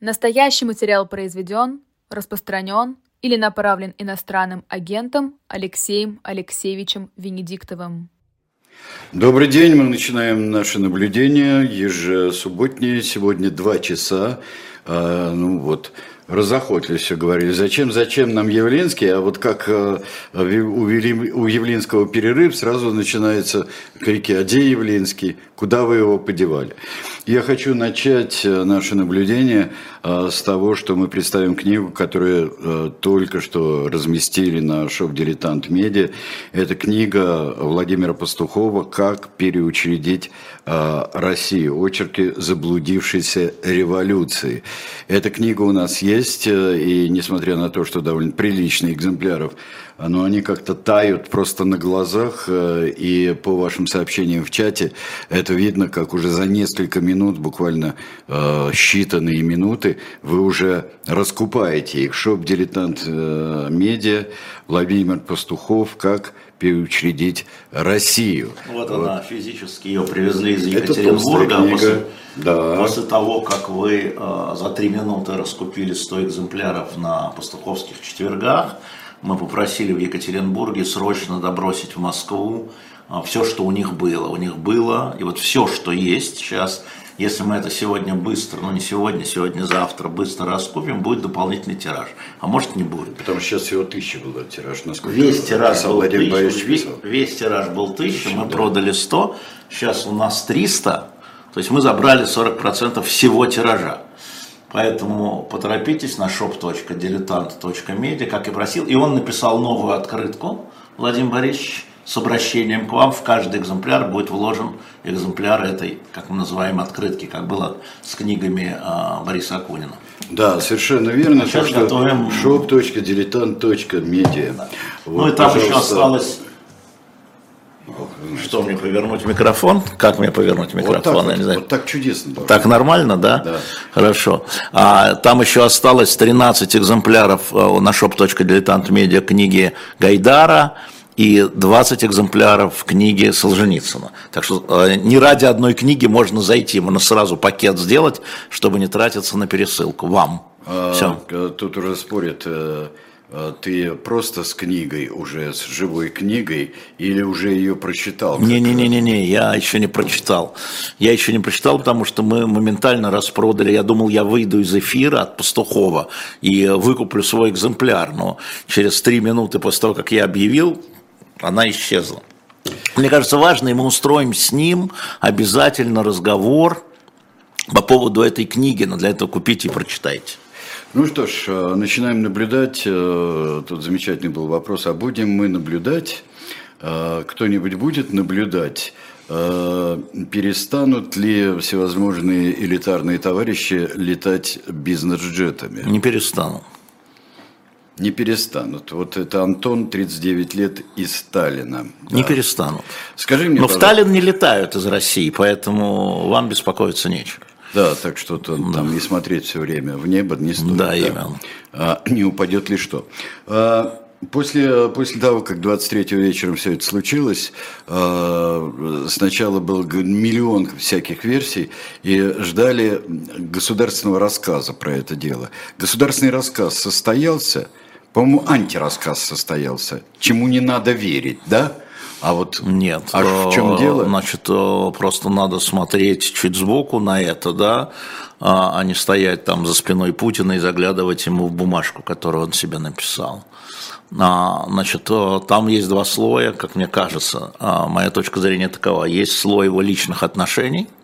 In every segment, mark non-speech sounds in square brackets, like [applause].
Настоящий материал произведен, распространен или направлен иностранным агентом Алексеем Алексеевичем Венедиктовым. Добрый день, мы начинаем наше наблюдение ежесубботнее, сегодня два часа, а, ну вот, разохотились, все говорили, зачем, зачем нам Явлинский, а вот как э, у Явлинского перерыв сразу начинается крики, а где Явлинский, куда вы его подевали? Я хочу начать э, наше наблюдение э, с того, что мы представим книгу, которую только что разместили на шоп «Дилетант Медиа». Это книга Владимира Пастухова «Как переучредить Россию. Очерки заблудившейся революции». Эта книга у нас есть э, и несмотря на то, что довольно приличные экземпляров, но они как-то тают просто на глазах, э, и по вашим сообщениям в чате это видно, как уже за несколько минут, буквально э, считанные минуты, вы уже раскупаете их. Shop «Дилетант Медиа», Владимир Пастухов, как переучредить Россию. Вот, вот. она, физически ее привезли из Екатеринбурга. После, да. после того, как вы э, за три минуты раскупили 100 экземпляров на пастуховских четвергах, мы попросили в Екатеринбурге срочно добросить в Москву э, все, что у них было. У них было, и вот все, что есть сейчас – если мы это сегодня быстро, ну не сегодня, сегодня-завтра быстро раскупим, будет дополнительный тираж. А может не будет. Потому что сейчас всего тысяча был тираж. Насколько весь тираж был тысяча, весь, весь тираж был тысяча, мы да. продали 100, сейчас у нас 300, то есть мы забрали 40% всего тиража. Поэтому поторопитесь на shop.diletant.media, как и просил. И он написал новую открытку, Владимир Борисович, с обращением к вам в каждый экземпляр будет вложен экземпляр этой, как мы называем, открытки, как было с книгами э, Бориса Акунина. Да, совершенно верно. Сейчас что готовим... shop.diletant.media. Да. Вот, ну и там пожалуйста. еще осталось что мне повернуть микрофон? Как мне повернуть микрофон? Вот так, Я не знаю. Вот так чудесно. Должно. Так нормально, да? Да. Хорошо. А, там еще осталось 13 экземпляров э, на shop.diletantmedia книги Гайдара и 20 экземпляров книги Солженицына. Так что э, не ради одной книги можно зайти, можно сразу пакет сделать, чтобы не тратиться на пересылку. Вам. А, Все. Тут уже спорят, э, э, ты просто с книгой, уже с живой книгой, или уже ее прочитал? Не-не-не-не, я еще не прочитал. Я еще не прочитал, потому что мы моментально распродали. Я думал, я выйду из эфира от Пастухова и выкуплю свой экземпляр. Но через три минуты после того, как я объявил, она исчезла. Мне кажется, важно, и мы устроим с ним обязательно разговор по поводу этой книги, но для этого купите и прочитайте. Ну что ж, э, начинаем наблюдать. Э, тут замечательный был вопрос, а будем мы наблюдать? Э, кто-нибудь будет наблюдать? Перестанут ли всевозможные элитарные товарищи летать бизнес-джетами? Не перестанут не перестанут. Вот это Антон, 39 лет, из Сталина. Не да. перестанут. Скажи мне, Но в Сталин не летают из России, поэтому вам беспокоиться нечего. Да, так что да. там не смотреть все время в небо не стоит. Да, да. именно. А, не упадет ли что. А, После, после того, как 23 вечером все это случилось, а, сначала был миллион всяких версий, и ждали государственного рассказа про это дело. Государственный рассказ состоялся, по-моему, антирассказ состоялся, чему не надо верить, да? А вот нет, а в чем дело? Значит, э, просто надо смотреть чуть сбоку на это, да, а, а не стоять там за спиной Путина и заглядывать ему в бумажку, которую он себе написал. А, значит, э, там есть два слоя, как мне кажется. А, моя точка зрения такова. Есть слой его личных отношений –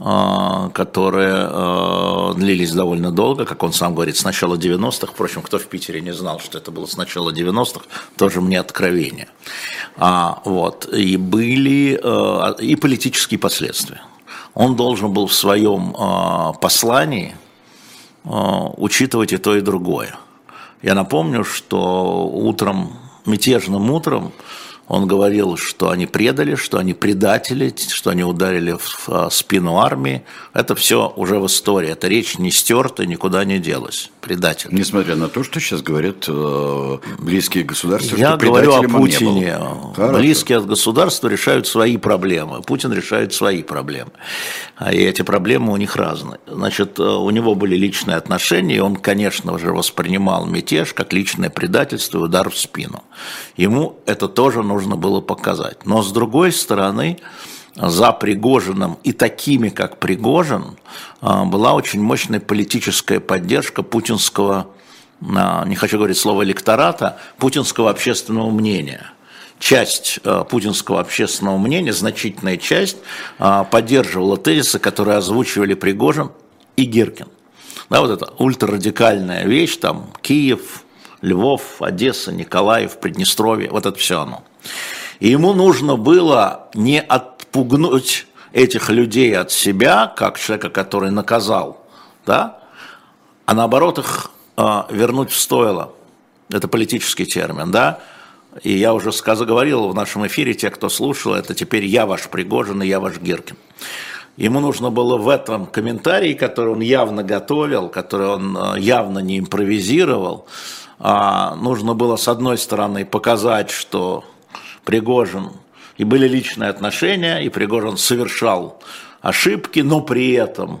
а, которые а, длились довольно долго, как он сам говорит, с начала 90-х. Впрочем, кто в Питере не знал, что это было с начала 90-х, тоже мне откровение. Вот. И были а, и политические последствия. Он должен был в своем послании учитывать и то, и другое. Я напомню, что утром, мятежным утром Он говорил, что они предали, что они предатели, что они ударили в а, спину армии. Это все уже в истории. Эта речь не стерта, никуда не делась. Предатель. Несмотря на то, что сейчас говорят э, близкие государства, Я что говорю о Путине. Близкие от государства решают свои проблемы. Путин решает свои проблемы. А И эти проблемы у них разные. Значит, э, у него были личные отношения, и он, конечно же, воспринимал мятеж как личное предательство и удар в спину. Ему это тоже нужно было показать. Но с другой стороны, за Пригожиным и такими, как Пригожин, а, была очень мощная политическая поддержка путинского, а, не хочу говорить слово электората, путинского общественного мнения – часть э, путинского общественного мнения, значительная часть, поддерживала тезисы, которые озвучивали Пригожин и Гиркин. Да, вот эта ультрарадикальная вещь, там Киев, Львов, Одесса, Николаев, Приднестровье, вот это все оно. И ему нужно было не отпугнуть этих людей от себя, как человека, который наказал, да, а наоборот их э, вернуть в стойло. Это политический термин, да, и я уже сказал, говорил в нашем эфире, те, кто слушал, это теперь я ваш Пригожин и я ваш Гиркин. Ему нужно было в этом комментарии, который он явно готовил, который он э, явно не импровизировал, а, нужно было, с одной стороны, показать, что Пригожин, и были личные отношения, и Пригожин совершал ошибки, но при этом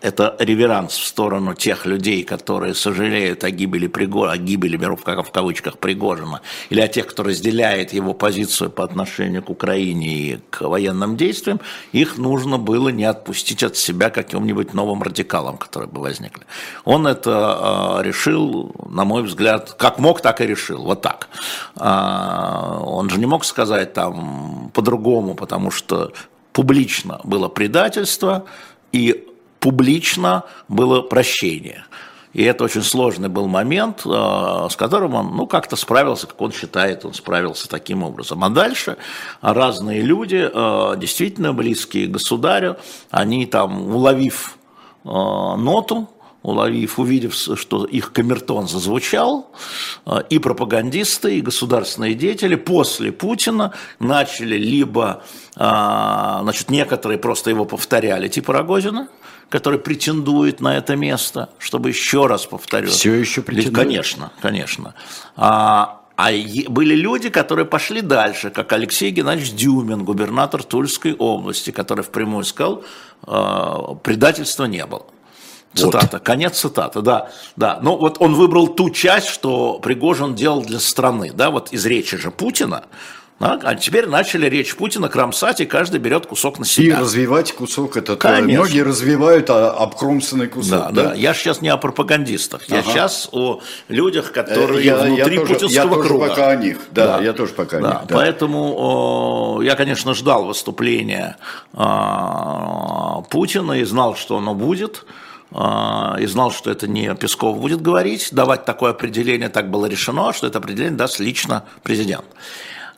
это реверанс в сторону тех людей, которые сожалеют о гибели, Пригожина, о гибели, беру в, в кавычках, Пригожина, или о тех, кто разделяет его позицию по отношению к Украине и к военным действиям, их нужно было не отпустить от себя каким-нибудь новым радикалам, которые бы возникли. Он это э, решил, на мой взгляд, как мог, так и решил, вот так. Э, он же не мог сказать там по-другому, потому что публично было предательство, и публично было прощение. И это очень сложный был момент, э, с которым он ну, как-то справился, как он считает, он справился таким образом. А дальше разные люди, э, действительно близкие к государю, они там, уловив э, ноту, уловив, увидев, что их камертон зазвучал, и пропагандисты, и государственные деятели после Путина начали либо, значит, некоторые просто его повторяли, типа Рогозина, который претендует на это место, чтобы еще раз повторю. Все еще претендует? Конечно, конечно. А, а были люди, которые пошли дальше, как Алексей Геннадьевич Дюмин, губернатор Тульской области, который впрямую сказал, э, предательства не было. Цитата, вот. конец цитаты, да, да. Но вот он выбрал ту часть, что Пригожин делал для страны, да, вот из речи же Путина? А теперь начали речь Путина кромсать, и каждый берет кусок на себя. И развивать кусок этот. Э, Конечно. Многие развивают а, обкромсанный кусок. Да, да, да. Я сейчас не о пропагандистах. Ага. Я сейчас о людях, которые я, внутри я тоже, путинского я круга. Тоже пока о них. Да, да. я тоже пока да. о них. Да. Поэтому о, я, конечно, ждал выступления о, Путина и знал, что оно будет и знал, что это не Песков будет говорить, давать такое определение, так было решено, что это определение даст лично президент.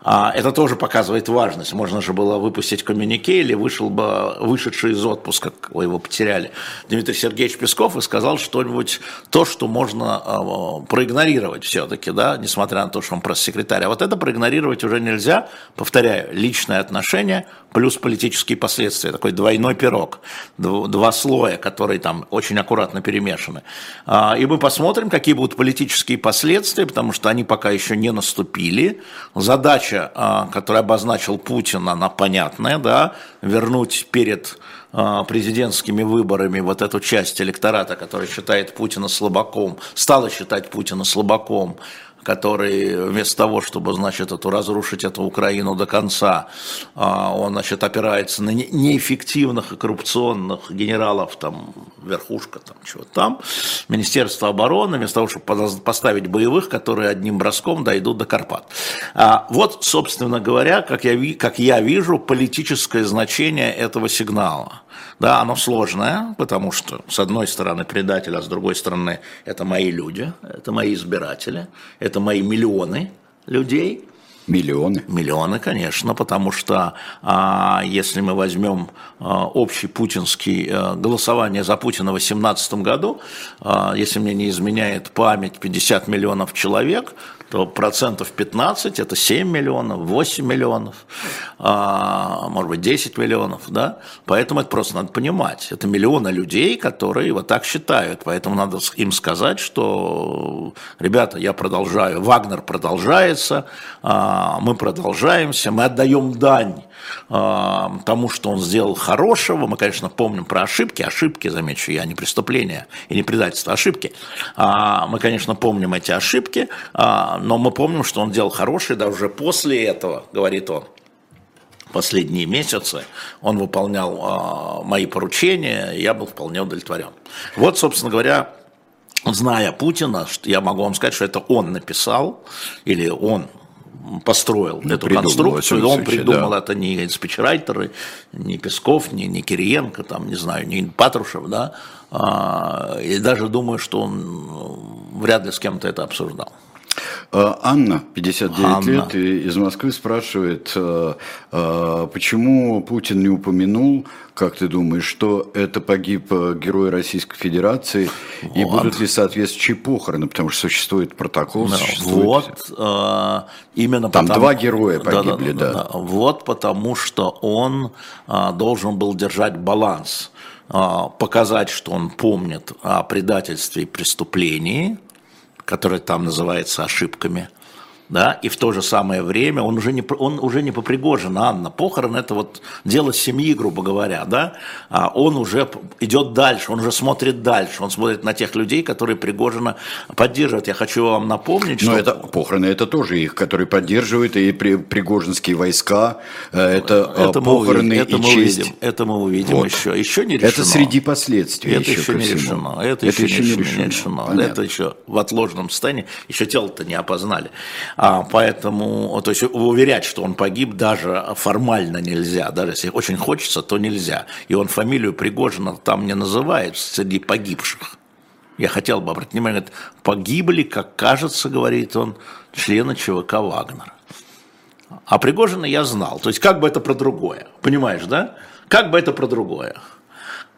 А это тоже показывает важность. Можно же было выпустить коммюнике или вышел бы вышедший из отпуска, вы его потеряли, Дмитрий Сергеевич Песков и сказал что-нибудь, то, что можно а, проигнорировать все-таки, да, несмотря на то, что он пресс-секретарь. А вот это проигнорировать уже нельзя. Повторяю, личное отношение плюс политические последствия. Такой двойной пирог, два слоя, которые там очень аккуратно перемешаны. А, и мы посмотрим, какие будут политические последствия, потому что они пока еще не наступили. Задача а, которую обозначил Путин, она понятная, да, вернуть перед а, президентскими выборами вот эту часть электората, которая считает Путина слабаком, стала считать Путина слабаком, который вместо того, чтобы, значит, эту, разрушить эту Украину до конца, а, он, значит, опирается на неэффективных и коррупционных генералов, там, верхушка, там, чего там, Министерство обороны, вместо того, чтобы поставить боевых, которые одним броском дойдут до Карпат. А, вот, собственно говоря, как я, как я вижу, политическое значение этого сигнала. Да, оно сложное, потому что, с одной стороны, предатель, а с другой стороны, это мои люди, это мои избиратели, это мои миллионы людей. Миллионы? Миллионы, конечно, потому что а, если мы возьмем а, общий путинский а, голосование за Путина в 2018 году, а, если мне не изменяет память 50 миллионов человек, то процентов 15 это 7 миллионов, 8 миллионов, а, может быть 10 миллионов, да, поэтому это просто надо понимать, это миллионы людей, которые вот так считают, поэтому надо им сказать, что, ребята, я продолжаю, Вагнер продолжается, а, мы продолжаемся, мы отдаем дань тому, что он сделал хорошего, мы, конечно, помним про ошибки, ошибки, замечу я, не преступления и не предательство, ошибки, а, мы, конечно, помним эти ошибки, но мы помним, что он делал хорошее, да уже после этого, говорит он, последние месяцы он выполнял мои поручения, я был вполне удовлетворен. Вот, собственно говоря, зная Путина, я могу вам сказать, что это он написал, или он построил ну, эту конструкцию, он придумал да. это не спичрайтеры, не Песков, не, не Кириенко, там, не знаю, не Патрушев, да, а, и даже думаю, что он вряд ли с кем-то это обсуждал. Э, Анна, 59 Анна. лет, из Москвы спрашивает, э, э, почему Путин не упомянул, как ты думаешь, что это погиб герой Российской Федерации, вот. и будут ли соответствующие похороны, потому что существует протокол, да, существует... Вот, именно Там потому... два героя погибли, да, да, да. да. Вот потому что он должен был держать баланс, показать, что он помнит о предательстве и преступлении, которое там называется ошибками, да, и в то же самое время он уже не, он уже не по Пригожину, Анна, похорон это вот дело семьи, грубо говоря, да, а он уже идет дальше, он уже смотрит дальше, он смотрит на тех людей, которые Пригожина поддерживают. Я хочу вам напомнить, что... Но это похороны, это тоже их, которые поддерживают, и при, пригожинские войска, э, это, э, это похороны это и мы честь. Увидим, это мы увидим вот. еще, еще не решено. Это среди последствий Это еще, еще не решено, это, это еще, еще не решено, не решено. это еще в отложенном состоянии, еще тело-то не опознали. А, поэтому, то есть уверять, что он погиб, даже формально нельзя. Даже если очень хочется, то нельзя. И он фамилию Пригожина там не называет среди погибших. Я хотел бы обратить внимание, погибли, как кажется, говорит он, члены ЧВК Вагнера. А Пригожина я знал. То есть как бы это про другое. Понимаешь, да? Как бы это про другое.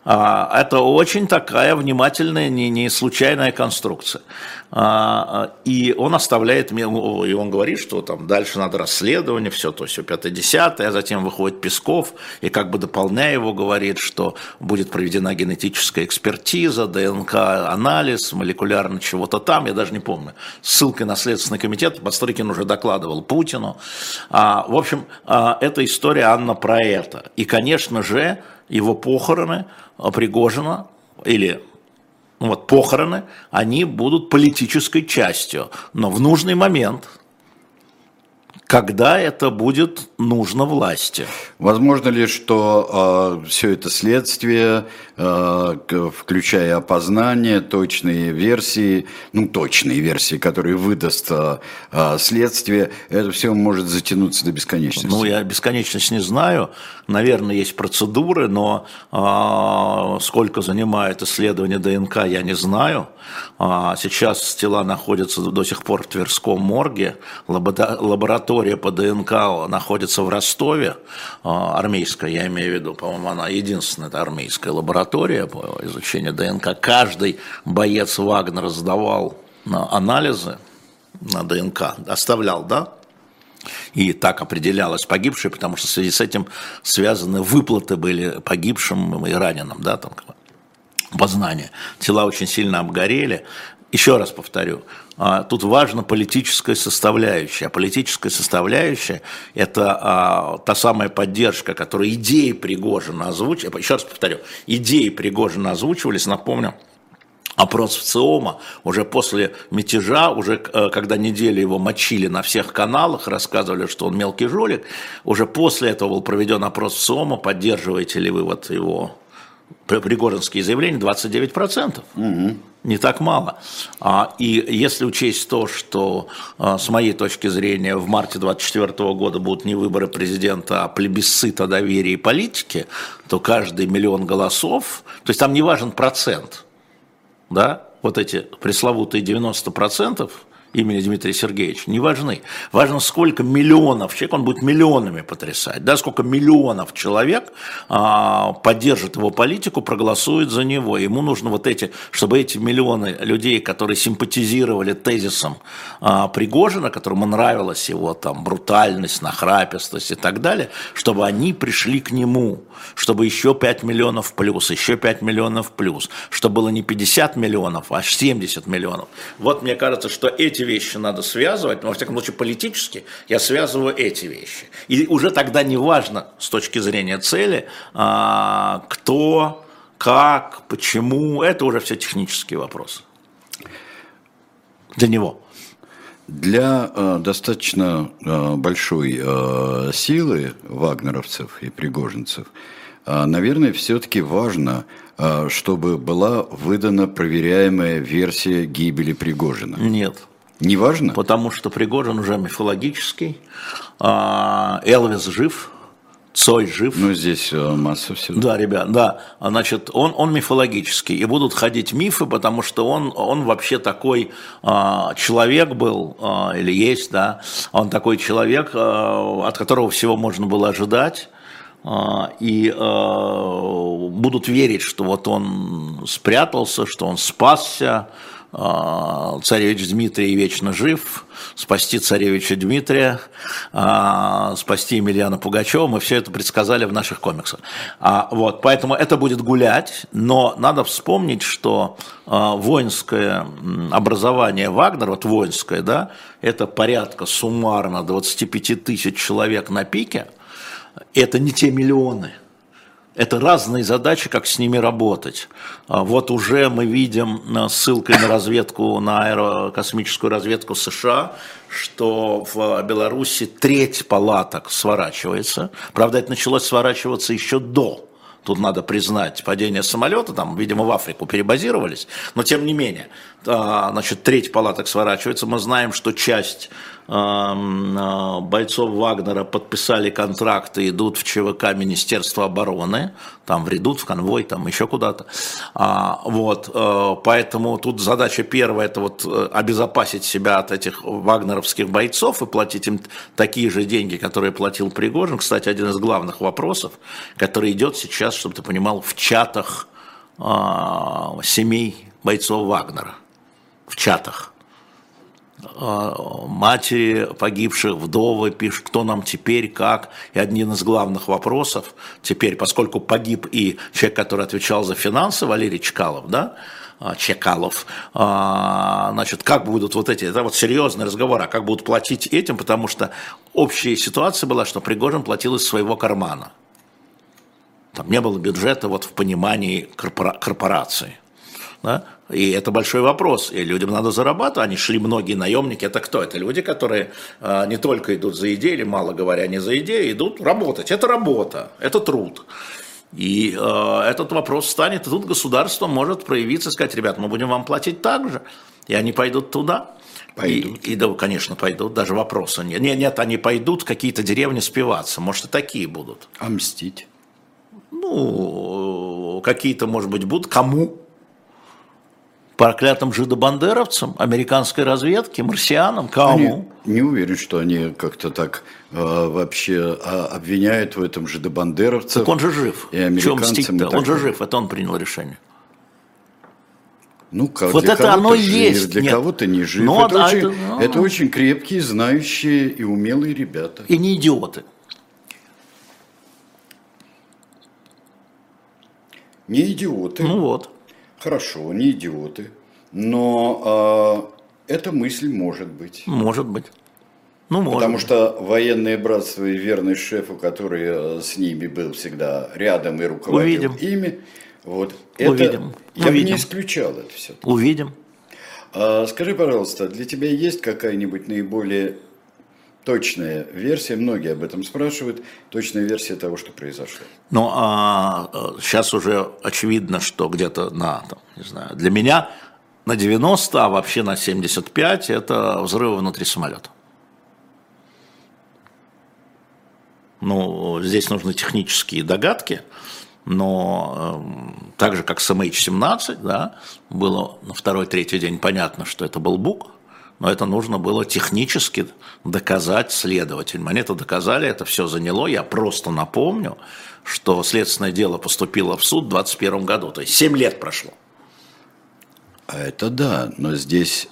А, это очень такая внимательная, не, не случайная конструкция. А, и он оставляет, и он говорит, что там дальше надо расследование, все то, все пятое-десятое, а затем выходит Песков, и как бы дополняя его, говорит, что будет проведена генетическая экспертиза, ДНК-анализ, молекулярно чего-то там, я даже не помню, ссылкой на Следственный комитет, Бастрыкин уже докладывал Путину. А, в общем, эта история, Анна, про это. И, конечно же, его похороны Пригожина или ну вот, похороны, они будут политической частью. Но в нужный момент – когда это будет нужно власти. Возможно ли, что э, все это следствие, включая опознание, точные версии, ну точные версии, которые выдаст э, следствие, это все может затянуться до бесконечности? Ну, я бесконечность не знаю. Наверное, есть процедуры, но э, сколько занимает исследование ДНК, я не знаю. А сейчас тела находятся до сих пор в Тверском морге, лаборатория лаборатория по ДНК находится в Ростове, а, армейская, я имею в виду, по-моему, она единственная это армейская лаборатория по изучению ДНК. Каждый боец Вагнера сдавал анализы на ДНК, оставлял, да, и так определялось погибшие, потому что в связи с этим связаны выплаты были погибшим и раненым, да, там познание. Тела очень сильно обгорели. Еще раз повторю, тут важна политическая составляющая. Политическая составляющая – это а, та самая поддержка, которая идеи Пригожина озвучивали. Еще раз повторю, идеи Пригожина озвучивались, напомню, опрос в ЦИОМа уже после мятежа, уже э, когда неделю его мочили на всех каналах, рассказывали, что он мелкий жулик, уже после этого был проведен опрос в ЦИОМа, поддерживаете ли вы вот его пригожинские заявления, 29%. Угу не так мало. А, и если учесть то, что а, с моей точки зрения в марте 2024 года будут не выборы президента, а плебисцит о доверии политики, то каждый миллион голосов, то есть там не важен процент, да, вот эти пресловутые 90%, имени Дмитрия Сергеевича, не важны. Важно, сколько миллионов человек, он будет миллионами потрясать, да, сколько миллионов человек а, поддержит его политику, проголосует за него. Ему нужно вот эти, чтобы эти миллионы людей, которые симпатизировали тезисом а, Пригожина, которому нравилась его там брутальность, нахрапистость и так далее, чтобы они пришли к нему, чтобы еще 5 миллионов плюс, еще 5 миллионов плюс, чтобы было не 50 миллионов, а 70 миллионов. Вот мне кажется, что эти эти вещи надо связывать, но, во всяком случае, политически я связываю эти вещи. И уже тогда не важно с точки зрения цели, а, кто, как, почему, это уже все технические вопросы. Для него. Для э, достаточно э, большой э, силы вагнеровцев и пригожинцев, э, наверное, все-таки важно, э, чтобы была выдана проверяемая версия гибели Пригожина. Нет. Не важно? Потому что Пригожин уже мифологический, а, Элвис жив, Цой жив. Ну, здесь э, масса всего. Да, ребят, да. Значит, он, он мифологический. И будут ходить мифы, потому что он, он вообще такой а, человек был, а, или есть, да. Он такой человек, а, от которого всего можно было ожидать. И будут верить, что вот он спрятался, что он спасся, царевич Дмитрий вечно жив, спасти царевича Дмитрия, а, спасти Емельяна Пугачева, мы все это предсказали в наших комиксах. А, вот, поэтому это будет гулять, но надо вспомнить, что воинское образование Вагнера, вот воинское, да, это порядка суммарно 25 тысяч человек на пике, это не те миллионы – это разные задачи, как с ними работать. А вот уже мы видим э, ссылкой на разведку, на аэрокосмическую разведку США, что в Беларуси треть палаток сворачивается. Правда, это началось сворачиваться еще до Тут надо признать падение самолета, там, видимо, в Африку перебазировались, но тем не менее, значит, треть палаток сворачивается. Мы знаем, что часть а, бойцов Вагнера подписали контракты, идут в ЧВК Министерства обороны, там вредут в конвой, там еще куда-то. А, вот, э, поэтому тут задача первая, это вот э, обезопасить себя от этих вагнеровских бойцов и платить им такие же деньги, которые платил Пригожин. Кстати, один из главных вопросов, который идет сейчас, чтобы ты понимал, в чатах а, семей бойцов Вагнера. В чатах а, матери погибших, вдовы пишут, кто нам теперь, как. И один из главных вопросов теперь, поскольку погиб и человек, который отвечал за финансы, Валерий Чкалов, да, а, Чекалов, а, значит, как будут вот эти, это вот серьезный разговор, а как будут платить этим, потому что общая ситуация была, что Пригожин платил из своего кармана. Там не было бюджета вот в понимании корпорации. Да? И это большой вопрос. И людям надо зарабатывать. Они шли многие наемники. Это кто? Это люди, которые э, не только идут за идеей, или мало говоря, не за идеей, идут работать. Это работа, это труд. И э, этот вопрос станет, и тут государство может проявиться и сказать, ребят, мы будем вам платить так же, и они пойдут туда. Пойдут. И, и да, конечно, пойдут, даже вопроса нет. Нет, нет, они пойдут какие-то деревни спиваться, может, и такие будут. А мстить? Ну, какие-то, может быть, будут. Кому? Проклятым жидобандеровцам, американской разведке, марсианам, кому? Они, не уверен, что они как-то так э, вообще э, обвиняют в этом жидобандеровцев. Так он же жив. И американцам. И он же жив, это он принял решение. Ну, как, вот это оно и есть. Для кого-то не жив. Но, ну, это, а очень, это, ну... это очень крепкие, знающие и умелые ребята. И не идиоты. Не идиоты. Ну вот. Хорошо, не идиоты, но э, эта мысль может быть. Может быть. Ну, может. Потому что военное братство и верный шефу, который э, с ними был всегда рядом и руководил Увидим. ими, вот Увидим. это я Увидим. бы не исключал это все. Увидим. А, скажи, пожалуйста, для тебя есть какая-нибудь наиболее точная версия, многие об этом спрашивают, точная версия того, что произошло. Ну, а сейчас уже очевидно, что где-то на, там, не знаю, для меня на 90, а вообще на 75 это взрывы внутри самолета. Ну, здесь нужны технические догадки, но э, так же, как с MH17, да, было на второй-третий день понятно, что это был БУК, но это нужно было технически доказать следователям. Они это доказали, это все заняло. Я просто напомню, что следственное дело поступило в суд в 2021 году, то есть 7 лет прошло. А это да, но здесь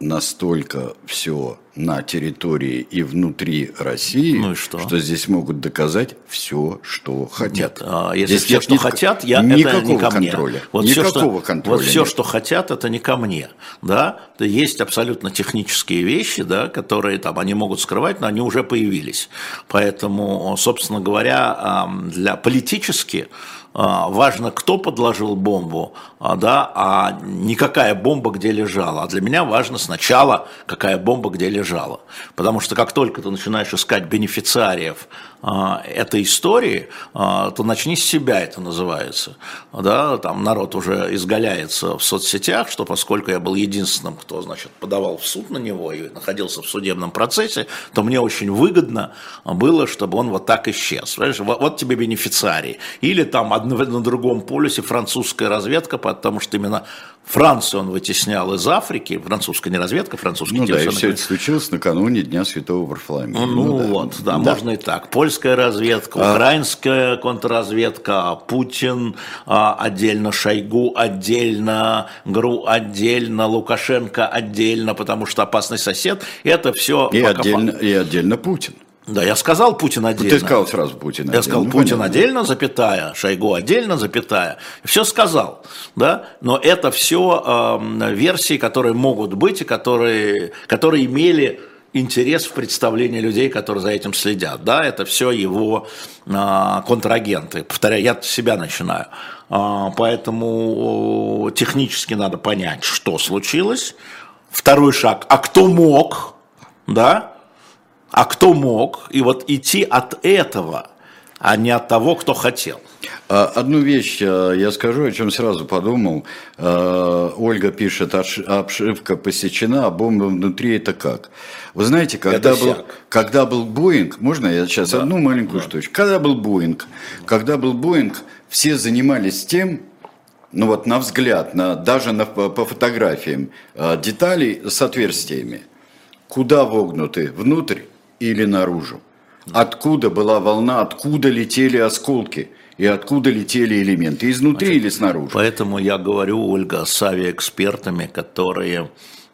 настолько все на территории и внутри России, ну и что? что здесь могут доказать все, что хотят. Нет, а если здесь все, что ни- хотят, я, никакого это не ко мне. контроля. Вот все, никакого что, контроля. Вот все, нет. что хотят, это не ко мне. Да? Есть абсолютно технические вещи, да, которые там они могут скрывать, но они уже появились. Поэтому, собственно говоря, для политически важно, кто подложил бомбу, а, да, а не какая бомба где лежала. А для меня важно сначала, какая бомба где лежала. Потому что как только ты начинаешь искать бенефициариев а, этой истории, а, то начни с себя, это называется. Да, там народ уже изгаляется в соцсетях, что поскольку я был единственным, кто, значит, подавал в суд на него и находился в судебном процессе, то мне очень выгодно было, чтобы он вот так исчез. Понимаешь? Вот, тебе бенефициарий. Или там одно- на другом полюсе французская разведка, потому что именно Францию он вытеснял из Африки, французская не разведка, французский Ну да, и все это случилось накануне Дня Святого Варфоломея. ну, вот, да, можно и так. Польская разведка, украинская контрразведка, а Путин а, отдельно, Шойгу отдельно, ГРУ отдельно, Лукашенко отдельно, потому что опасный сосед. Это все И, отдельно, и отдельно Путин. Да, я сказал Путин отдельно. Ты сказал сразу Путин Я сказал, Ну, Путин понятно. отдельно, запятая, Шойгу отдельно, запятая. Все сказал, да, но это все версии, которые могут быть и которые, которые имели интерес в представлении людей, которые за этим следят. Да, это все его а, контрагенты. Повторяю, я от себя начинаю. А, поэтому технически надо понять, что случилось. Второй шаг, а кто мог, да, а кто мог, и вот идти от этого, а не от того, кто хотел. А, Одну вещь э, я скажу, о чем сразу подумал. Э, Ольга пишет, «Обш- обшивка посечена, а бомба внутри это как? Вы знаете, когда, Это был, когда был Боинг, можно я сейчас одну маленькую штучку? Когда был Боинг, когда был Боинг, все занимались тем, ну вот на взгляд, на, даже на, по по фотографиям, э, деталей с отверстиями. Куда вогнуты, внутрь или наружу? Откуда была волна, откуда летели осколки и откуда летели элементы, изнутри или снаружи? Поэтому я говорю, Ольга, с авиаэкспертами, которые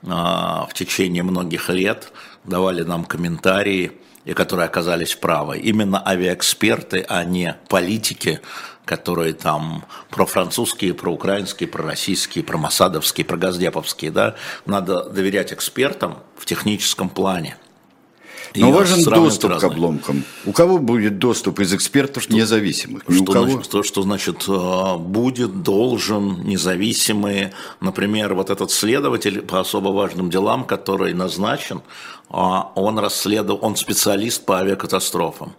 а, в течение многих лет давали нам комментарии и которые оказались правы. Именно авиаэксперты, а не политики, которые там профранцузские, проукраинские, пророссийские, промасадовские, прогаздеповские. Да? Надо доверять экспертам в техническом плане. Но важен доступ к разные. обломкам. У кого будет доступ из экспертов независимых? Ни у Что кого. значит, то, что значит э, будет, должен, независимые, например, вот этот следователь по особо важным делам, который назначен, а, он расследовал, он специалист по авиакатастрофам.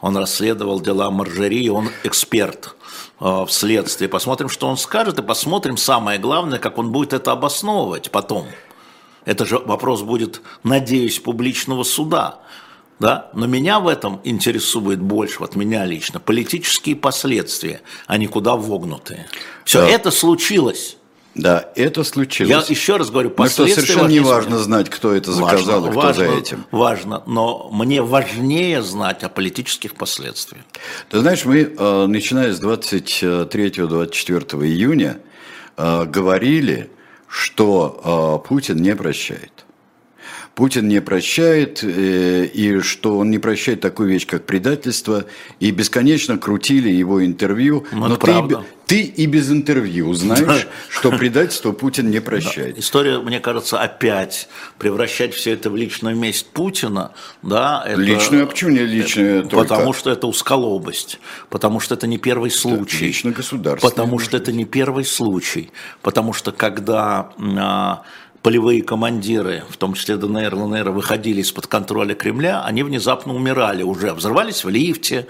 Он расследовал дела Маржери, он эксперт э, в следствии. Посмотрим, что он скажет, и посмотрим, самое главное, как он будет это обосновывать потом. Это же вопрос будет, надеюсь, публичного суда. Да? Но меня в этом интересует больше, вот меня лично, политические последствия, а не куда вогнутые. Все, Да. это случилось. Да, это случилось. Я еще раз говорю, Ну что, последствия совершенно не важно знать, кто это заказал и кто важно, за этим. Важно, но мне важнее знать о политических последствиях. Ты знаешь, мы, э, начиная с 23-24 июня, э, говорили, что э, Путин не прощает. Путин не прощает, э, и что он не прощает такую вещь, как предательство, и бесконечно крутили его интервью. Ну, Но это ты, ты и без интервью знаешь, что предательство Путин не прощает. История, мне кажется, опять превращать все это в личную месть Путина, да, это, Личную, а почему не личную только? Потому что это усколобость, потому что это не первый случай. лично государственная, Потому что это не первый случай. Потому что когда а, полевые командиры, в том числе ДНР, ЛНР, выходили из-под контроля Кремля, они внезапно умирали уже, взрывались в лифте.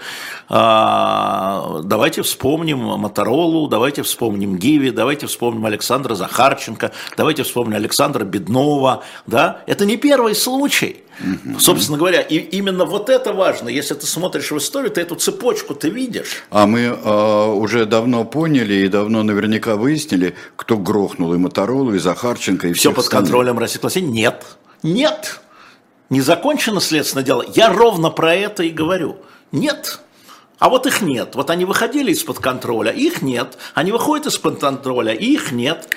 А, давайте вспомним Моторолу, давайте вспомним Гиви, давайте вспомним Александра Захарченко, давайте вспомним Александра Беднова. Да? Это не первый случай. Собственно говоря, и именно вот это важно. Если ты смотришь в историю, ты эту цепочку ты видишь. А мы э, уже давно поняли и давно наверняка выяснили, кто грохнул и Моторолу, и Захарченко, и Все под контролем России? Нет. Нет. Не закончено следственное дело. Я ровно про это и говорю. Нет. А вот их нет. Вот они выходили из-под контроля, их нет. Они выходят из-под контроля, их нет.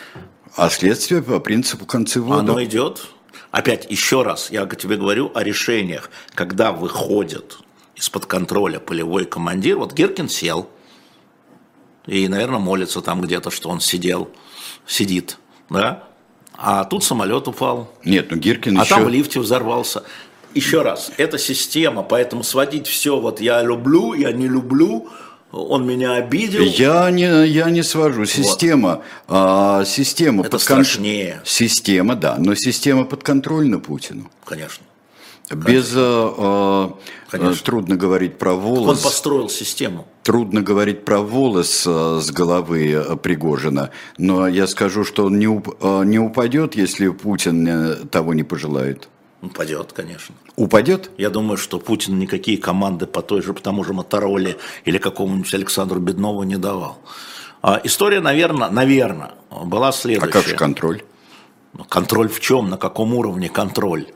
А следствие по принципу концевода. Оно идет. Опять, еще раз, я тебе говорю о решениях, когда выходит из-под контроля полевой командир. Вот Геркин сел и, наверное, молится там где-то, что он сидел, сидит, да? А тут самолет упал, Нет, ну Гиркин а еще... там в лифте взорвался. Еще раз, это система, поэтому сводить все, вот я люблю, я не люблю, он меня обидел. Я не, я не свожу. Система, а, система Это под кон- страшнее. Система, да, но система подконтрольна Путину. Конечно. Без э, э, Конечно. трудно говорить про Он волос. построил систему. Трудно говорить про волос э, с головы э, Пригожина, но я скажу, что он не, уп- э, не упадет, если Путин э, того не пожелает. Упадет, конечно. Упадет? Я думаю, что Путин никакие команды по той же, по тому же Мотороле или какому-нибудь Александру Беднову не давал. А история, наверное, наверное, была А следующая. как же контроль? Ну, Контроль в чем? На каком уровне контроль?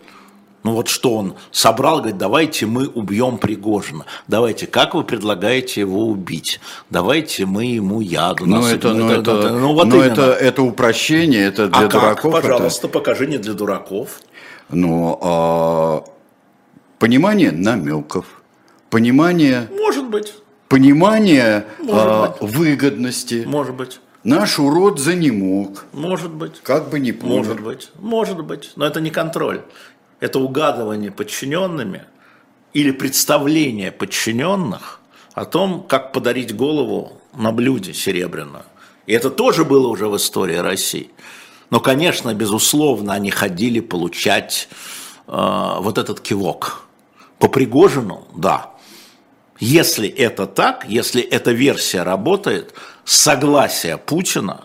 Ну вот что он собрал, говорит, давайте мы убьем Пригожина. Давайте, как вы предлагаете его убить? Давайте мы ему яду Ну, это, ну, это, ну, вот ну, именно. это, это упрощение, это для а как? дураков. это- Пожалуйста, покажи не для дураков. Ну, а, понимание намеков, понимание, Может быть, понимание Может а, выгодности. может быть, Наш урод занемог, может быть. как бы не Может помер. быть, может быть, но это не контроль. Это угадывание подчиненными или представление подчиненных о том, как подарить голову на блюде серебряную. И это тоже было уже в истории России. Но, конечно, безусловно, они ходили получать э, вот этот кивок. По Пригожину, да. Если это так, если эта версия работает, согласие Путина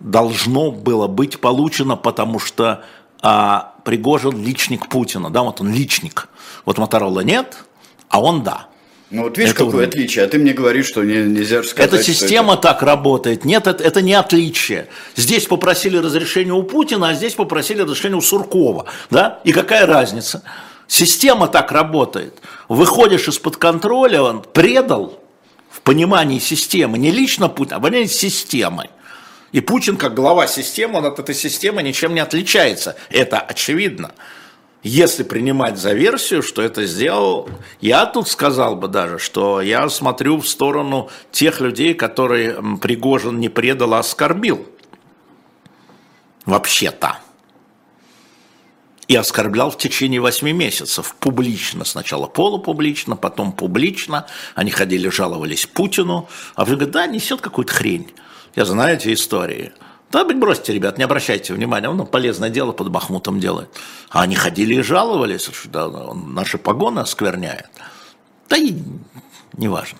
должно было быть получено, потому что а, Пригожин личник Путина, да, вот он личник. Вот Моторола нет, а он да. Ну вот видишь, Это какое уровень. отличие, а ты мне говоришь, что не- нельзя же сказать, Эта система так работает. Нет, это, это не отличие. Здесь попросили разрешения у Путина, а здесь попросили разрешения у Суркова. Да? И какая разница? Система так работает. Выходишь из-под контроля, он предал в понимании системы, не лично Путин, а в понимании системы. И Путин, как глава системы, он от этой системы ничем не отличается. Это очевидно. Если принимать за версию, что это сделал, я тут сказал бы даже, что я смотрю в сторону тех людей, которые Пригожин не предал, а оскорбил. Вообще-то. И оскорблял в течение восьми месяцев публично. Сначала полупублично, потом публично. Они ходили, жаловались Путину. А вы говорите, да, несет какую-то хрень. Я знаю эти истории. Да, бросьте, ребят, не обращайте внимания, он полезное дело под Бахмутом делает. А они ходили и жаловались, что да, он наши погоны оскверняет. Да и неважно.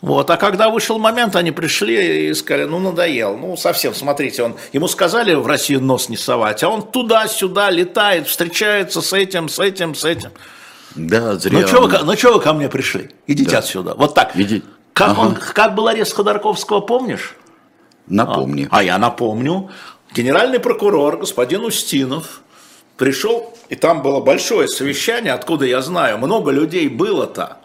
Вот, а когда вышел момент, они пришли и сказали, ну надоел, ну совсем, смотрите, он, ему сказали в Россию нос не совать, а он туда-сюда летает, встречается с этим, с этим, с этим. Да, зря. Ну что вы, ну, вы ко мне пришли? Идите отсюда. Вот так. Иди. Как, Ага. он, как был арест Ходорковского, помнишь? Напомни. А я напомню, генеральный прокурор господин Устинов пришел, и там было большое совещание, откуда я знаю, много людей было-то,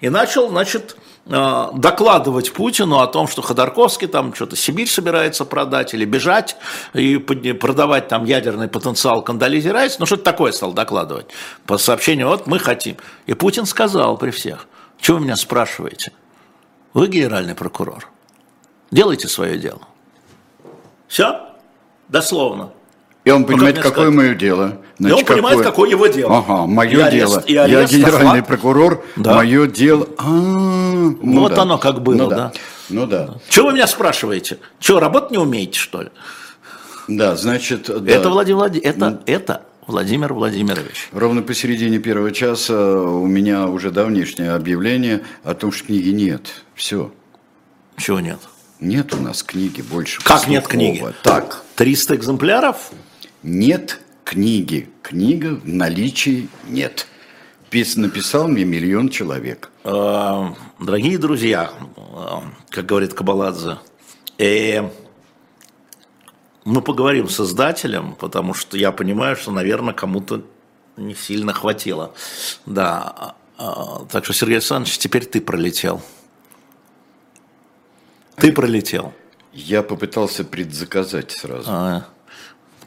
и начал, значит, э, докладывать Путину о том, что Ходорковский там что-то Сибирь собирается продать или бежать и продавать там ядерный потенциал Кондолизе Райс, ну что-то такое стал докладывать по сообщению, вот мы хотим. И Путин сказал при всех, что вы меня спрашиваете? Вы генеральный прокурор. Делайте свое дело. Все? Дословно. И он понимает, как какое мое дело. И он понимает, какое его дело. Ага, мое И арест- дело. и Я арест, генеральный охват. прокурор, Да. мое дело. А, ну Вот да. оно как было, ну, да. Ну да. Чего вы меня спрашиваете? Что, работать не умеете, что ли? Да, значит, да. Это, Владимир, Влади- это, это Владимир Владимирович. Ровно посередине первого часа у меня уже давнишнее объявление о том, что книги нет. Все. Чего нет? Нет у нас книги больше. Как нет книги? Так. 300 экземпляров? Нет книги. Книга в наличии нет. Пис написал мне миллион человек. Э, Дорогие друзья, э, как говорит Кабаладзе, э, мы поговорим с издателем, потому что я понимаю, что, наверное, кому-то не сильно хватило. Да, э, так что, Сергей Александрович, теперь ты пролетел. Ты пролетел. Я попытался предзаказать сразу. А,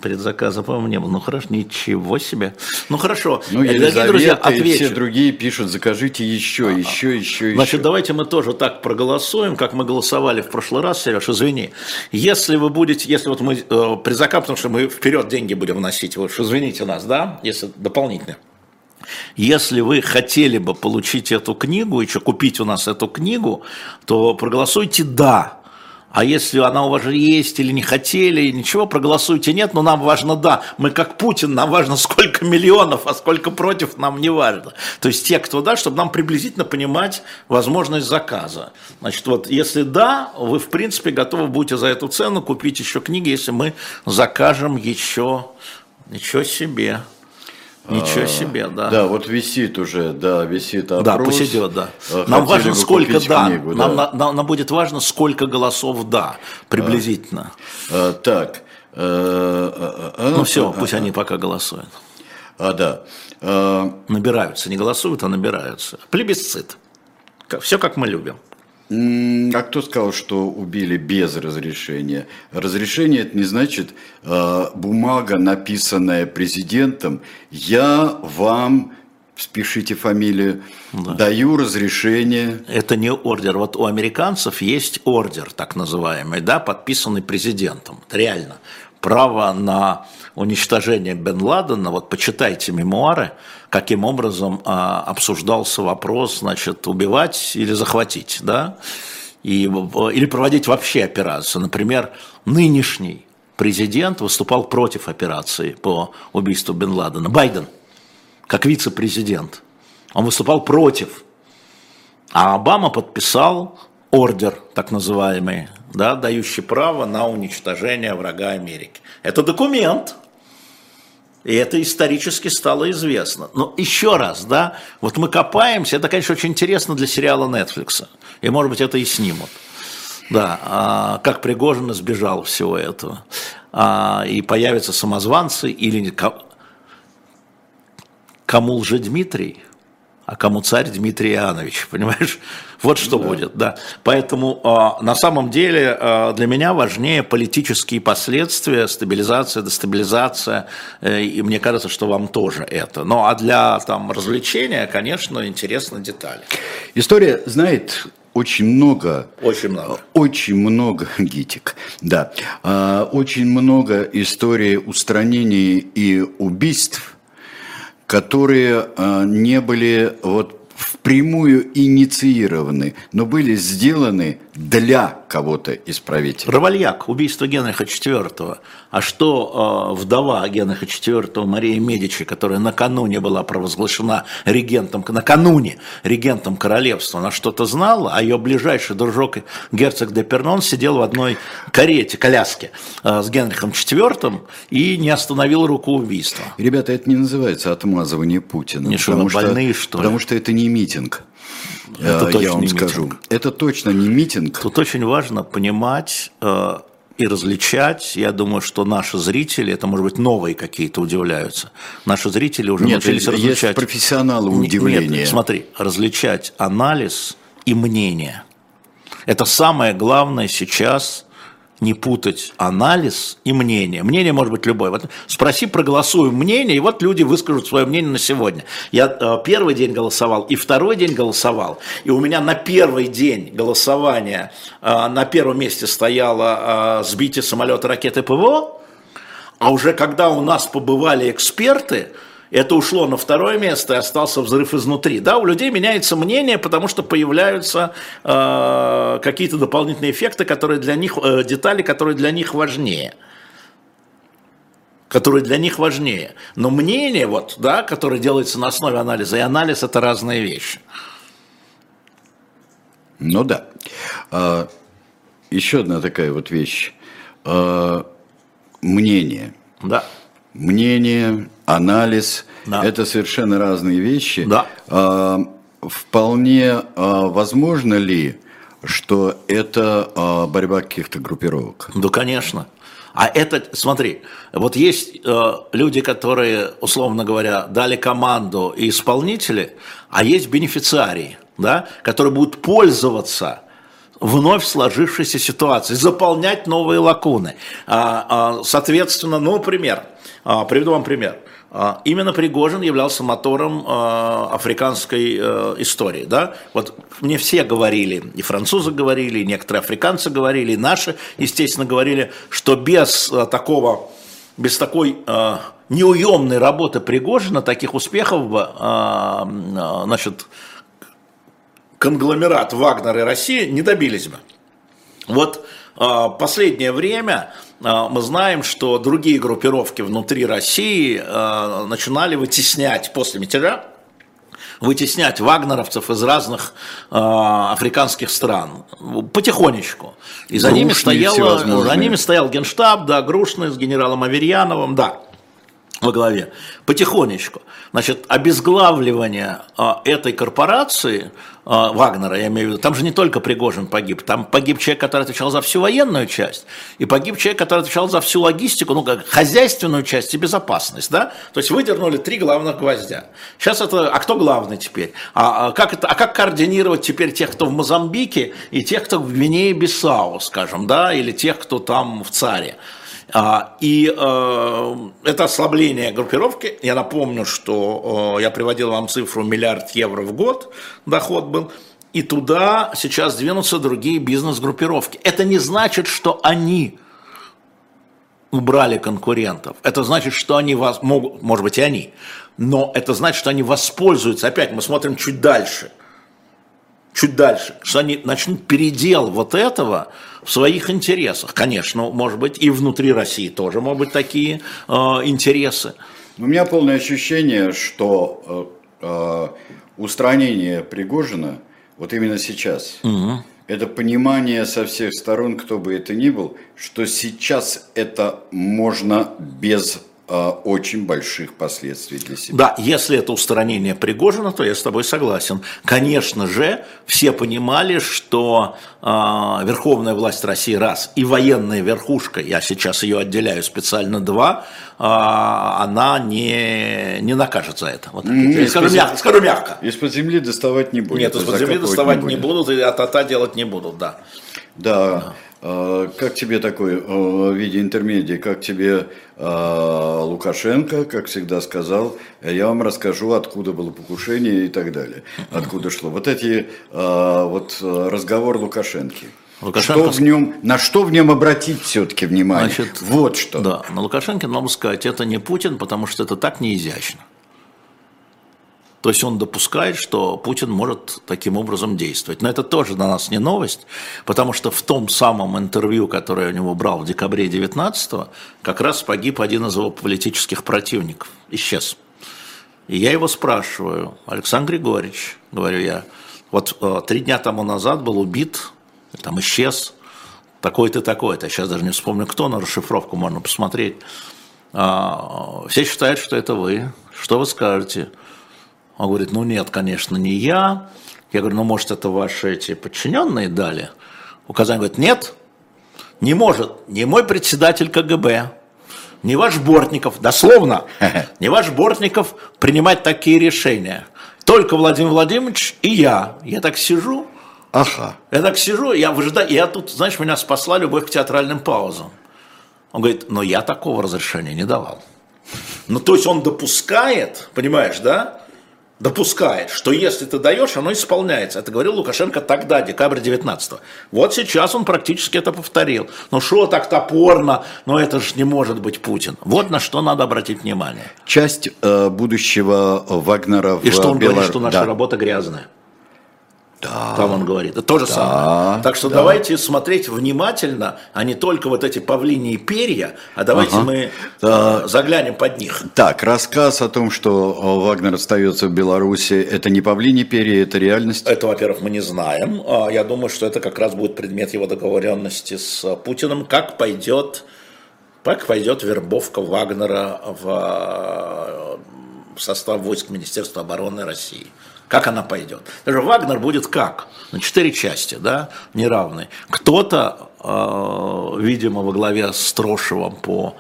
предзаказа, по-моему, не было. Ну хорошо, ничего себе. Ну хорошо, Ну, Елизавета друзья, и все отвечу. другие пишут, закажите еще, еще, еще, еще. Значит, давайте мы тоже так проголосуем, как мы голосовали в прошлый раз, Сереж, извини. Если вы будете, если вот мы э, при заказ, потому что мы вперед деньги будем вносить, вот, извините нас, да, если дополнительно. Если вы хотели бы получить эту книгу, еще купить у нас эту книгу, то проголосуйте «да». А если она у вас же есть или не хотели, ничего, проголосуйте нет, но нам важно да. Мы как Путин, нам важно сколько миллионов, а сколько против нам не важно. То есть те, кто да, чтобы нам приблизительно понимать возможность заказа. Значит, вот если да, вы в принципе готовы будете за эту цену купить еще книги, если мы закажем еще, ничего себе. Ничего себе, да. Да, вот висит уже, да, висит опрос. Да, пусть идет, да. Э, Нам хотели важно, сколько да. книгу, Нам, да. на- нам- нам будет важно, сколько голосов да, приблизительно. Э, Так. э, э, э, Ну все, э, пусть э, они пока голосуют. А, да. Э, Набираются, не голосуют, а набираются. Плебисцит. Все как мы любим. А кто сказал, что убили без разрешения? Разрешение это не значит э, бумага, написанная президентом. Я вам, спешите фамилию, даю разрешение. Это не ордер. Вот у американцев есть ордер, так называемый, да, подписанный президентом. Это реально. Право на уничтожение Бен Ладена, вот почитайте мемуары, каким образом а, обсуждался вопрос, значит, убивать или захватить, да, и, в- или проводить вообще операцию. Например, нынешний президент выступал против операции по убийству Бен Ладена. Байден, как вице-президент, он выступал против а Обама подписал ордер, так называемый, да, дающий право на уничтожение врага Америки. Это документ, и это исторически стало известно. Но еще раз, да, вот мы копаемся, это, конечно, очень интересно для сериала Netflix, и, может быть, это и снимут. Да, а, как Пригожин избежал всего этого. А, и появятся самозванцы или ко- кому лже Дмитрий, а кому царь Дмитрий Иоаннович, [laughs] понимаешь? Вот что будет, да. Поэтому а, на самом деле а, для меня важнее политические последствия, стабилизация, дестабилизация, э, и мне кажется, что вам тоже это. Ну, а для там развлечения, конечно, интересны детали. История знает очень много Очень много. Очень много, [laughs] Гитик, да, А, очень много историй устранений и убийств, которые а, не были вот впрямую инициированы, но были сделаны для кого-то из правителей. Равальяк, убийство Генриха IV. А что э, вдова Генриха IV Мария Медичи, которая накануне была провозглашена регентом, накануне регентом королевства, она что-то знала, а ее ближайший дружок герцог де Пернон сидел в одной карете, коляске э, с Генрихом IV и не остановил руку убийства. Ребята, это не называется отмазывание Путина. Не, что, потому вы больные, что ли? Потому что это не митинг. Это точно я вам не скажу. митинг. Это точно не митинг. Тут очень важно понимать э, и различать. Я думаю, что наши зрители, это может быть новые какие-то удивляются. Наши зрители уже Нет, научились есть различать. профессионалы Не- удивления. Нет, смотри, различать анализ и мнение. Это самое главное сейчас не путать анализ и мнение. Мнение может быть любое. Вот спроси, проголосуем мнение, и вот люди выскажут свое мнение на сегодня. Я э, первый день голосовал и второй день голосовал, и у меня на первый день голосования э, на первом месте стояло э, сбитие самолета ракеты ПВО, а уже когда у нас побывали эксперты, это ушло на второе место и остался взрыв изнутри. Да, у людей меняется мнение, потому что появляются э, какие-то дополнительные эффекты, которые для них, э, детали, которые для них важнее. Которые для них важнее. Но мнение, вот, да, которое делается на основе анализа, и анализ это разные вещи. Ну да. А, еще одна такая вот вещь. А, мнение. Да. мнение, анализ Да. это совершенно разные вещи. Да. А, вполне а, возможно ли, что это а, борьба каких-то группировок? Да, конечно. А это, смотри, вот есть э, люди, которые, условно говоря, дали команду и исполнители, а есть бенефициарии, да, которые будут пользоваться вновь сложившейся ситуацией, заполнять новые лакуны. А, а, соответственно, ну, пример, а, приведу вам пример. А, Именно Пригожин являлся мотором а, африканской э, истории. Да? Вот мне все говорили, и французы говорили, и некоторые африканцы говорили, и наши, естественно, говорили, что без э, такого, без такой э, неуемной работы Пригожина таких успехов бы, а, значит, конгломерат Вагнер и Россия не добились бы. Вот последнее время мы знаем, что другие группировки внутри России а, начинали вытеснять после мятежа, вытеснять вагнеровцев из разных а, африканских стран потихонечку. И за ними, Грушные стояла, всевозможные. за ними стоял генштаб, да, Грушный с генералом Аверьяновым, да, во главе. Потихонечку. Значит, обезглавливание а, этой корпорации, а, Вагнера, я имею в виду, там же не только Пригожин погиб, там погиб человек, который отвечал за всю военную часть, и погиб человек, который отвечал за всю логистику, ну, как хозяйственную часть и безопасность, да? То есть выдернули три главных гвоздя. Сейчас это, а кто главный теперь? А, а как, это, а как координировать теперь тех, кто в Мозамбике, и тех, кто в Гвинее-Бисау, скажем, да, или тех, кто там в ЦАРе? А, И э, это ослабление группировки. Я напомню, что э, я приводил вам цифру миллиард евро в год доход был. И туда сейчас двинутся другие бизнес-группировки. Это не значит, что они убрали конкурентов. Это значит, что они вас могут, может быть, и они, но это значит, что они воспользуются. Опять мы смотрим чуть дальше. Чуть дальше, что они начнут передел вот этого в своих интересах. Конечно, может быть, и внутри России тоже могут быть такие э, интересы. У меня полное ощущение, что э, э, устранение Пригожина вот именно сейчас, это понимание со всех сторон, кто бы это ни был, что сейчас это можно без очень больших последствий для себя. Да, если это устранение Пригожина, то я с тобой согласен. Конечно же, все понимали, что э, верховная власть России раз и военная верхушка, я сейчас ее отделяю специально два, э, она не, не накажет за это. Вот, я скажу, мягко, скажу мягко. Из-под земли доставать не будет. Нет, из-под земли доставать не будет. будут, и от делать не будут, да. Да. Э, Как тебе такой э, в виде интермедии, как тебе э, Лукашенко, как всегда сказал, я вам расскажу, откуда было покушение и так далее, откуда шло. Вот эти вот разговор Лукашенки. Лукашенко Что в нем, на что в нем обратить все-таки внимание? Значит, вот что. Да, на Лукашенко надо сказать, это не Путин, потому что это так неизящно. То есть он допускает, что Путин может таким образом действовать. Но это тоже для нас не новость, потому что в том самом интервью, которое я у него брал в декабре 19 как раз погиб один из его политических противников, исчез. И я его спрашиваю, Александр Григорьевич, говорю я, вот э, три дня тому назад был убит, там исчез, такой-то, такой-то, сейчас даже не вспомню кто, на расшифровку можно посмотреть. А, все считают, что это вы, что вы скажете? Он говорит, ну нет, конечно, не я. Я говорю, ну может это ваши эти подчиненные дали? Указание говорит, нет, не может, не мой председатель КГБ, не ваш Бортников, дословно, [laughs] не ваш Бортников принимать такие решения. Только Владимир Владимирович и я. Я так сижу, Ага. я так сижу, я выжидаю, я тут, знаешь, меня спасла любовь к театральным паузам. Он говорит, но я такого разрешения не давал. Ну, то есть он допускает, понимаешь, да? Допускает, что если ты даешь, оно исполняется. Это говорил Лукашенко тогда, декабрь 19 Вот сейчас он практически это повторил. Ну что так топорно, но это же не может быть Путин. Вот на что надо обратить внимание. Часть э, будущего Вагнера в И что он Белор- говорит, что наша Да. работа грязная. Да. Там он говорит. Это то же самое. Так что да. давайте смотреть внимательно, а не только вот эти павлиньи перья, а давайте Ага. мы э, заглянем под них. Так, рассказ о том, что э, Вагнер остается в Беларуси, это не павлини перья, это реальность. Это, во-первых, мы не знаем. А Я думаю, что это как раз будет предмет его договоренности с э, Путиным, как пойдет как пойдет вербовка Вагнера в, в состав войск Министерства обороны России. Как она пойдет? Даже Вагнер будет как? На четыре части, да, неравные. Кто-то, э, видимо, во главе с Трошевым по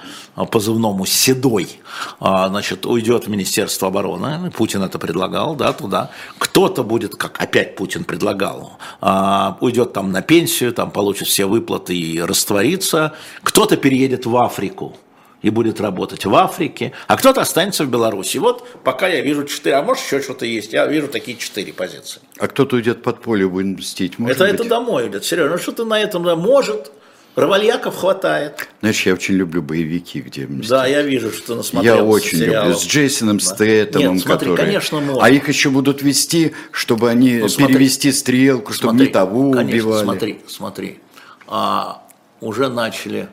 позывному «Седой», э, значит, уйдет в Министерство обороны, Путин это предлагал, да, туда. Кто-то будет, как опять Путин предлагал, э, уйдет там на пенсию, там получит все выплаты и растворится. Кто-то переедет в Африку, и будет работать в Африке, а кто-то останется в Беларуси. Вот пока я вижу четыре, а может еще что-то есть, я вижу такие четыре позиции. А кто-то уйдет под поле, будет мстить, может Это, быть? это домой уйдет, Сережа, ну что ты на этом, да, может, Равальяков хватает. Знаешь, я очень люблю боевики, где мстят. Да, я вижу, что насмотрелся Я очень сериалов. люблю. С Джейсоном Да. Стрэттомом, Нет, смотри, которые... конечно, можно. А их еще будут вести, чтобы они Ну, смотри. перевести стрелку, чтобы Смотри, не того конечно, убивали. Смотри, смотри. А, уже начали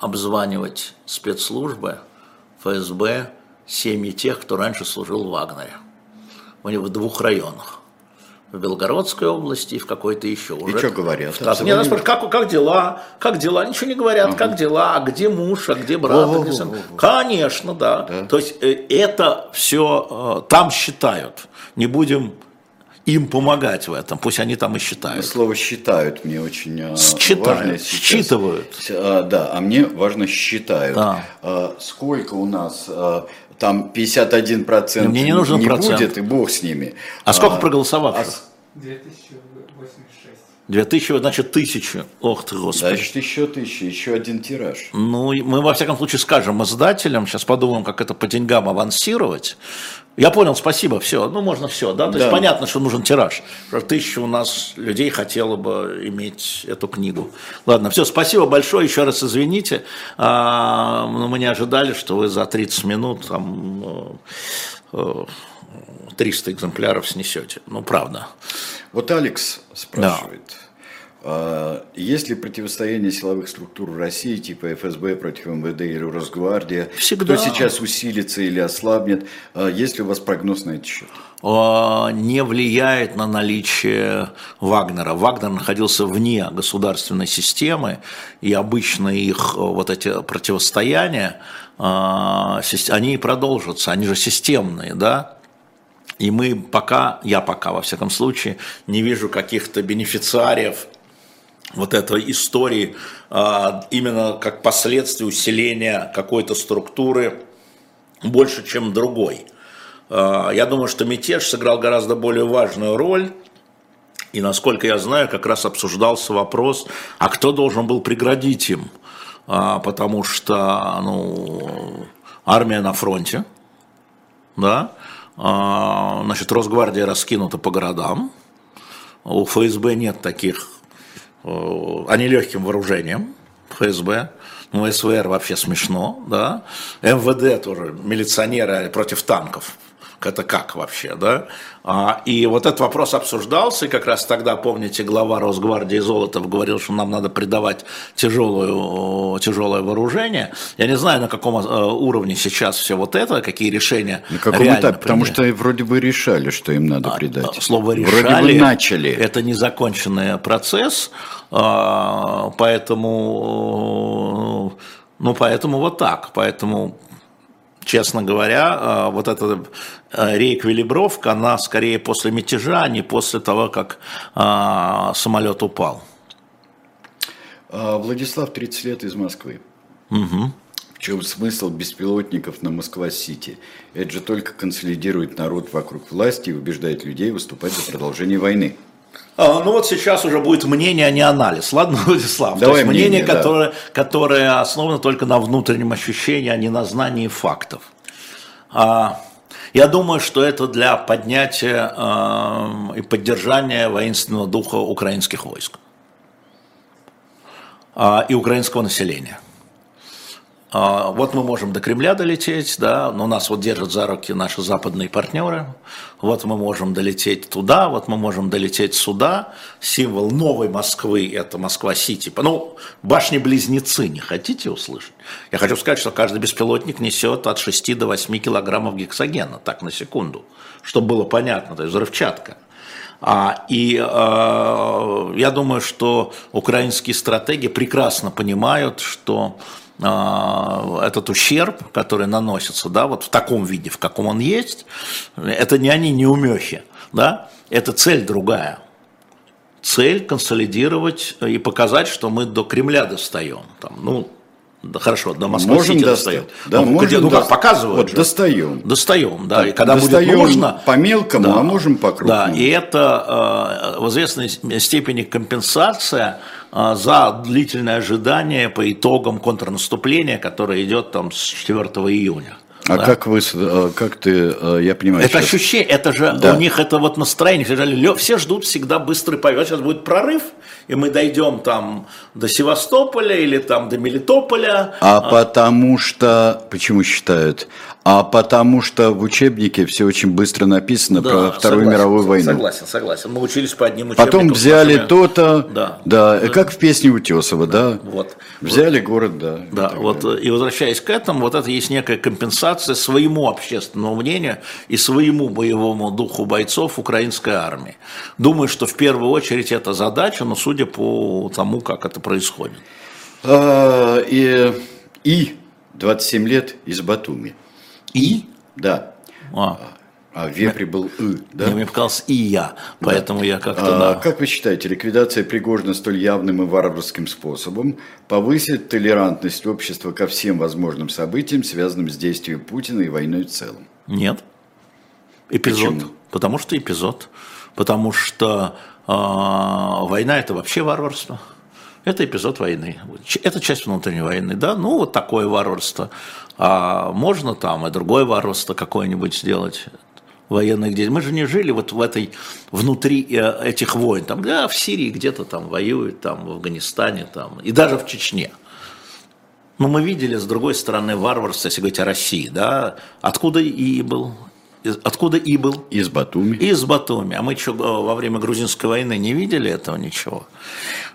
обзванивать спецслужбы, ФСБ, семьи тех, кто раньше служил в Вагнере. У них в двух районах. В Белгородской области и в какой-то еще. Уже что говорят? В Тас- Обзванивают? Нет, нас спрашивают, как, как дела? Как дела? Ничего не говорят. Как дела? А где муж? А где брат? А где сын? Конечно, да. То есть э, это все там считают. Не будем им помогать в этом. Пусть они там и считают. Слово считают мне очень а, Считают, важно сейчас. считывают. А, да, а мне важно считают. Да. А, сколько у нас? а, там 51% Мне не нужен процент. будет, и бог с ними. А сколько А, проголосовавших? а с- 2086. 2000, значит, тысячу. Ох ты, господи. Значит, еще тысяча, еще один тираж. Ну, мы во всяком случае скажем издателям, сейчас подумаем, как это по деньгам авансировать. Я понял, спасибо, все, ну можно все, да, то Да. есть понятно, что нужен тираж, тысяча у нас людей хотела бы иметь эту книгу. Ладно, все, спасибо большое, еще раз извините, А, но мы не ожидали, что вы за 30 минут там э, э, 300 экземпляров снесете, ну правда. Вот Алекс спрашивает. а, Есть ли противостояние силовых структур в России, типа ФСБ против МВД или Росгвардия? Всегда. Кто сейчас усилится или ослабнет? А, Есть ли у вас прогноз на этот счет? э, не влияет на наличие Вагнера. Вагнер находился вне государственной системы, и обычно их э, вот эти противостояния, они и продолжатся, они же системные, да, и мы пока, я пока во всяком случае, не вижу каких-то бенефициариев вот этой истории а, именно как последствие усиления какой-то структуры больше, чем другой. А, Я думаю, что мятеж сыграл гораздо более важную роль. И, насколько я знаю, как раз обсуждался вопрос, а кто должен был преградить им? А, Потому что ну, армия на фронте, да? Значит, Росгвардия раскинута по городам, у ФСБ нет таких, э, они легким вооружением, ФСБ, ну, СВР вообще смешно, да, МВД тоже, милиционеры против танков, это как вообще, да? А, И вот этот вопрос обсуждался, и как раз тогда, помните, глава Росгвардии Золотов говорил, что нам надо придавать тяжелую, тяжелое вооружение. Я не знаю, на каком э, уровне сейчас все вот это, какие решения На каком реально этапе? Потому что вроде бы решали, что им надо придать. А, Слово Вроде решали. бы начали. Это незаконченный процесс, а, поэтому, ну, поэтому вот так. Поэтому, честно говоря, а, вот эта а, реэквилибровка, она скорее после мятежа, а не после того, как а, самолет упал. А, Владислав, 30 лет из Москвы. В чем смысл беспилотников на Москва-Сити? Это же только консолидирует народ вокруг власти и убеждает людей выступать за продолжение войны. А, Ну вот сейчас уже будет мнение, а не анализ. Ладно, [laughs] Владислав? Давай То есть мнение, мнение, да. которое, которое основано только на внутреннем ощущении, а не на знании фактов. А, Я думаю, что это для поднятия эм, и поддержания воинственного духа украинских войск а, и украинского населения. А, Вот мы можем до Кремля долететь, да, но нас вот держат за руки наши западные партнеры. Вот мы можем долететь туда, вот мы можем долететь сюда. Символ новой Москвы – это Москва-Сити. Ну, башни-близнецы не хотите услышать? Я хочу сказать, что каждый беспилотник несет от 6 до 8 килограммов гексогена, так, на секунду, чтобы было понятно, то есть взрывчатка. А, и э, я думаю, что украинские стратеги прекрасно понимают, что этот ущерб, который наносится, да, вот в таком виде, в каком он есть, это не они, не умехи, да, это цель другая. Цель консолидировать и показать, что мы до Кремля достаем. Там, ну, да, хорошо, до Москвы можем достать. Да, ну, можем ну, до... как показывают. Вот, же. достаем. Достаем, да. И когда достаем будет нужно. по мелкому, да, а можем по крупному. Да, и это э, в известной степени компенсация э, за длительное ожидание по итогам контрнаступления, которое идет там с 4 июня. А Да. как вы, э, как ты, э, я понимаю, Это сейчас- ощущение, это же Да. у них это вот настроение. Все, ждут всегда быстрый поверх. Сейчас будет прорыв, и мы дойдем там до Севастополя или там до Мелитополя. А потому что, почему считают? А потому что в учебнике все очень быстро написано Да, про Вторую согласен, мировую войну. Согласен, согласен. Мы учились по одним Потом учебникам с взяли то-то, Да. да, как в песне Утесова, да, Вот. взяли город, да. и Да, так вот далее. э, и возвращаясь к этому, вот это есть некая компенсация своему общественному мнению и своему боевому духу бойцов украинской армии. Думаю, что в первую очередь это задача, но судя по тому, как это происходит. А, и, и 27 лет из Батуми, И? да, А, а в Вепре был И, да. Мне показалось и я, поэтому я как-то, А, да. Как вы считаете, ликвидация Пригожина столь явным и варварским способом повысит толерантность общества ко всем возможным событиям, связанным с действием Путина и войной в целом? Нет. Эпизод. Почему? Потому что эпизод. Потому что а, война это вообще варварство. Это эпизод войны. Это часть внутренней войны, да? Ну, вот такое варварство. А можно там и другое варварство какое-нибудь сделать военных действий. Мы же не жили вот в этой, внутри э, этих войн. Там, да, в Сирии где-то там воюют, там, в Афганистане, там, и даже в Чечне. Но мы видели, с другой стороны, варварство, если говорить о России, да, откуда и был, из- откуда и был, Из Батуми. из Батуми. А мы что, во время грузинской войны не видели этого ничего?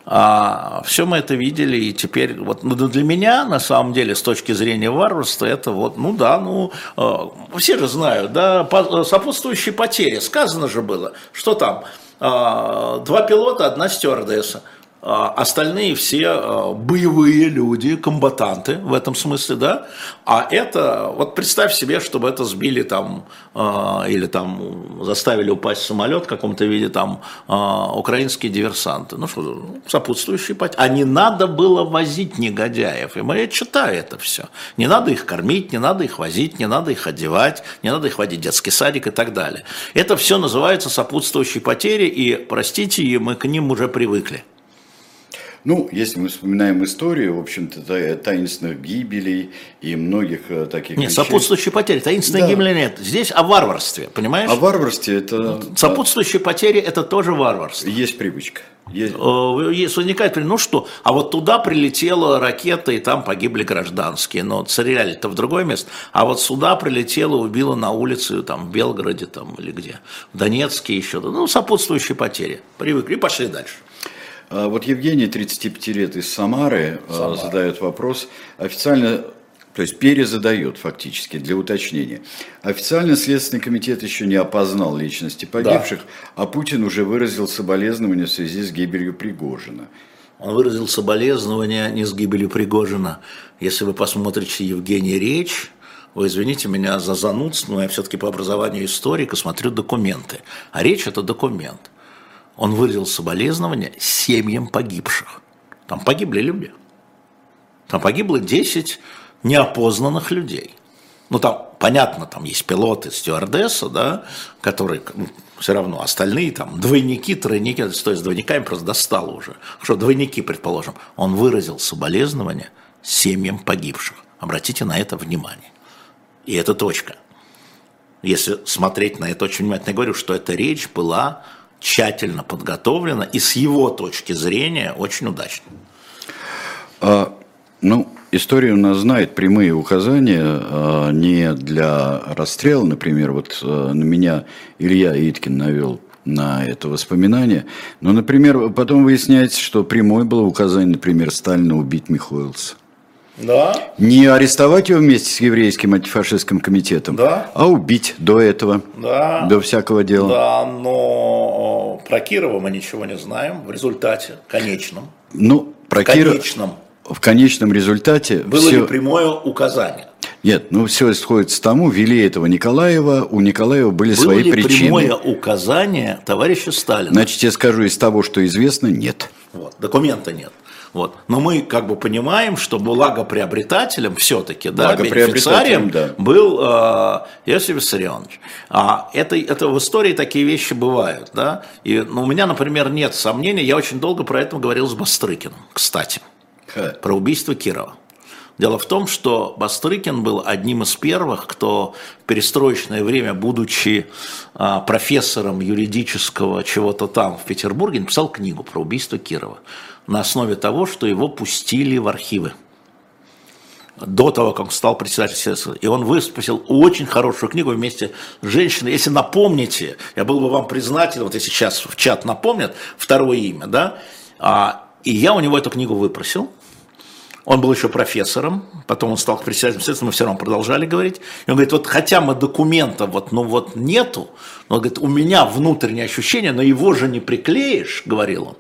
А, все мы это видели, и теперь, вот, ну, для меня, на самом деле, с точки зрения варварства, это вот, ну да, ну, э, все же знают, да, по- сопутствующие потери, сказано же было, что там, э, два пилота, одна стюардесса. А Остальные все э, боевые люди, комбатанты в этом смысле, да. А это, вот представь себе, чтобы это сбили там э, или там заставили упасть самолет в каком-то виде там украинские диверсанты. Ну что, сопутствующие потери. А не надо было возить негодяев. И мы я читаю это все. Не надо их кормить, не надо их возить, не надо их одевать, не надо их водить в детский садик и так далее. Это все называется сопутствующие потери, и, простите, мы к ним уже привыкли. Ну, если мы вспоминаем историю, в общем-то, та- таинственных гибелей и многих э, таких Нет, вещей. сопутствующие потери, таинственной Да. гибели нет. Здесь о варварстве, понимаешь? О варварстве это Сопутствующие потери – это тоже варварство. есть привычка. Есть- Э, Есть возникает, ну что, а вот туда прилетела ракета, и там погибли гражданские, но стреляли-то в другое место, а вот сюда прилетела, убила на улице, там, в Белгороде, там, или где, в Донецке еще, ну, сопутствующие потери, привыкли, и пошли дальше. А Вот Евгений, 35 лет из Самары, э, задает вопрос. Официально, то есть перезадает фактически для уточнения. Официально Следственный комитет еще не опознал личности погибших, а Путин уже выразил соболезнования в связи с гибелью Пригожина. Он выразил соболезнования не с гибелью Пригожина. Если вы посмотрите Евгений речь, вы извините меня за занудство, но я все-таки по образованию историка смотрю документы. А речь – это документ. Он выразил соболезнования семьям погибших. Там погибли люди. Там погибло 10 неопознанных людей. Ну, там, понятно, там есть пилоты, стюардесса, да, которые, ну, все равно, остальные там, двойники, тройники, то есть двойниками просто достало уже. Что двойники, предположим. Он выразил соболезнования семьям погибших. Обратите на это внимание. И это точка. Если смотреть на это очень внимательно, я говорю, что эта речь была тщательно подготовлена и с его точки зрения очень удачно. А, ну, история у нас знает прямые указания а, не для расстрела, например, вот а, на меня Илья Иткин навел на это воспоминание, но, например, потом выясняется, что прямое было указание, например, Сталина убить Михоэлса. Да, Не арестовать его вместе с еврейским антифашистским комитетом, Да. а убить до этого, да. до всякого дела. Да, но про Кирова мы ничего не знаем в результате конечном. Ну, про Кирова, конечном. в конечном результате Было все... ли прямое указание? Нет, ну все сходится к тому, вели этого Николаева, у Николаева были Было свои ли причины. прямое указание товарища Сталина? Значит, я скажу из того, что известно, нет. Вот, документа нет. Вот. Но мы как бы понимаем, что благоприобретателем все-таки, да, бенефициарием да. был э, Иосиф Виссарионович. А это, это в истории такие вещи бывают. Да? И ну, у меня, например, нет сомнений, я очень долго про это говорил с Бастрыкиным, кстати, Ха. про убийство Кирова. Дело в том, что Бастрыкин был одним из первых, кто в перестроечное время, будучи а, профессором юридического чего-то там в Петербурге, написал книгу про убийство Кирова на основе того, что его пустили в архивы до того, как он стал председателем Следственного. И он выпустил очень хорошую книгу вместе с женщиной. Если напомните, я был бы вам признателен, вот если сейчас в чат напомнят, второе имя, да, а, и я у него эту книгу выпросил, он был еще профессором, потом он стал председателем следствия, мы все равно продолжали говорить. И он говорит, вот хотя мы документов вот, ну вот нету, но говорит, у меня внутреннее ощущение, но его же не приклеишь, говорил он,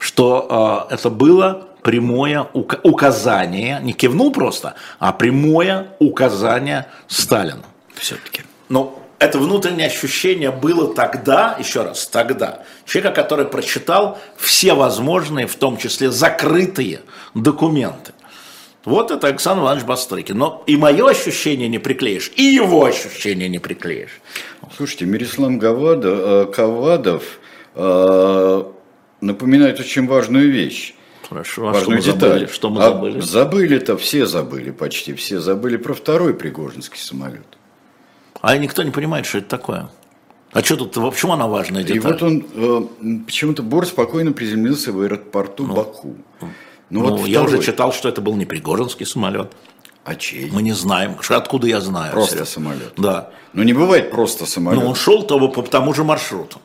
что э, это было прямое ука- указание, не кивнул просто, а прямое указание Сталину. Все-таки. Но это внутреннее ощущение было тогда, еще раз, тогда, человека, который прочитал все возможные, в том числе закрытые документы. Вот это Александр Иванович Бастрыкин. Но и мое ощущение не приклеишь, и его ощущение не приклеишь. Слушайте, Мирислам Гавада, э, Кавадов э, напоминает очень важную вещь. Хорошо, а что важную мы деталь. забыли? Что мы А забыли? Забыли-то все забыли, почти все забыли про второй Пригожинский самолет. А никто не понимает, что это такое. А что тут, почему она важная деталь? И вот он, э, почему-то Бор спокойно приземлился в аэропорту Баку. Ну, ну, вот я уже читал, что это был не Пригожинский самолет. А чей? Мы не знаем. Что- Откуда я знаю? Просто самолет. Да. Ну не бывает просто самолет. Но он шел то по тому же маршруту.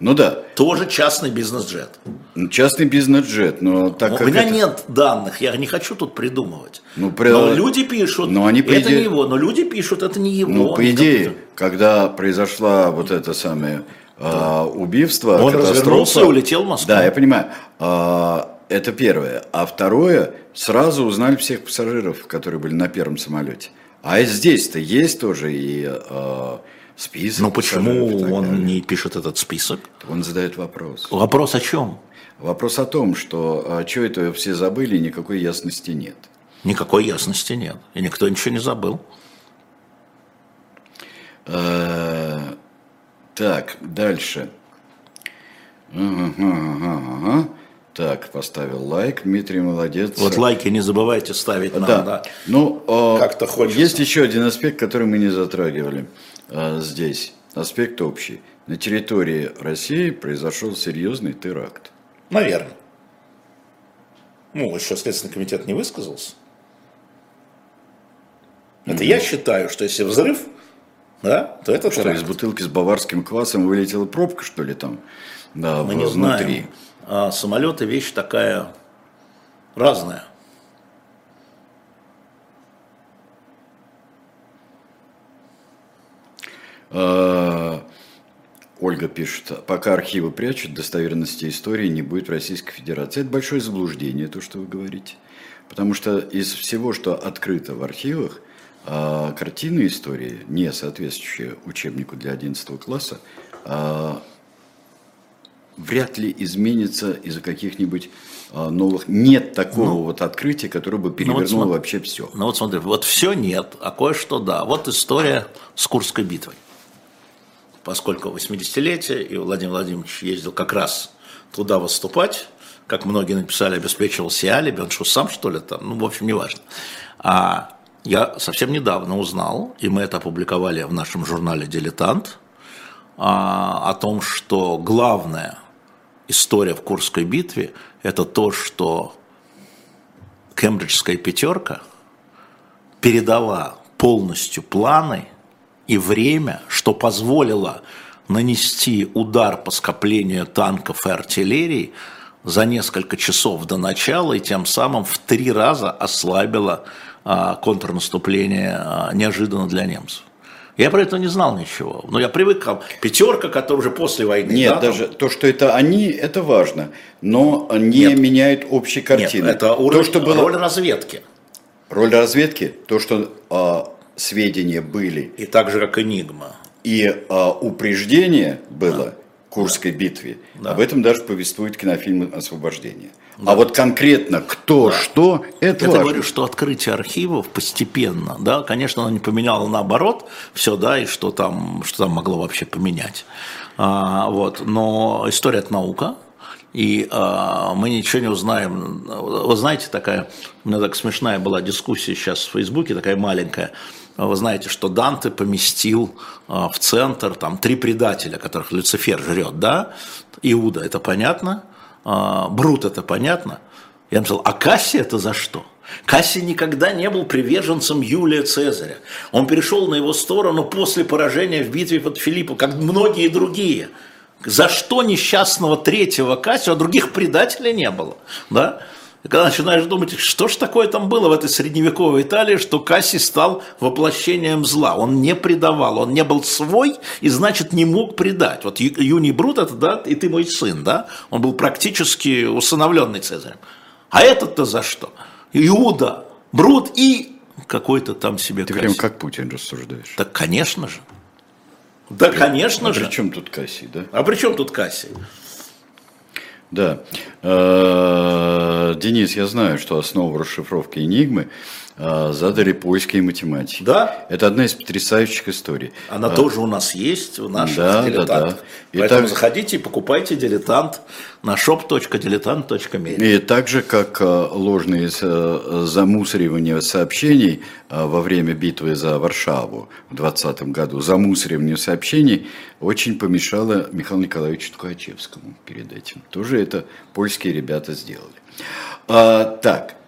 Ну да, Тоже частный бизнес-джет. Ну, частный бизнес-джет, но так У как меня это- нет данных, я не хочу тут придумывать. Ну, при- Но люди пишут, Но они, по это идее- не его, но люди пишут, это не его. Ну, по идее, когда произошла вот это самое а, убийство, Он катастрофа- и улетел в Москву. Да, я понимаю. А, это первое. А второе, сразу узнали всех пассажиров, которые были на первом самолете. А здесь-то есть тоже и а, список. Ну и почему он не пишет этот список? Он задает вопрос. Вопрос о чем? Вопрос о том, что а, что это все забыли, и никакой ясности нет. Никакой ясности нет. И никто ничего не забыл. Э, Так, дальше. Ага, ага, ага. Так, поставил лайк. Дмитрий молодец. Вот лайки не забывайте ставить нам, да. да. Ну, э, Как-то хочется. Есть еще один аспект, который мы не затрагивали э, здесь. Аспект общий. На территории России произошел серьезный теракт. Наверное. Ну, еще Следственный комитет не высказался. Это я считаю, что если взрыв, да, то это Что, теракт. из бутылки с баварским квасом вылетела пробка, что ли, там? Да, Мы в- не внутри. знаем. А самолеты вещь такая разная. А, Ольга пишет, пока архивы прячут, достоверности истории не будет в Российской Федерации. Это большое заблуждение, то, что вы говорите. Потому что из всего, что открыто в архивах, а, картины истории, не соответствующие учебнику для 11 класса, а, вряд ли изменится из-за каких-нибудь новых... Нет такого вот открытия, которое бы перевернуло смо- вообще все. Ну вот смотри, вот все нет, а кое-что да. Вот история с Курской битвой. Поскольку 80-летие, и Владимир Владимирович ездил как раз туда выступать, как многие написали, обеспечивал себе алиби, он что, сам что ли там, ну, в общем, неважно. А я совсем недавно узнал, и мы это опубликовали в нашем журнале «Дилетант», а, о том, что главная история в Курской битве – это то, что Кембриджская пятерка передала полностью планы и время, что позволило нанести удар по скоплению танков и артиллерии за несколько часов до начала и тем самым в три раза ослабило а, контрнаступление а, неожиданно для немцев. Я про это не знал ничего. Но я привык к пятерка, которая уже после войны. Нет, да, даже то, что это они, это важно, но не Нет. меняет общей Там? картины. Нет, это уровень, то, что было роль разведки. роль разведки, то, что а, сведения были И так же, как Энигма. и а, упреждение было в Курской битве, Да. об этом даже повествует кинофильм «Освобождение». А вот конкретно кто, что, это Я важно. говорю, что открытие архивов постепенно, да, конечно, оно не поменяло наоборот все, да, и что там, что там могло вообще поменять. А, вот, но история – это наука, и а, мы ничего не узнаем. Вы знаете, такая, у меня так смешная была дискуссия сейчас в Фейсбуке, такая маленькая. Вы знаете, что Данте поместил а, в центр там три предателя, которых Люцифер жрет, да? Иуда, это понятно, а, Брут, это понятно. Я написал, а Кассий это за что? Кассий никогда не был приверженцем Юлия Цезаря. Он перешел на его сторону после поражения в битве под Филиппом, как многие другие. За что несчастного третьего Кассия, а других предателей не было. Да? И когда начинаешь думать, что ж такое там было в этой средневековой Италии, что Кассий стал воплощением зла. Он не предавал, он не был свой и, значит, не мог предать. Вот Юний Брут, это, да, и ты мой сын, да, он был практически усыновленный Цезарем. А этот-то за что? Иуда, Брут и какой-то там себе Ты Кассий. прям как Путин рассуждаешь. Так, конечно же. Да, конечно а же. при чем тут Кассий, да? А при чем тут Кассий? Да. Э, Денис, я знаю, что основу расшифровки Энигмы задали поиски математики. Да. Это одна из потрясающих историй. Она тоже у нас есть, в наших Да, да, дилетантах. да. И Поэтому так- заходите и покупайте дилетант на shop.diletant.media. И так же, как э, ложные э, замусоривания сообщений э, во время битвы за Варшаву в 2020 году, замусориванию сообщений очень помешало Михаилу Николаевичу Ткачевскому перед этим. Тоже это польские ребята сделали. А, так, а, а, а, а.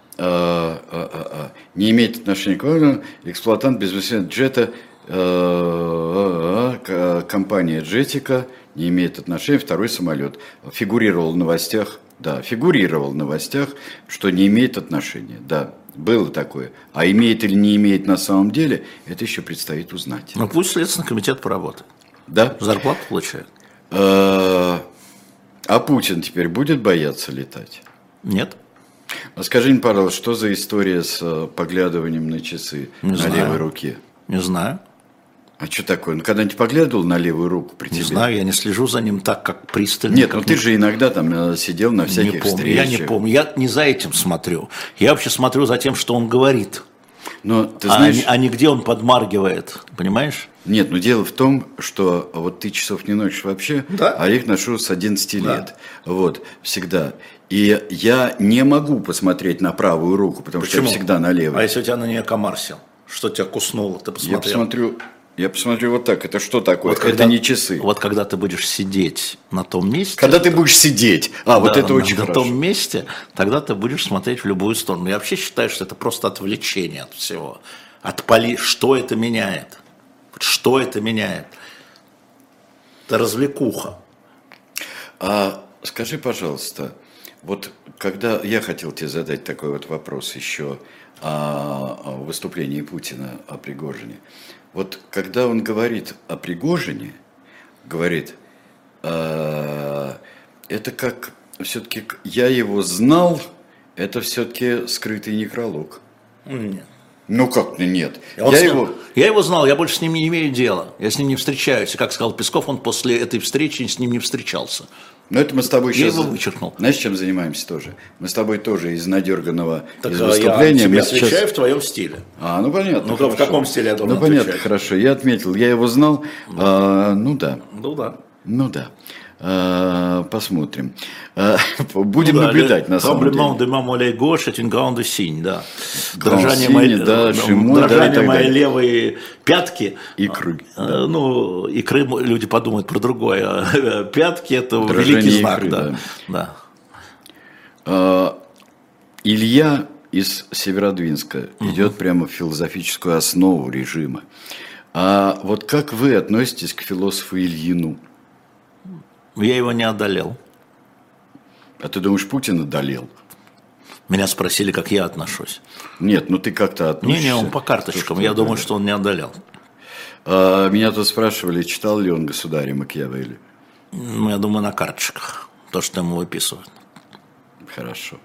Не имеет отношения к войне, эксплуатант безвестного джета, э, компания Джетика не имеет отношения, второй самолет. Фигурировал в новостях, да, фигурировал в новостях, что не имеет отношения, да, было такое. А имеет или не имеет на самом деле, это еще предстоит узнать. Ну пусть Следственный комитет поработает. Да? Зарплату получает. Э, А Путин теперь будет бояться летать? Нет? А скажи мне, пожалуйста, что за история с э, поглядыванием на часы Не на знаю. левой руке? Не знаю. А что такое? Ну, когда-нибудь поглядывал на левую руку при Не тебе? знаю, я не слежу за ним так, как пристально. Нет, как ну ты не- же иногда там э, сидел на не всяких помню. встречах. Я не помню. Я не за этим смотрю. Я вообще смотрю за тем, что он говорит. Но ты а, знаешь, не- а не где он подмаргивает. Понимаешь? нет, ну дело в том, что вот ты часов не носишь вообще, Да. а я их ношу с 11 Да. лет. Вот, всегда. И я не могу посмотреть на правую руку, потому что я всегда на левой. А если у тебя на нее комар сел? Что тебя куснуло? Ты Я посмотрел? посмотрю, я посмотрю вот так. Это что такое? Вот это когда- не часы. Вот когда ты будешь сидеть на том месте, Когда ты будешь сидеть. А, вот да, это на, очень на хорошо. том месте, тогда ты будешь смотреть в любую сторону. Я вообще считаю, что это просто отвлечение от всего. От поли... Что это меняет? Вот Что это меняет? Это развлекуха. А скажи, пожалуйста, вот когда я хотел тебе задать такой вот вопрос еще о, выступлении Путина о Пригожине. Вот когда он говорит о Пригожине, говорит, «А, это как все-таки я его знал, это все-таки скрытый некролог. Нет. Ну как ну нет? Он я ним- его. я его знал, я больше с ним не имею дела. Я с ним не встречаюсь. И, как сказал Песков, он после этой встречи с ним не встречался. Но это мы с тобой Я сейчас... его вычеркнул. Знаешь, чем занимаемся тоже? Мы с тобой тоже из надерганного Так из а, я выступления. тебе мы отвечаю сейчас... в твоем стиле. А, ну понятно. Ну, в хорошо. каком стиле я должен Ну понятно, отвечать? хорошо. Я отметил, я его знал. А, ну да, Ну да. ну да. А, посмотрим. А, [laughs] будем Ну да, наблюдать на самом деле. de ma molle gauche est une grande signe, да. Дрожание, моей, да, э, Шимон, и дрожание моей левой пятки. Икры, Э, Ну, икры люди подумают про другое. [laughs] Пятки это Дрожание великий знак, икры, да. да. да. Илья из Северодвинска идет прямо в философическую основу режима. А вот как вы относитесь к философу Ильину? Я его не одолел. А ты думаешь, Путин одолел? Меня спросили, как я отношусь. Нет, ну ты как-то относишься. Не-не, он по карточкам. То, Я думаю, что он не одолел. А, меня тут спрашивали, читал ли он «Государя Макьявелли». Ну, я думаю, на карточках. То, что ему выписывают. Хорошо.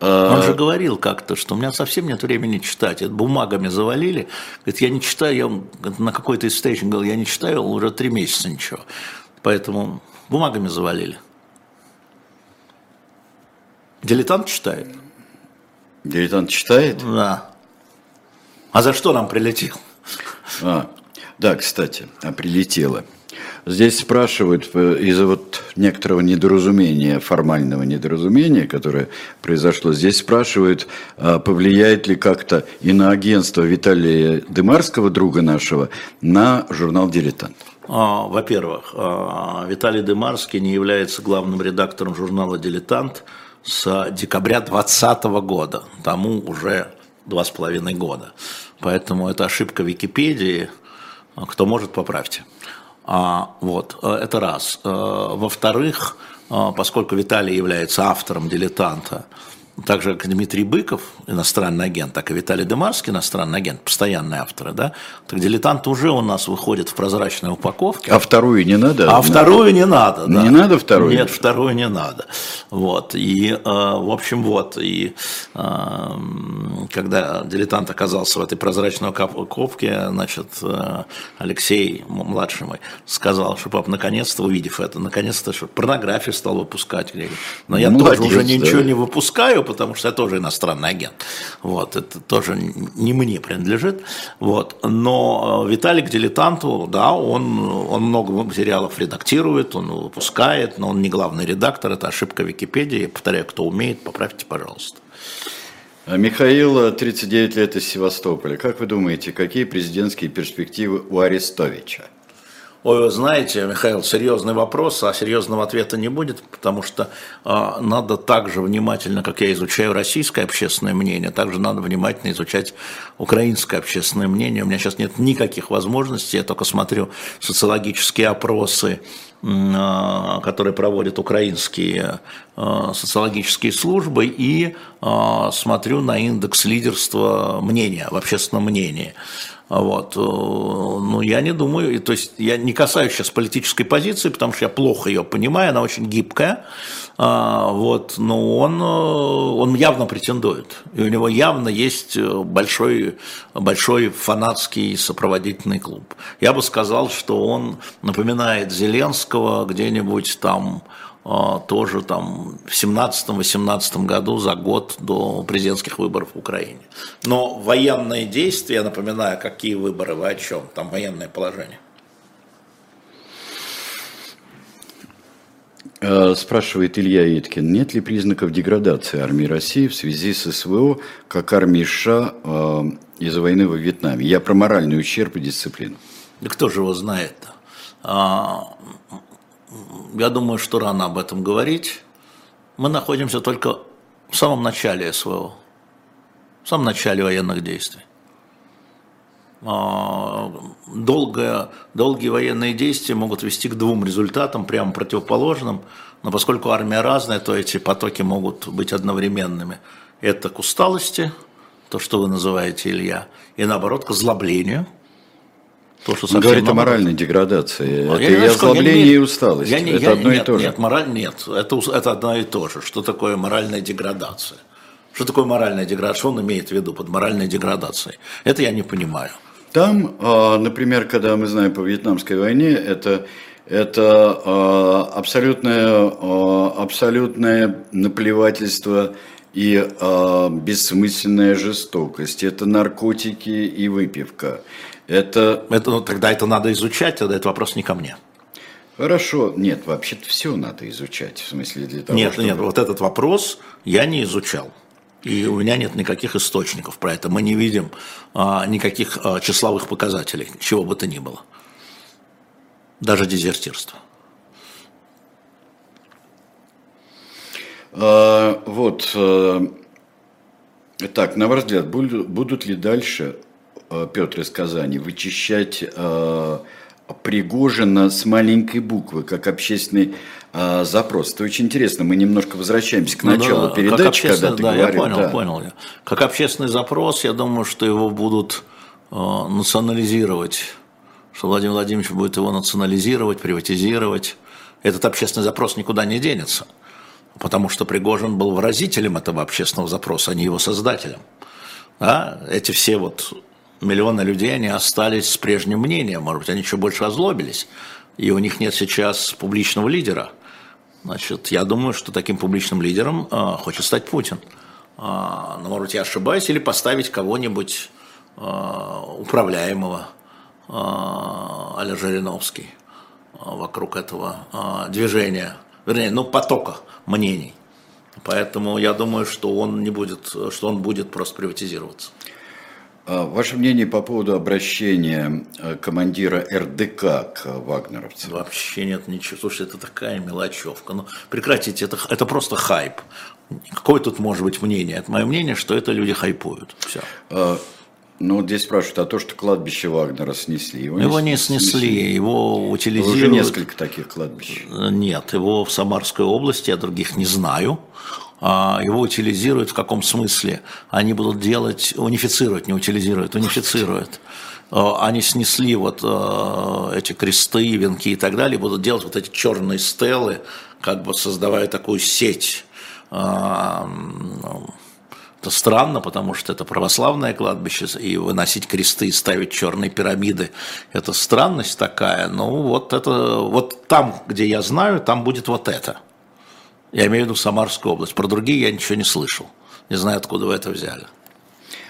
Он же говорил как-то, что у меня совсем нет времени читать. Это бумагами завалили. Говорит, я не читаю, я на какой-то из стейшн говорил, я не читаю уже три месяца ничего. Поэтому бумагами завалили. Дилетант читает? Дилетант читает? Да. А за что нам прилетел? А, да, кстати, а прилетело. Здесь спрашивают э, из-за вот некоторого недоразумения, формального недоразумения, которое произошло, здесь спрашивают, а повлияет ли как-то и на агентство Виталия Дымарского, друга нашего, на журнал «Дилетант». А, во-первых, а, Виталий Дымарский не является главным редактором журнала «Дилетант» с декабря 2020 года, тому уже два с половиной года. Поэтому это ошибка Википедии, кто может, поправьте. А, вот, э, это раз. Э, во-вторых, э, поскольку Виталий является автором «Дилетанта», так же, как Дмитрий Быков, иностранный агент, так и Виталий Демарский, иностранный агент, постоянные авторы, да, так «Дилетант» уже у нас выходит в прозрачной упаковке. А вторую не надо? А вторую не надо, да. Не надо вторую? Нет, вторую не надо. Вот, и, э, в общем, вот, и э, когда «Дилетант» оказался в этой прозрачной упаковке, значит, э, Алексей, младший мой, сказал, что, пап, наконец-то, увидев это, наконец-то, что порнографию стал выпускать. Но я Молодец, тоже уже да. ничего не выпускаю, потому что я тоже иностранный агент. Вот, это тоже не мне принадлежит. Вот. Но Виталик дилетанту, да, он, он много материалов редактирует, он выпускает, но он не главный редактор, это ошибка Википедии. Я повторяю, кто умеет, поправьте, пожалуйста. А Михаил, 39 лет из Севастополя. Как вы думаете, какие президентские перспективы у Арестовича? Ой, вы знаете, Михаил, серьезный вопрос, а серьезного ответа не будет, потому что э, надо так же внимательно, как я изучаю российское общественное мнение, также надо внимательно изучать украинское общественное мнение. У меня сейчас нет никаких возможностей, я только смотрю социологические опросы, э, которые проводят украинские социологические службы, и э, смотрю на индекс лидерства мнения, в общественном мнении. Вот. Ну, я не думаю, то есть я не касаюсь сейчас политической позиции, потому что я плохо ее понимаю, она очень гибкая, вот, но он, он явно претендует, и у него явно есть большой, большой фанатский сопроводительный клуб. Я бы сказал, что он напоминает Зеленского где-нибудь там, тоже там в 17-18 году, за год до президентских выборов в Украине. Но военные действия, я напоминаю, какие выборы, вы о чем? Там военное положение. Спрашивает Илья Иткин, нет ли признаков деградации армии России в связи с СВО, как армии США э, из-за войны во Вьетнаме? Я про моральный ущерб и дисциплину. Да кто же его знает-то? Я думаю, что рано об этом говорить. Мы находимся только в самом начале СВО, в самом начале военных действий. Долгое, долгие военные действия могут вести к двум результатам, прямо противоположным, но поскольку армия разная, то эти потоки могут быть одновременными. Это к усталости, то, что вы называете, Илья, и наоборот, к озлоблению – то, что Он говорит о моральной деградации. Ну, это и озлобление, и усталость. Я не, это я, одно нет, и то же. Нет, мораль нет. Это, это одно и то же. Что такое моральная деградация? Что такое моральная деградация? Что он имеет в виду под моральной деградацией? Это я не понимаю. Там, а, например, когда мы знаем по Вьетнамской войне, это, это а, абсолютное, а, абсолютное наплевательство и бессмысленная жестокость. Это наркотики и выпивка. Это... это ну, тогда это надо изучать, тогда это вопрос не ко мне. Хорошо, нет, вообще-то все надо изучать, в смысле для того, Нет, чтобы... нет, вот этот вопрос я не изучал. И у меня нет никаких источников про это. Мы не видим а, никаких а, числовых показателей, чего бы то ни было. Даже дезертирство. А, вот. А, так, на ваш взгляд, будут, ли дальше Петр из Казани, вычищать э, Пригожина с маленькой буквы, как общественный э, запрос. Это очень интересно. Мы немножко возвращаемся к началу ну, да, передачи, когда ты да, говорил. Я понял, да. понял. Как общественный запрос, я думаю, что его будут э, национализировать что Владимир Владимирович будет его национализировать, приватизировать. Этот общественный запрос никуда не денется, потому что Пригожин был выразителем этого общественного запроса, а не его создателем. Да? Эти все вот миллионы людей, они остались с прежним мнением, может быть, они еще больше озлобились, и у них нет сейчас публичного лидера. Значит, я думаю, что таким публичным лидером э, хочет стать Путин. Э, но, может быть, я ошибаюсь, или поставить кого-нибудь э, управляемого, э, а Жириновский, э, вокруг этого э, движения, вернее, ну, потока мнений. Поэтому я думаю, что он не будет, что он будет просто приватизироваться. А, ваше мнение по поводу обращения э, командира РДК к вагнеровцам? Вообще нет ничего. Слушай, это такая мелочевка. Ну, прекратите, это, это просто хайп. Какое тут может быть мнение? Это мое мнение, что это люди хайпуют. Все. А, ну, вот здесь спрашивают, а то, что кладбище Вагнера снесли? Его, его не снесли, снесли, его утилизируют. Уже несколько таких кладбищ. Нет, его в Самарской области, я других не знаю. А, его утилизируют в каком смысле? Они будут делать, унифицируют, не утилизируют, унифицируют. А, они снесли вот а, эти кресты, венки и так далее, будут делать вот эти черные стелы, как бы создавая такую сеть. Это странно, потому что это православное кладбище, и выносить кресты и ставить черные пирамиды – это странность такая. Ну, вот это, вот там, где я знаю, там будет вот это – я имею в виду Самарскую область. Про другие я ничего не слышал. Не знаю, откуда вы это взяли.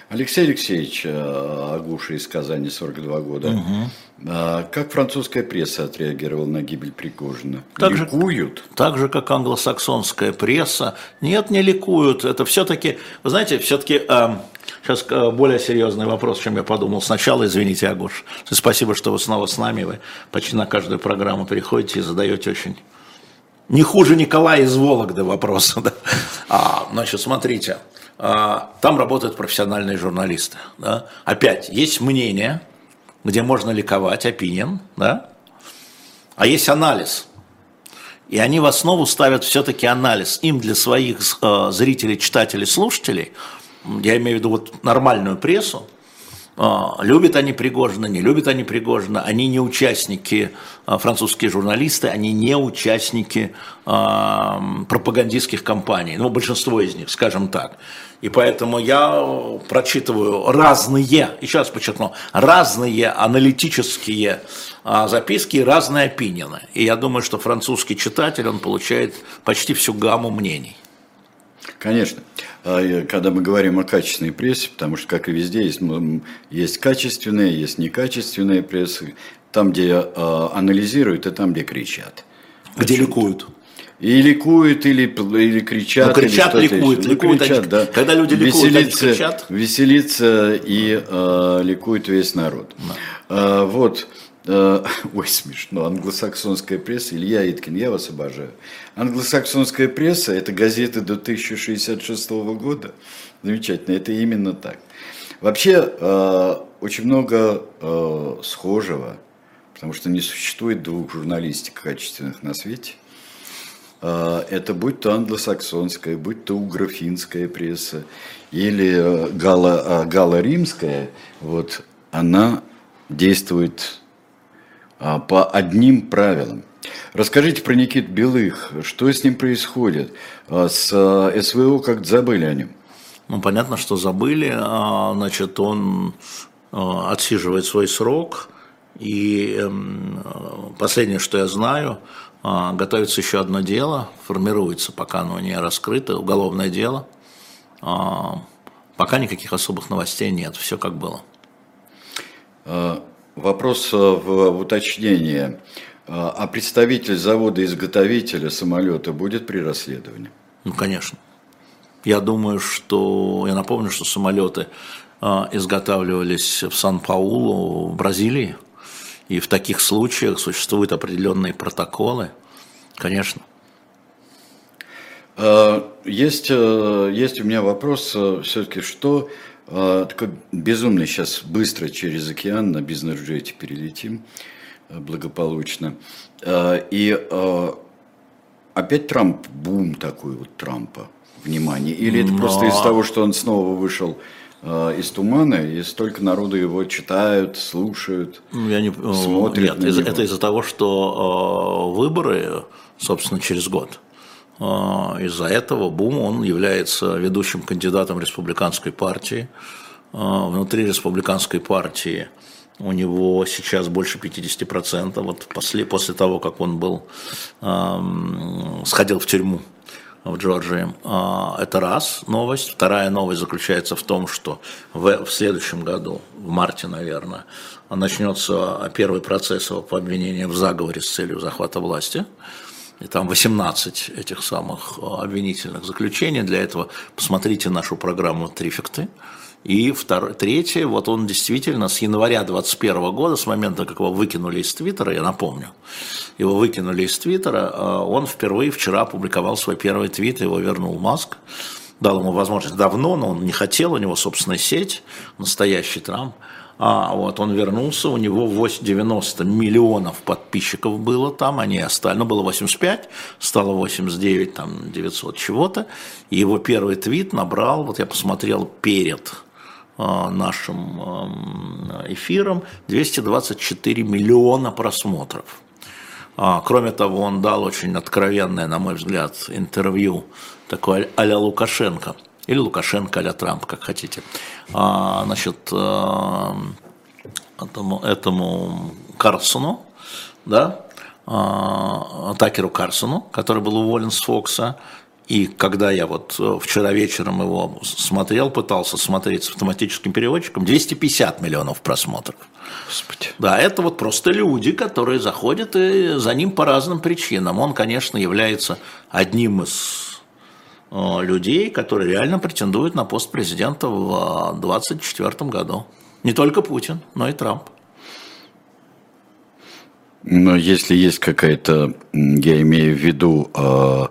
Алексей Алексеевич э, Агуша из Казани, 42 года. Угу. Как французская пресса отреагировала на гибель Пригожина? Так ликуют? Же, так же, как англосаксонская пресса. Нет, не ликуют. Это все-таки, вы знаете, все-таки э, сейчас более серьезный вопрос, чем я подумал. Сначала, извините, Агуш, спасибо, что вы снова с нами. Вы почти на каждую программу переходите и задаете очень не хуже Николая из Вологды вопрос. [laughs] Да? А, значит, смотрите, а, там работают профессиональные журналисты. Да? Опять, есть мнение, где можно ликовать, опинин, да? а есть анализ. И они в основу ставят все-таки анализ. Им для своих э, зрителей, читателей, слушателей, я имею в виду вот нормальную прессу, любят они Пригожина, не любят они Пригожина, они не участники, а, французские журналисты, они не участники а, пропагандистских кампаний, ну, большинство из них, скажем так. И поэтому я прочитываю разные, еще раз подчеркну, разные аналитические записки и разные опинины. И я думаю, что французский читатель, он получает почти всю гамму мнений. Конечно. А, когда мы говорим о качественной прессе, потому что, как и везде, есть, есть качественная, есть некачественная пресса, там, где а, анализируют, и там, где кричат. Где ликуют. И ликуют, или, или кричат. Ну, кричат, или ликуют. Ну, ликуют кричат, они, да. Когда люди ликуют, веселится, они кричат. Веселится и э, ликует весь народ. Да. Э, вот. Э, [laughs] ой, смешно, англосаксонская пресса, Илья Иткин, я вас обожаю. Англосаксонская пресса – это газеты до 1066 года. Замечательно, это именно так. Вообще, э, очень много э, схожего, потому что не существует двух журналистик качественных на свете. Это будь то англосаксонская, будь то угрофинская пресса или гало-римская, вот, она действует по одним правилам. Расскажите про Никит Белых, что с ним происходит? А, с а, СВО как забыли о нем? Ну, понятно, что забыли. Значит, он отсиживает свой срок. И эм, последнее, что я знаю, готовится еще одно дело, формируется, пока оно не раскрыто, уголовное дело. Пока никаких особых новостей нет, все как было. Вопрос э, в уточнение. Э, а представитель завода-изготовителя самолета будет при расследовании? Ну, конечно. Я думаю, что... Я напомню, что самолеты э, изготавливались в Сан-Паулу, в Бразилии. И в таких случаях существуют определенные протоколы. Конечно. Есть, есть у меня вопрос все-таки, что а, такой безумный сейчас быстро через океан на бизнес-джете перелетим э, благополучно. А, и а, опять Трамп, бум такой вот Трампа, внимание. Или это Но... просто из того, что он снова вышел э, из тумана, и столько народу его читают, слушают, Ну, Я не, э, смотрят Нет, это из-за того, что э, выборы, собственно, через год. Э, из-за этого Бум, он является ведущим кандидатом республиканской партии. Э, внутри республиканской партии у него сейчас больше 50%. Вот после, после того, как он был, сходил в тюрьму в Джорджии. А, Это раз новость. Вторая новость заключается в том, что в, в следующем году, в марте, наверное, начнется первый процесс его по обвинению в заговоре с целью захвата власти. И там 18 этих самых а, обвинительных заключений. Для этого посмотрите нашу программу «Трифекты». И второе, третье, вот он действительно с января 2021 года, с момента, как его выкинули из Твиттера, я напомню, его выкинули из Твиттера, э, он впервые вчера опубликовал свой первый твит, его вернул Маск, дал ему возможность давно, но он не хотел, у него собственная сеть, настоящий Трамп. А вот он вернулся, у него 8 90 миллионов подписчиков было там, они остались, ну было 85, стало 89, там 900 чего-то. Его первый твит набрал, вот я посмотрел перед э, нашим э, эфиром, 224 миллиона просмотров. А, Кроме того, он дал очень откровенное, на мой взгляд, интервью такое а-ля Лукашенко. Или Лукашенко а-ля Трамп, как хотите. А, Значит, э, этому, этому Карлсону, да, а, Такеру Карсону, который был уволен с Фокса. И когда я вот э, вчера вечером его смотрел, пытался смотреть с автоматическим переводчиком, 250 миллионов просмотров. Господи. Да, это вот просто люди, которые заходят и за ним по разным причинам. Он, конечно, является одним из людей, которые реально претендуют на пост президента в 2024 году. Не только Путин, но и Трамп. Но если есть какая-то, я имею в виду, э,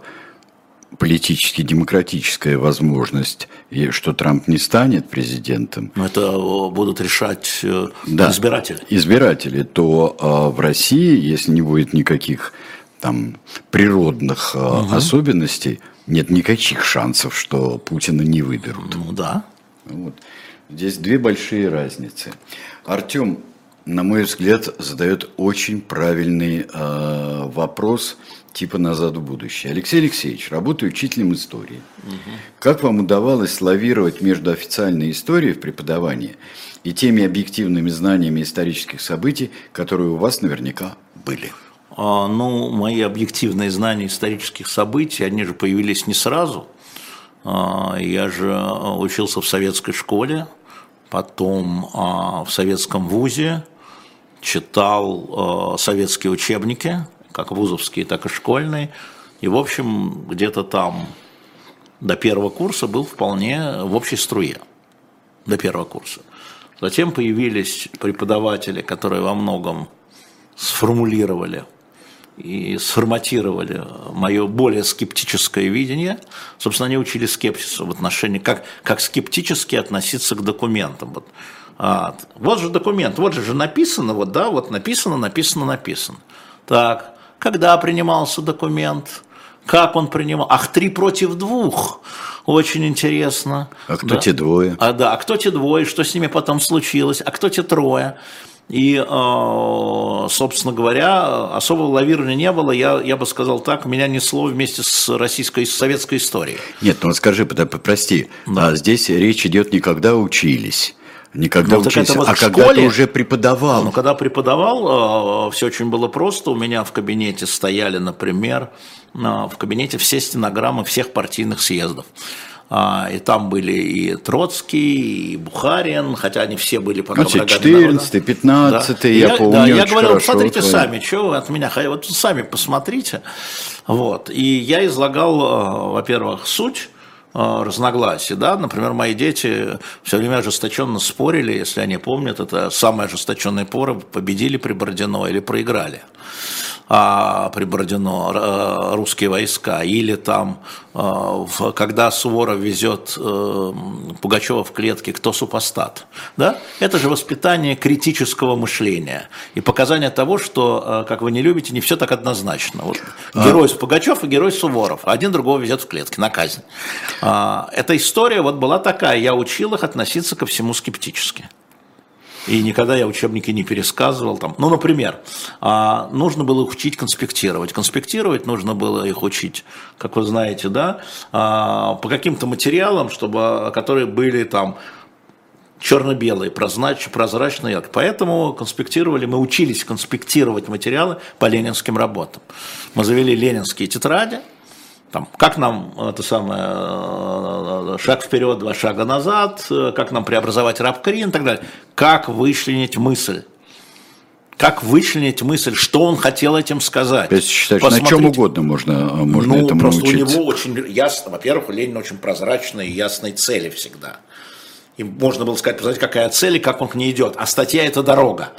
политически демократическая возможность, и что Трамп не станет президентом, Но это э, будут решать э, да, избиратели. избиратели, то э, в России, если не будет никаких там природных э, особенностей, нет никаких шансов, что Путина не выберут. Ну да. Вот. Здесь две большие разницы. Артем, на мой взгляд, задает очень правильный э, вопрос типа «назад в будущее». Алексей Алексеевич, работаю учителем истории. Как вам удавалось лавировать между официальной историей в преподавании и теми объективными знаниями исторических событий, которые у вас наверняка были? А, Ну, мои объективные знания исторических событий, они же появились не сразу. А, Я же э, учился в советской школе, потом а, в советском вузе, читал э, советские учебники, как вузовские, так и школьные. И, в общем, где-то там до первого курса был вполне в общей струе. До первого курса. Затем появились преподаватели, которые во многом сформулировали и сформатировали мое более скептическое видение. Собственно, они учили скепсису в отношении, как, как скептически относиться к документам. Вот, а, вот же документ, вот же же написано, вот да, вот написано, написано, написано. Так, когда принимался документ, как он принимал? Ах, три против двух. Очень интересно. А кто те двое? А, да, а кто те двое, что с ними потом случилось, а кто те трое. И, э, собственно говоря, особого лавирования не было. Я, я бы сказал так, меня несло вместе с российской, с советской историей. Нет, ну скажи, подо- прости, а здесь речь идет не когда учились, не когда Ну, это вот а когда школе. ты уже преподавал. Но когда преподавал, все очень было просто. У меня в кабинете стояли, например, э, в кабинете все стенограммы всех партийных съездов. А, И там были и Троцкий, и Бухарин, хотя они все были по Ну, программе 14-й, народа. 15-й, я помню Да, я говорил, смотрите твои. сами, что вы от меня вот сами посмотрите. Вот. И я излагал, э, во-первых, суть э, разногласий, да, например, мои дети все время ожесточенно спорили, если они помнят, это самые ожесточенные поры, победили при Бородино или проиграли. А, при Бородино а, русские войска, или там, а, в, когда Суворов везет а, Пугачева в клетке, кто супостат. Да? Это же воспитание критического мышления и показание того, что, а, как вы не любите, не все так однозначно. Вот, герой Пугачев и герой Суворов. Один другого везет в клетке на казнь. А, эта история вот была такая. Я учил их относиться ко всему скептически. И никогда я учебники не пересказывал. Там. Ну, например, а, нужно было учить конспектировать. Конспектировать нужно было их учить, как вы знаете, да, а, по каким-то материалам, чтобы, которые были там черно-белые, прозрачные. Поэтому конспектировали, мы учились конспектировать материалы по ленинским работам. Мы завели ленинские тетради, там, как нам это самое, э, шаг вперед, два шага назад, э, как нам преобразовать рабкрин и так далее. Как вычленить мысль? Как вычленить мысль, что он хотел этим сказать? То есть, считаешь, на чем угодно можно, э, можно ну, этому просто научиться. у него очень ясно, во-первых, у Ленина очень прозрачные и ясные цели всегда. И можно было сказать, посмотрите, какая цель и как он к ней идет. А статья – это дорога.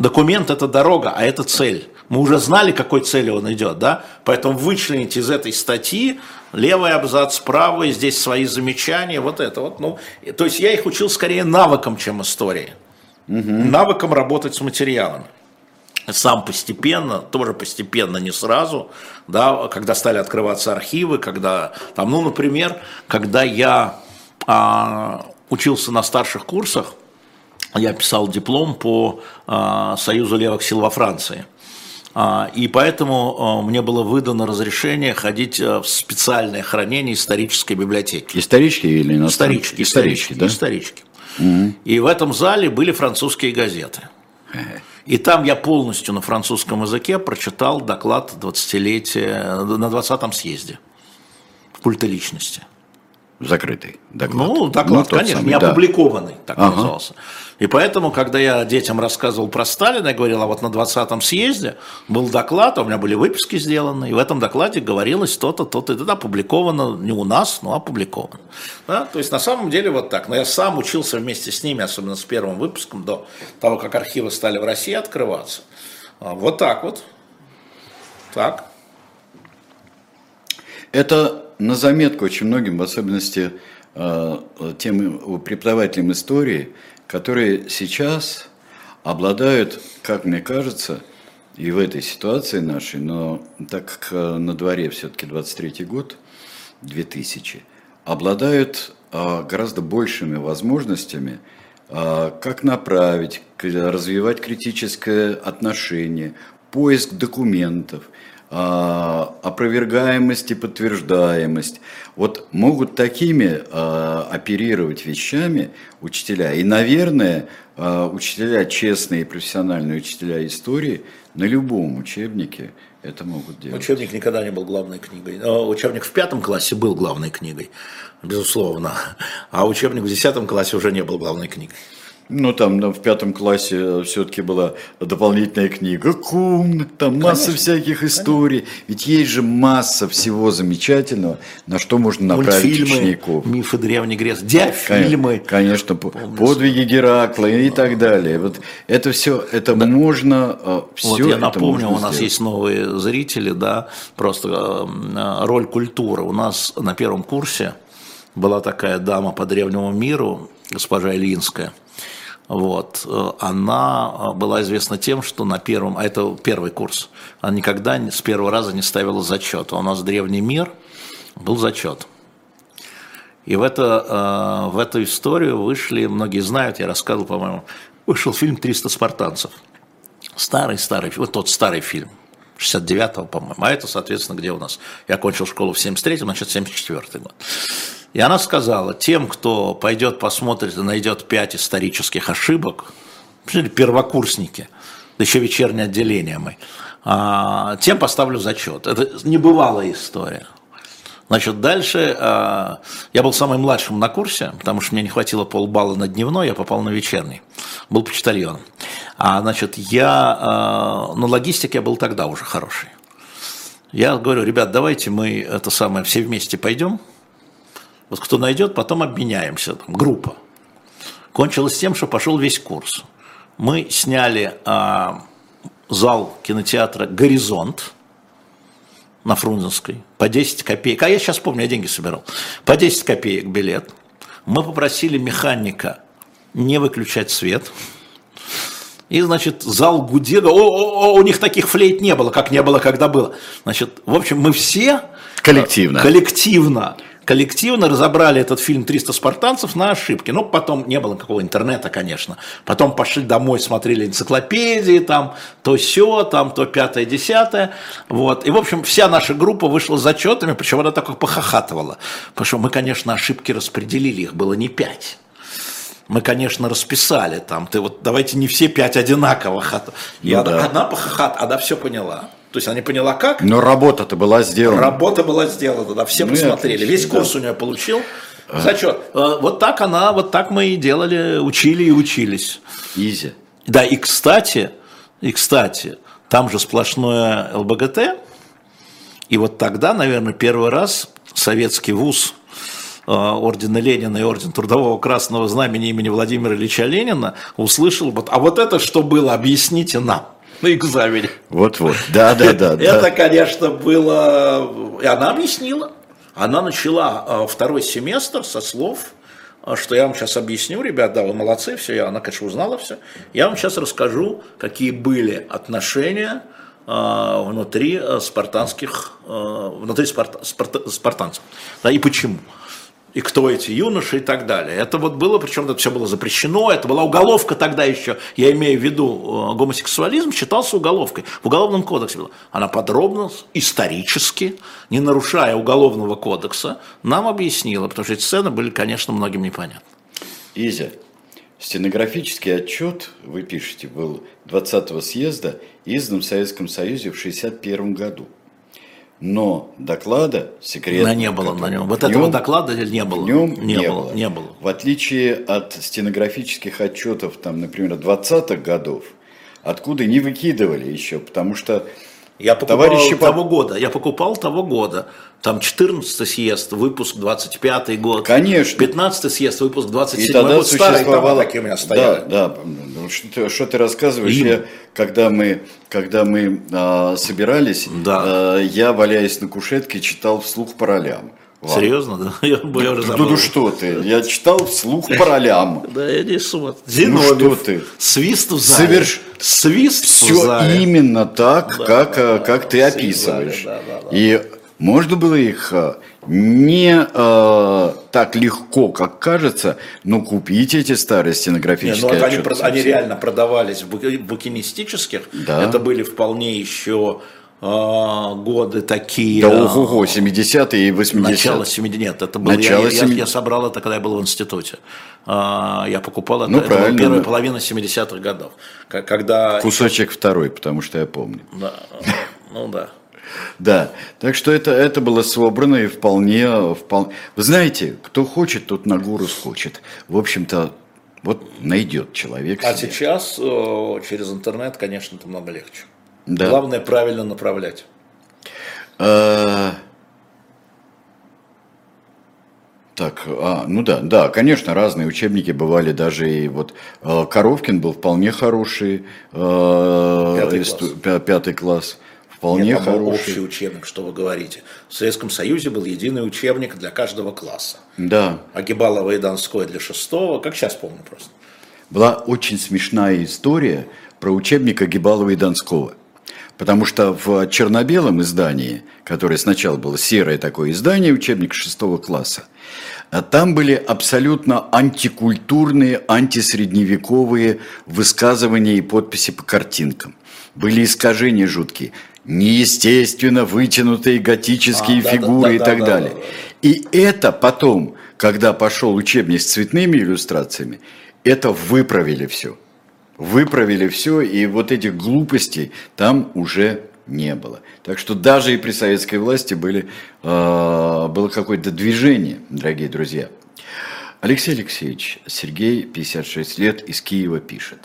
Документ – это дорога, а это цель. Мы уже знали, к какой цели он идет, да? Поэтому вычленить из этой статьи левый абзац, правый, здесь свои замечания, вот это вот. Ну, то есть я их учил скорее навыкам, чем истории. Угу. Навыкам работать с материалами сам постепенно, тоже постепенно, не сразу, да, когда стали открываться архивы, когда, там, ну, например, когда я а, учился на старших курсах, я писал диплом по а, Союзу левых сил во Франции. А, и поэтому а, мне было выдано разрешение ходить а, в специальное хранение исторической библиотеки. Исторички или иностранные? Исторички, исторички, да? Исторички. Угу. И в этом зале были французские газеты. И там я полностью на французском языке прочитал доклад 20-летия на 20-м съезде культа личности. Закрытый доклад. Ну, доклад, ну, конечно, самый, не да. опубликованный, так ага. назывался. И поэтому, когда я детям рассказывал про Сталина, я говорил, а вот на 20-м съезде был доклад, а у меня были выписки сделаны, и в этом докладе говорилось то-то, то-то, и это опубликовано не у нас, но опубликовано. Да? То есть, на самом деле, вот так. Но я сам учился вместе с ними, особенно с первым выпуском, до того, как архивы стали в России открываться. А, вот так вот. Так. Это на заметку очень многим, в особенности э, тем преподавателям истории, которые сейчас обладают, как мне кажется, и в этой ситуации нашей, но так как э, на дворе все-таки 23 год, 2000, обладают э, гораздо большими возможностями, как направить, развивать критическое отношение, поиск документов, опровергаемость и подтверждаемость. Вот могут такими оперировать вещами учителя. И, наверное, учителя, честные профессиональные учителя истории на любом учебнике это могут делать. Учебник никогда не был главной книгой. Учебник в пятом классе был главной книгой, безусловно. А учебник в десятом классе уже не был главной книгой. Ну, там в пятом классе э, все-таки была дополнительная книга Кун, там масса конечно, всяких историй. Конечно. Ведь есть же масса всего замечательного, на что можно направить Мультфильмы, учеников. мифы Древней Греции, диафильмы. Конечно, Помню, подвиги Геракла и так далее. Вот это все, это да. можно, все вот я напомню, у нас сделать. есть новые зрители, да, просто э, роль культуры. У нас на первом курсе была такая дама по древнему миру, госпожа Ильинская – вот, э, она э, была известна тем, что на первом, а это первый курс, она никогда с первого раза не ставила зачет. У нас древний мир был зачет. И в, это, э, в эту историю вышли, многие знают, я рассказывал, по-моему, вышел фильм «300 спартанцев». Старый-старый, вот тот старый фильм, 69-го, по-моему. А это, соответственно, где у нас? Я окончил школу в 73-м, значит, 74-й год. И она сказала, тем, кто пойдет посмотрит и найдет пять исторических ошибок, первокурсники, да еще вечернее отделение мы, а, тем поставлю зачет. Это небывалая история. Значит, дальше э, я был самым младшим на курсе, потому что мне не хватило полбалла на дневной, я попал на вечерний. Был почтальоном. А, значит, я э, на логистике я был тогда уже хороший. Я говорю, ребят, давайте мы это самое все вместе пойдем, вот кто найдет, потом обменяемся, там, группа. Кончилось тем, что пошел весь курс. Мы сняли а, зал кинотеатра «Горизонт» на Фрунзенской по 10 копеек. А я сейчас помню, я деньги собирал. По 10 копеек билет. Мы попросили механика не выключать свет. И, значит, зал гудел. О, о, о, у них таких флейт не было, как не было, когда было. Значит, в общем, мы все... Коллективно. Коллективно коллективно разобрали этот фильм «300 спартанцев» на ошибки. Ну, потом не было никакого интернета, конечно. Потом пошли домой, смотрели энциклопедии, там то все, там то пятое, десятое. Вот. И, в общем, вся наша группа вышла с зачетами, причем она так похохатывала. Потому что мы, конечно, ошибки распределили, их было не пять мы, конечно, расписали там, ты вот давайте не все пять одинаковых. И ну, да. одна похохат, она все поняла. То есть она не поняла как. Но работа-то была сделана. Работа была сделана, да, все ну, посмотрели. Отлично, Весь курс да. у нее получил. А. Зачет. Э, вот так она, вот так мы и делали, учили и учились. Изи. Да, и кстати, и кстати, там же сплошное ЛБГТ. И вот тогда, наверное, первый раз советский вуз э, ордена Ленина и орден Трудового Красного Знамени имени Владимира Ильича Ленина услышал, вот, а вот это что было, объясните нам на экзамене. Вот-вот, да-да-да. [laughs] Это, конечно, было... И она объяснила. Она начала а, второй семестр со слов, а, что я вам сейчас объясню, ребят, да, вы молодцы, все, она, конечно, узнала все. Я вам сейчас расскажу, какие были отношения а, внутри спартанских, внутри спарта, спарта, спартанцев, да, и почему и кто эти юноши и так далее. Это вот было, причем это все было запрещено, это была уголовка тогда еще, я имею в виду, э, гомосексуализм считался уголовкой, в уголовном кодексе было. Она подробно, исторически, не нарушая уголовного кодекса, нам объяснила, потому что эти сцены были, конечно, многим непонятны. Изя, стенографический отчет, вы пишете, был 20-го съезда, издан в Советском Союзе в 1961 году но доклада секретного... не было на нем. Вот нем, этого доклада не было. В нем не, не, было, было. не было. В отличие от стенографических отчетов, там, например, 20-х годов, откуда не выкидывали еще, потому что я покупал Товарищи того года, я покупал того года. Там 14 съезд, выпуск 25 год. Конечно. 15 съезд, выпуск 27 И тогда год. Старые тома такие у меня стояли. Да, да. Ну, что, что ты рассказываешь? Я, когда мы, когда мы а, собирались, да. а, я, валяясь на кушетке, читал вслух по ролям. Ладно. Серьезно, да? Я, я уже забыл. Ну, что ты, я читал вслух по ролям. [laughs] Да, я не. Зиновьев. Ну, что ты. Свист в зале. Соверш... Свист Все в зале. именно так, да, как, да, как да, ты описываешь. Да, да, да. И можно было их э, не э, так легко, как кажется, но купить эти старые стенографические не, ну, отчеты. Они, они реально продавались в букинистических. Да. Это были вполне еще а, годы такие. Да ого-го, 70-е и 80-е. Начало 70 нет, это было, Начало я, 70... я, я собрал это, когда я был в институте. А, я покупал это, ну, это правильно, первая половина 70-х годов. Когда... Кусочек второй, потому что я помню. Да, [laughs] ну да. Да, так что это, это было собрано и вполне, вполне... Вы знаете, кто хочет, тот на гору скочит. В общем-то, вот найдет человек. А себе. сейчас э, через интернет, конечно, это много легче. Да. Главное правильно направлять. А... Так, а, ну да, да, конечно, разные учебники бывали, даже и вот э, Коровкин был вполне хороший, э, пятый, класс. пятый класс, вполне Нет, хороший. общий учебник, что вы говорите. В Советском Союзе был единый учебник для каждого класса. Да. Агибалова и Донской для шестого, как сейчас помню просто. Была очень смешная история про учебник Агибалова и Донского. Потому что в черно-белом издании, которое сначала было серое такое издание, учебник шестого класса, а там были абсолютно антикультурные, антисредневековые высказывания и подписи по картинкам. Были искажения жуткие, неестественно вытянутые готические а, фигуры да, да, и так да, далее. Да, да, да. И это потом, когда пошел учебник с цветными иллюстрациями, это выправили все выправили все, и вот этих глупостей там уже не было. Так что даже и при советской власти были, э, было какое-то движение, дорогие друзья. Алексей Алексеевич, Сергей, 56 лет, из Киева пишет.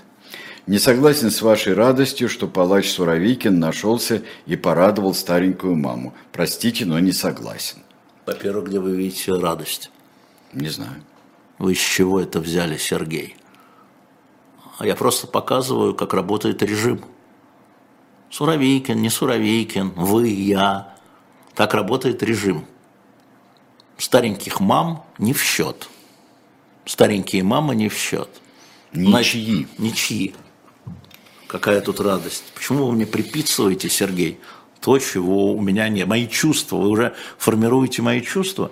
Не согласен с вашей радостью, что палач Суровикин нашелся и порадовал старенькую маму. Простите, но не согласен. Во-первых, где вы видите радость? Не знаю. Вы с чего это взяли, Сергей? а я просто показываю, как работает режим. Суровейкин, не Суровейкин, вы, я. Так работает режим. Стареньких мам не в счет. Старенькие мамы не в счет. Ничьи. Ничьи. Какая тут радость. Почему вы мне приписываете, Сергей, то, чего у меня нет? Мои чувства. Вы уже формируете мои чувства?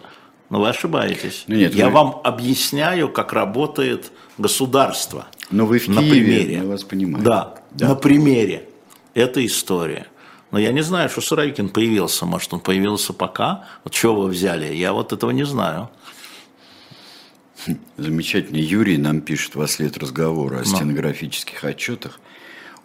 Но вы ошибаетесь. Ну нет, Я вы- вам объясняю, как работает государство. Но вы в на Киеве, примере. мы вас понимаем. Да, Да. на примере. Это история. Но я не знаю, что Суровикин появился. Может, он появился пока? Вот чего вы взяли? Я вот этого не знаю. Замечательно. Юрий нам пишет во след разговора о стенографических отчетах.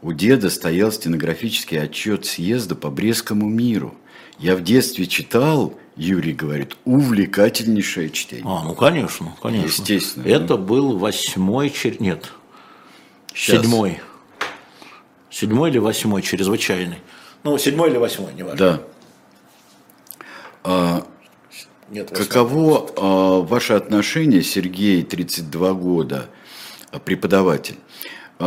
У деда стоял стенографический отчет съезда по Брестскому миру. Я в детстве читал, Юрий говорит, увлекательнейшее чтение. А, ну конечно, конечно. Естественно. Это был восьмой, чер- нет, Щас. седьмой. Седьмой или восьмой, чрезвычайный. Ну, седьмой или восьмой, неважно. Да. Нет, восьмой. Каково а, ваше отношение, Сергей, 32 года, а, преподаватель, а,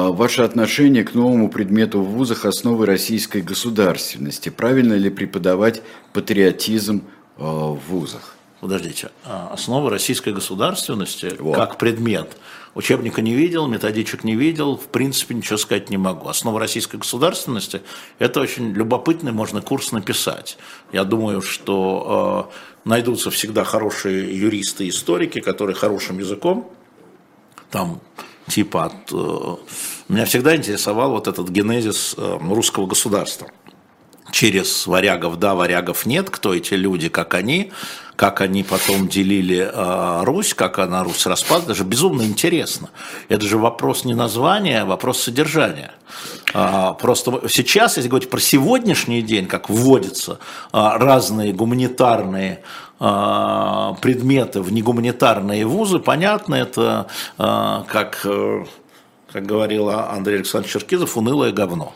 ваше отношение к новому предмету в вузах основы российской государственности? Правильно ли преподавать патриотизм а, в вузах? Подождите, а основа российской государственности Вот. как предмет. Учебника не видел, методичек не видел, в принципе ничего сказать не могу. Основа российской государственности – это очень любопытный, можно курс написать. Я думаю, что э, найдутся всегда хорошие юристы и историки, которые хорошим языком, там типа от... э, меня всегда интересовал вот этот генезис э, русского государства через варягов да, варягов нет, кто эти люди, как они, как они потом делили э, Русь, как она Русь распад, даже безумно интересно. Это же вопрос не названия, а вопрос содержания. А, просто сейчас, если говорить про сегодняшний день, как вводятся а, разные гуманитарные предметы в негуманитарные вузы, понятно, это, а, как, э, как говорил Андрей Александрович Черкизов, унылое говно.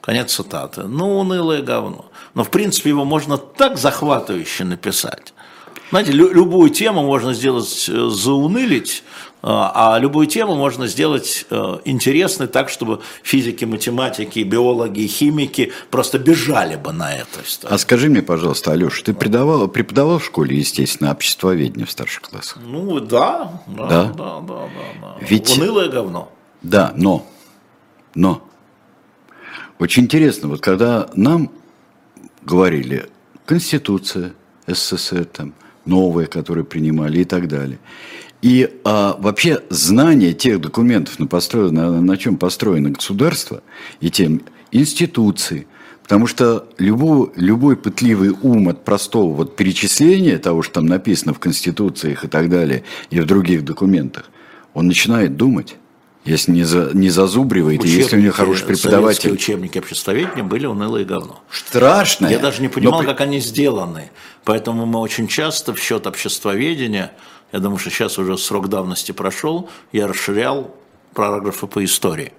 Конец цитаты. Ну, унылое говно. Но, в принципе, его можно так захватывающе написать. Знаете, лю- любую тему можно сделать э, заунылить, а любую тему можно сделать э, интересной так, чтобы физики, математики, биологи, химики просто бежали бы на это. А скажи мне, пожалуйста, Алеша, ты преподавал, преподавал в школе, естественно, обществоведение в старших классах? Ну, да, да, Да? да, да, да, да. Ведь- Унылое говно. Да, но, но, очень интересно, вот когда нам говорили Конституция СССР, там, новые, которые принимали и так далее, и а, вообще знание тех документов, на, построено, на, на чем построено государство, и тем институции, потому что любой, любой пытливый ум от простого вот перечисления того, что там написано в Конституциях и так далее, и в других документах, он начинает думать. Если не, за, не зазубривает, и если у него Учебники, хороший преподаватель. учебники обществоведения были унылое говно. Страшно. Я даже не понимал, как они сделаны. Поэтому мы очень часто в счет обществоведения, я думаю, что сейчас уже срок давности прошел, я расширял параграфы по истории.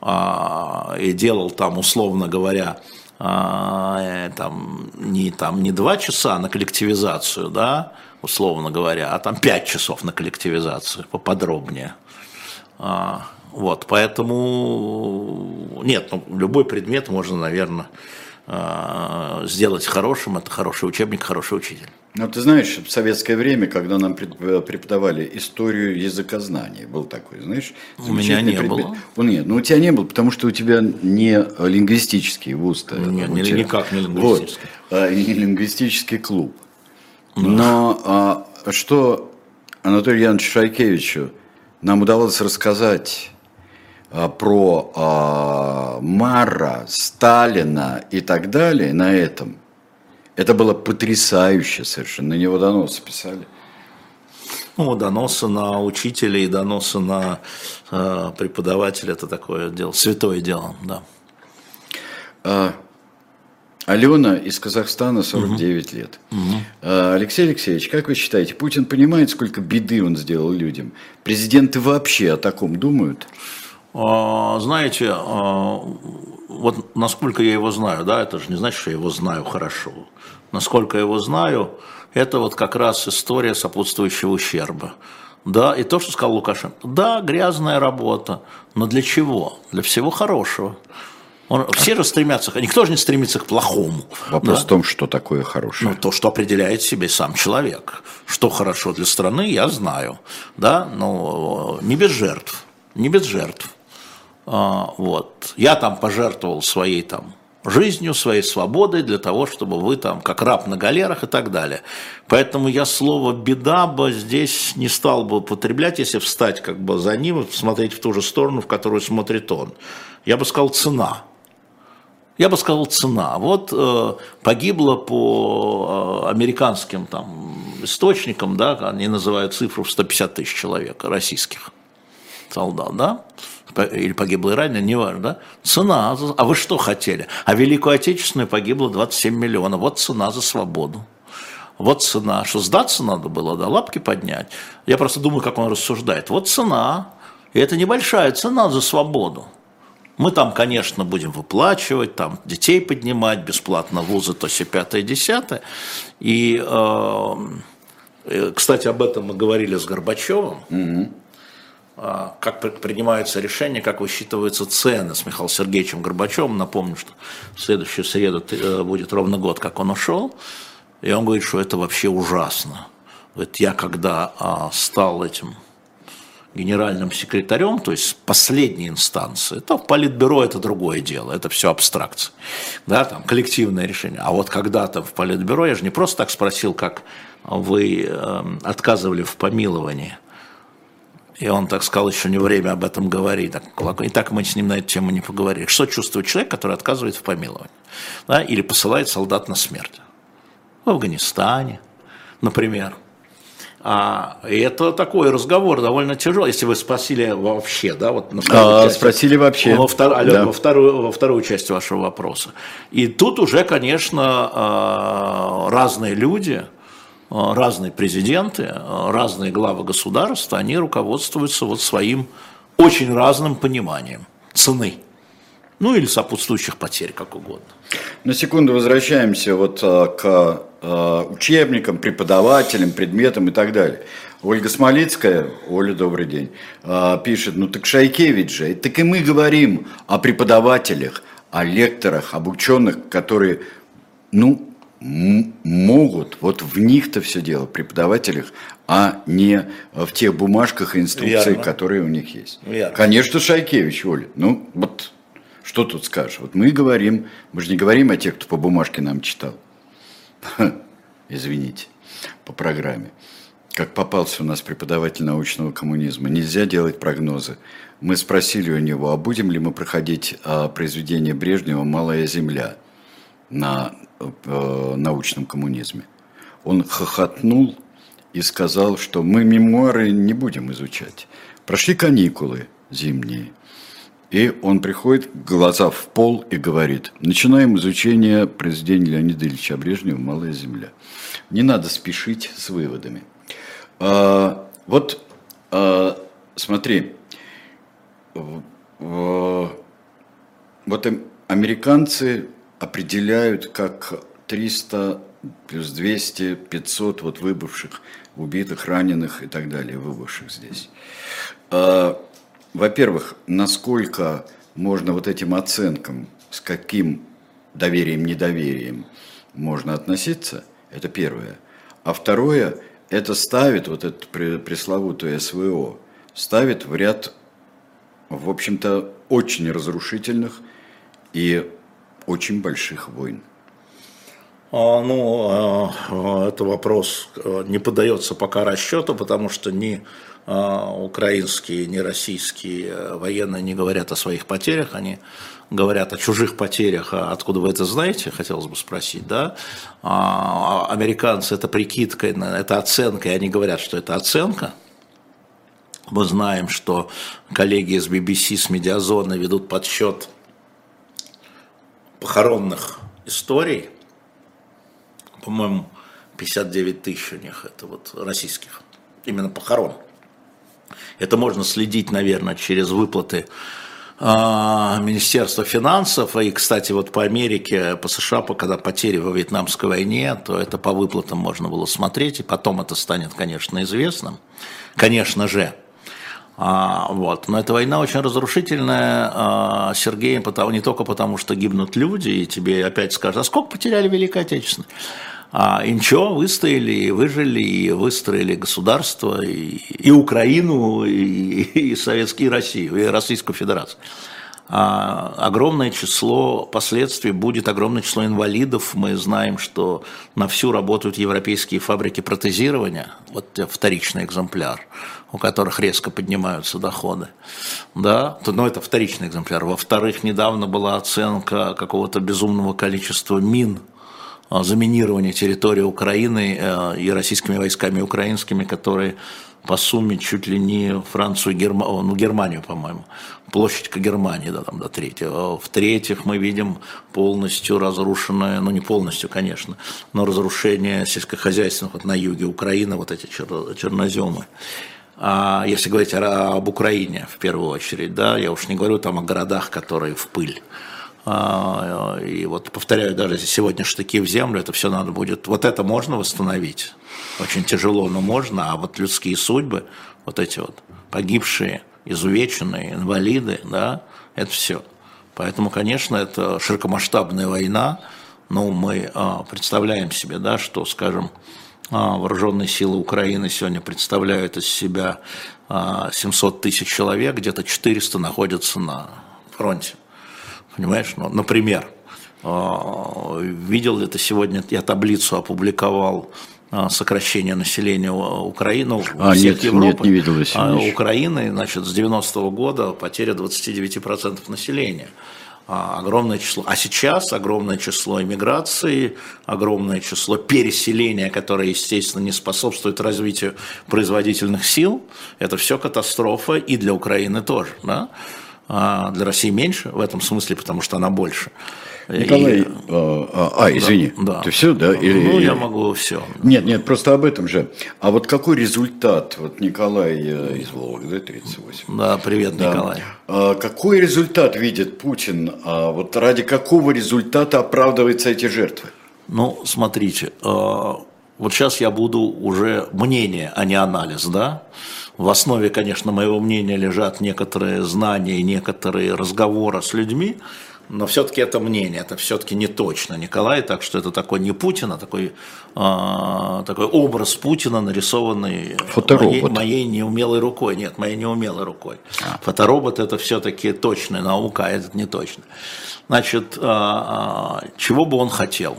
А, и делал там, условно говоря, а, э, там, не, там, не два часа на коллективизацию, да, условно говоря, а там пять часов на коллективизацию, поподробнее. А, вот, поэтому нет, ну, любой предмет можно, наверное, сделать хорошим. Это хороший учебник, хороший учитель. Ну, ты знаешь, в советское время, когда нам э, преподавали историю языкознания, был такой, знаешь, У меня не предмет. было. Ну, нет, ну у тебя не было, потому что у тебя не лингвистический вуз. Нет, не- никак не лингвистический. Вот, а, не лингвистический клуб. Но а, что Анатолию Яновичу Шайкевичу нам удалось рассказать про а, Мара, Сталина и так далее на этом, это было потрясающе совершенно. На него доносы писали. Ну, доносы на учителя и доносы на э, преподавателя – это такое дело, святое дело, да. А, Алена из Казахстана, 49 лет. А, Алексей Алексеевич, как вы считаете, Путин понимает, сколько беды он сделал людям? Президенты вообще о таком думают? А, Знаете, а, вот насколько я его знаю, да, это же не значит, что я его знаю хорошо. Насколько я его знаю, это вот как раз история сопутствующего ущерба. Да, и то, что сказал Лукашенко. Да, грязная работа, но для чего? Для всего хорошего. Он, все же стремятся, никто же не стремится к плохому. Вопрос да? в том, что такое хорошее. Ну, то, что определяет себе сам человек. Что хорошо для страны, я знаю. Да? Но не без жертв. Не без жертв. А, вот. Я там пожертвовал своей там жизнью, своей свободой для того, чтобы вы там, как раб на галерах и так далее. Поэтому я слово «беда» бы здесь не стал бы употреблять, если встать как бы за ним и смотреть в ту же сторону, в которую смотрит он. Я бы сказал «цена». Я бы сказал цена. Вот э, погибло по э, американским там источникам, да, они называют цифру в 150 тысяч человек российских солдат, да, или погибло и ранее, неважно, да? Цена. А вы что хотели? А Великую Отечественную погибло 27 миллионов. Вот цена за свободу. Вот цена. Что сдаться надо было, да, лапки поднять. Я просто думаю, как он рассуждает. Вот цена. И это небольшая цена за свободу. Мы там, конечно, будем выплачивать, там детей поднимать, бесплатно вузы, то все пятое, десятое. И, э, э, кстати, об этом мы говорили с Горбачевым. Угу. Как принимаются решения, как высчитываются цены с Михаилом Сергеевичем Горбачевым. Напомню, что в следующую среду э, будет ровно год, как он ушел. И он говорит, что это вообще ужасно. Говорит, я когда а, стал этим генеральным секретарем, то есть последней инстанции, то в политбюро это другое дело, это все абстракция, да, там коллективное решение. А вот когда-то в политбюро, я же не просто так спросил, как вы э, отказывали в помиловании, и он так сказал, еще не время об этом говорить. И так мы с ним на эту тему не поговорили. Что чувствует человек, который отказывает в помиловании? Да? Или посылает солдат на смерть? В Афганистане, например. А, и это такой разговор довольно тяжелый, если вы спросили вообще, да, вот на а, часть, Спросили вообще. Во, втор, да. во, вторую, во вторую часть вашего вопроса. И тут уже, конечно, а, разные люди, разные президенты, разные главы государства, они руководствуются вот своим очень разным пониманием цены. Ну или сопутствующих потерь, как угодно. На секунду возвращаемся вот к Э, учебникам, преподавателям, предметам и так далее. Ольга Смолицкая, Оля, добрый день, пишет, ну так Шайкевич же, так и мы говорим о преподавателях, о лекторах, об ученых, которые, ну, могут, вот в них-то все дело, преподавателях, а не в тех бумажках и инструкциях, Верно. которые у них есть. Верно. Конечно, Шайкевич, Оля, ну вот что тут скажешь? Вот мы говорим, мы же не говорим о тех, кто по бумажке нам читал. [laughs] извините, по программе. Как попался у нас преподаватель научного коммунизма. Нельзя делать прогнозы. Мы спросили у него, а будем ли мы проходить а, произведение Брежнева «Малая земля» на э, научном коммунизме. Он хохотнул и сказал, что мы мемуары не будем изучать. Прошли каникулы зимние. И он приходит, глаза в пол и говорит, начинаем изучение произведения Леонида Ильича Брежнева «Малая земля». Не надо спешить с выводами. А, вот а, смотри, вот американцы определяют как 300 плюс 200, 500 вот выбывших, убитых, раненых и так далее, выбывших здесь. А, во-первых, насколько можно вот этим оценкам, с каким доверием, недоверием можно относиться, это первое. А второе, это ставит, вот это пресловутое СВО, ставит в ряд, в общем-то, очень разрушительных и очень больших войн. А, ну, а, а, это вопрос э, не поддается пока расчету, потому что ни а, украинские, ни российские э, военные не говорят о своих потерях, они говорят о чужих потерях, а откуда вы это знаете, хотелось бы спросить, да? А, американцы это прикидка, это оценка, и они говорят, что это оценка. Мы знаем, что коллеги из BBC, с Медиазона ведут подсчет похоронных историй, по-моему, 59 тысяч у них, это вот российских, именно похорон. Это можно следить, наверное, через выплаты а, Министерства финансов, и, кстати, вот по Америке, по США, когда потери во Вьетнамской войне, то это по выплатам можно было смотреть, и потом это станет, конечно, известным, конечно же. А, вот. Но эта война очень разрушительная, а, Сергей, не только потому, что гибнут люди, и тебе опять скажут, а сколько потеряли Великой Отечественной? А, и ничего, выстояли, и выжили, и выстроили государство, и, и Украину, и, и и Россию, и Российскую Федерацию. А, огромное число последствий, будет огромное число инвалидов. Мы знаем, что на всю работают европейские фабрики протезирования, вот вторичный экземпляр, у которых резко поднимаются доходы. Да, но это вторичный экземпляр. Во-вторых, недавно была оценка какого-то безумного количества мин, а, заминирования территории Украины э, и российскими войсками украинскими, которые по сумме чуть ли не Францию, Герма... ну Германию, по-моему, площадь к Германии, да, там до третьего. В-третьих, мы видим полностью разрушенное, ну не полностью, конечно, но разрушение сельскохозяйственных вот на юге Украины, вот эти чер... черноземы. А если говорить об Украине в первую очередь, да, я уж не говорю там о городах, которые в пыль. А, и вот повторяю, даже сегодня штыки в землю, это все надо будет, вот это можно восстановить, очень тяжело, но можно, а вот людские судьбы, вот эти вот погибшие, изувеченные, инвалиды, да, это все. Поэтому, конечно, это широкомасштабная война, но мы а, представляем себе, да, что, скажем, вооруженные силы Украины сегодня представляют из себя 700 тысяч человек, где-то 400 находятся на фронте. Понимаешь, ну, например, а, видел ли ты сегодня, я таблицу опубликовал а, сокращение населения Украины, а, нет, Европы, нет, не видел а, Украины, значит, с 90-го года потеря 29% населения. Огромное число. А сейчас огромное число иммиграции, огромное число переселения, которое, естественно, не способствует развитию производительных сил. Это все катастрофа и для Украины тоже. Да? а для России меньше в этом смысле, потому что она больше. Николай, и... а, а, извини, да, ты все, да? Или, ну, я могу все. Нет, нет, просто об этом же. А вот какой результат, вот Николай э, из Вологды, 38. Да, привет, да. Николай. А, какой результат видит Путин? А вот ради какого результата оправдываются эти жертвы? Ну, смотрите, а, вот сейчас я буду уже мнение, а не анализ, да? В основе, конечно, моего мнения лежат некоторые знания и некоторые разговоры с людьми, но все-таки это мнение, это все-таки не точно, Николай, так что это такой не Путин, а такой, э, такой образ Путина, нарисованный моей, моей неумелой рукой. Нет, моей неумелой рукой. А. Фоторобот это все-таки точная наука, а этот не точно. Значит, э, э, чего бы он хотел?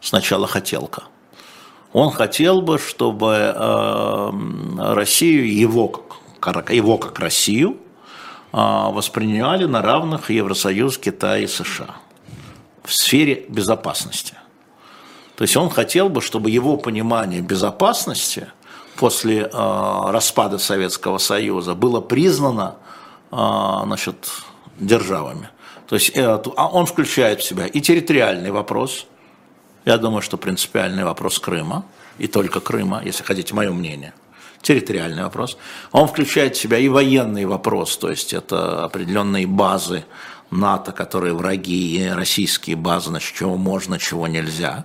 Сначала хотелка. Он хотел бы, чтобы э, Россию, его как, его как Россию, воспринимали на равных Евросоюз, Китай и США в сфере безопасности. То есть он хотел бы, чтобы его понимание безопасности после э, распада Советского Союза было признано э, значит, державами. То есть э, а он включает в себя и территориальный вопрос, я думаю, что принципиальный вопрос Крыма, и только Крыма, если хотите мое мнение, территориальный вопрос. Он включает в себя и военный вопрос, то есть это определенные базы НАТО, которые враги, и российские базы, значит, чего можно, чего нельзя.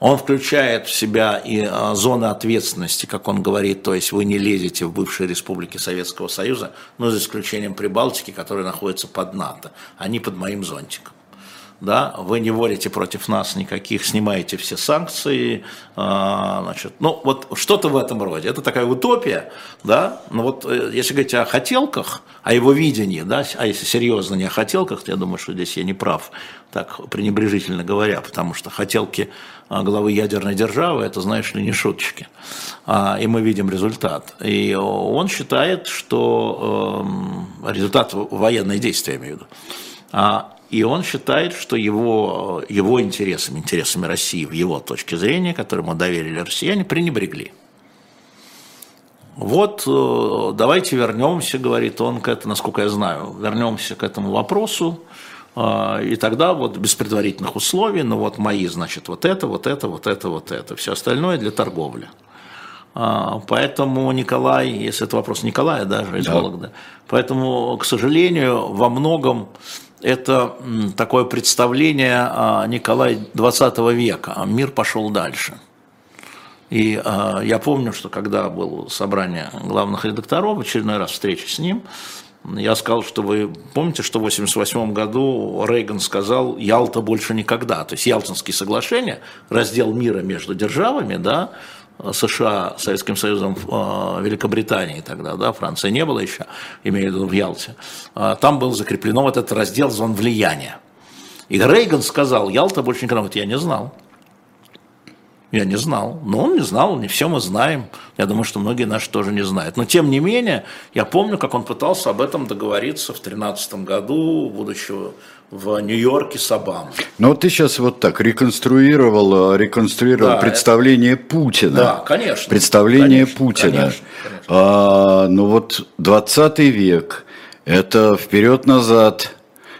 Он включает в себя и а, зоны ответственности, как он говорит, то есть вы не лезете в бывшие республики Советского Союза, но за исключением Прибалтики, которые находятся под НАТО, они под моим зонтиком да, вы не вводите против нас никаких, снимаете все санкции, а, значит, ну вот что-то в этом роде. Это такая утопия, да, но вот э, если говорить о хотелках, о его видении, да, а если серьезно не о хотелках, то я думаю, что здесь я не прав, так пренебрежительно говоря, потому что хотелки а, главы ядерной державы, это, знаешь ли, не шуточки. А, и мы видим результат. И он считает, что эм, результат военные действия, я имею в виду, и он считает, что его, его интересами, интересами России в его точке зрения, которому доверили россияне, пренебрегли. Вот э, давайте вернемся, говорит он, к этому, насколько я знаю, вернемся к этому вопросу, э, и тогда вот без предварительных условий, ну вот мои, значит, вот это, вот это, вот это, вот это, все остальное для торговли. А, поэтому Николай, если это вопрос Николая даже из да. Вологды, поэтому, к сожалению, во многом это такое представление Николая XX века. Мир пошел дальше. И э, я помню, что когда было собрание главных редакторов, очередной раз встреча с ним, я сказал, что вы помните, что в 1988 году Рейган сказал «Ялта больше никогда». То есть Ялтинские соглашения, раздел мира между державами, да, США, Советским Союзом, э, Великобританией тогда, да, Франции не было еще, имею в виду в Ялте, э, там был закреплено вот этот раздел зон влияния. И Рейган сказал, Ялта больше никогда, вот я не знал. Я не знал. Но он не знал, не все мы знаем. Я думаю, что многие наши тоже не знают. Но тем не менее, я помню, как он пытался об этом договориться в 2013 году, будучи в Нью-Йорке с Обамой. Но вот ты сейчас вот так реконструировал, реконструировал да, представление это... Путина. Да, конечно. Представление конечно, Путина. Конечно, конечно. А, ну вот 20 век, это вперед-назад,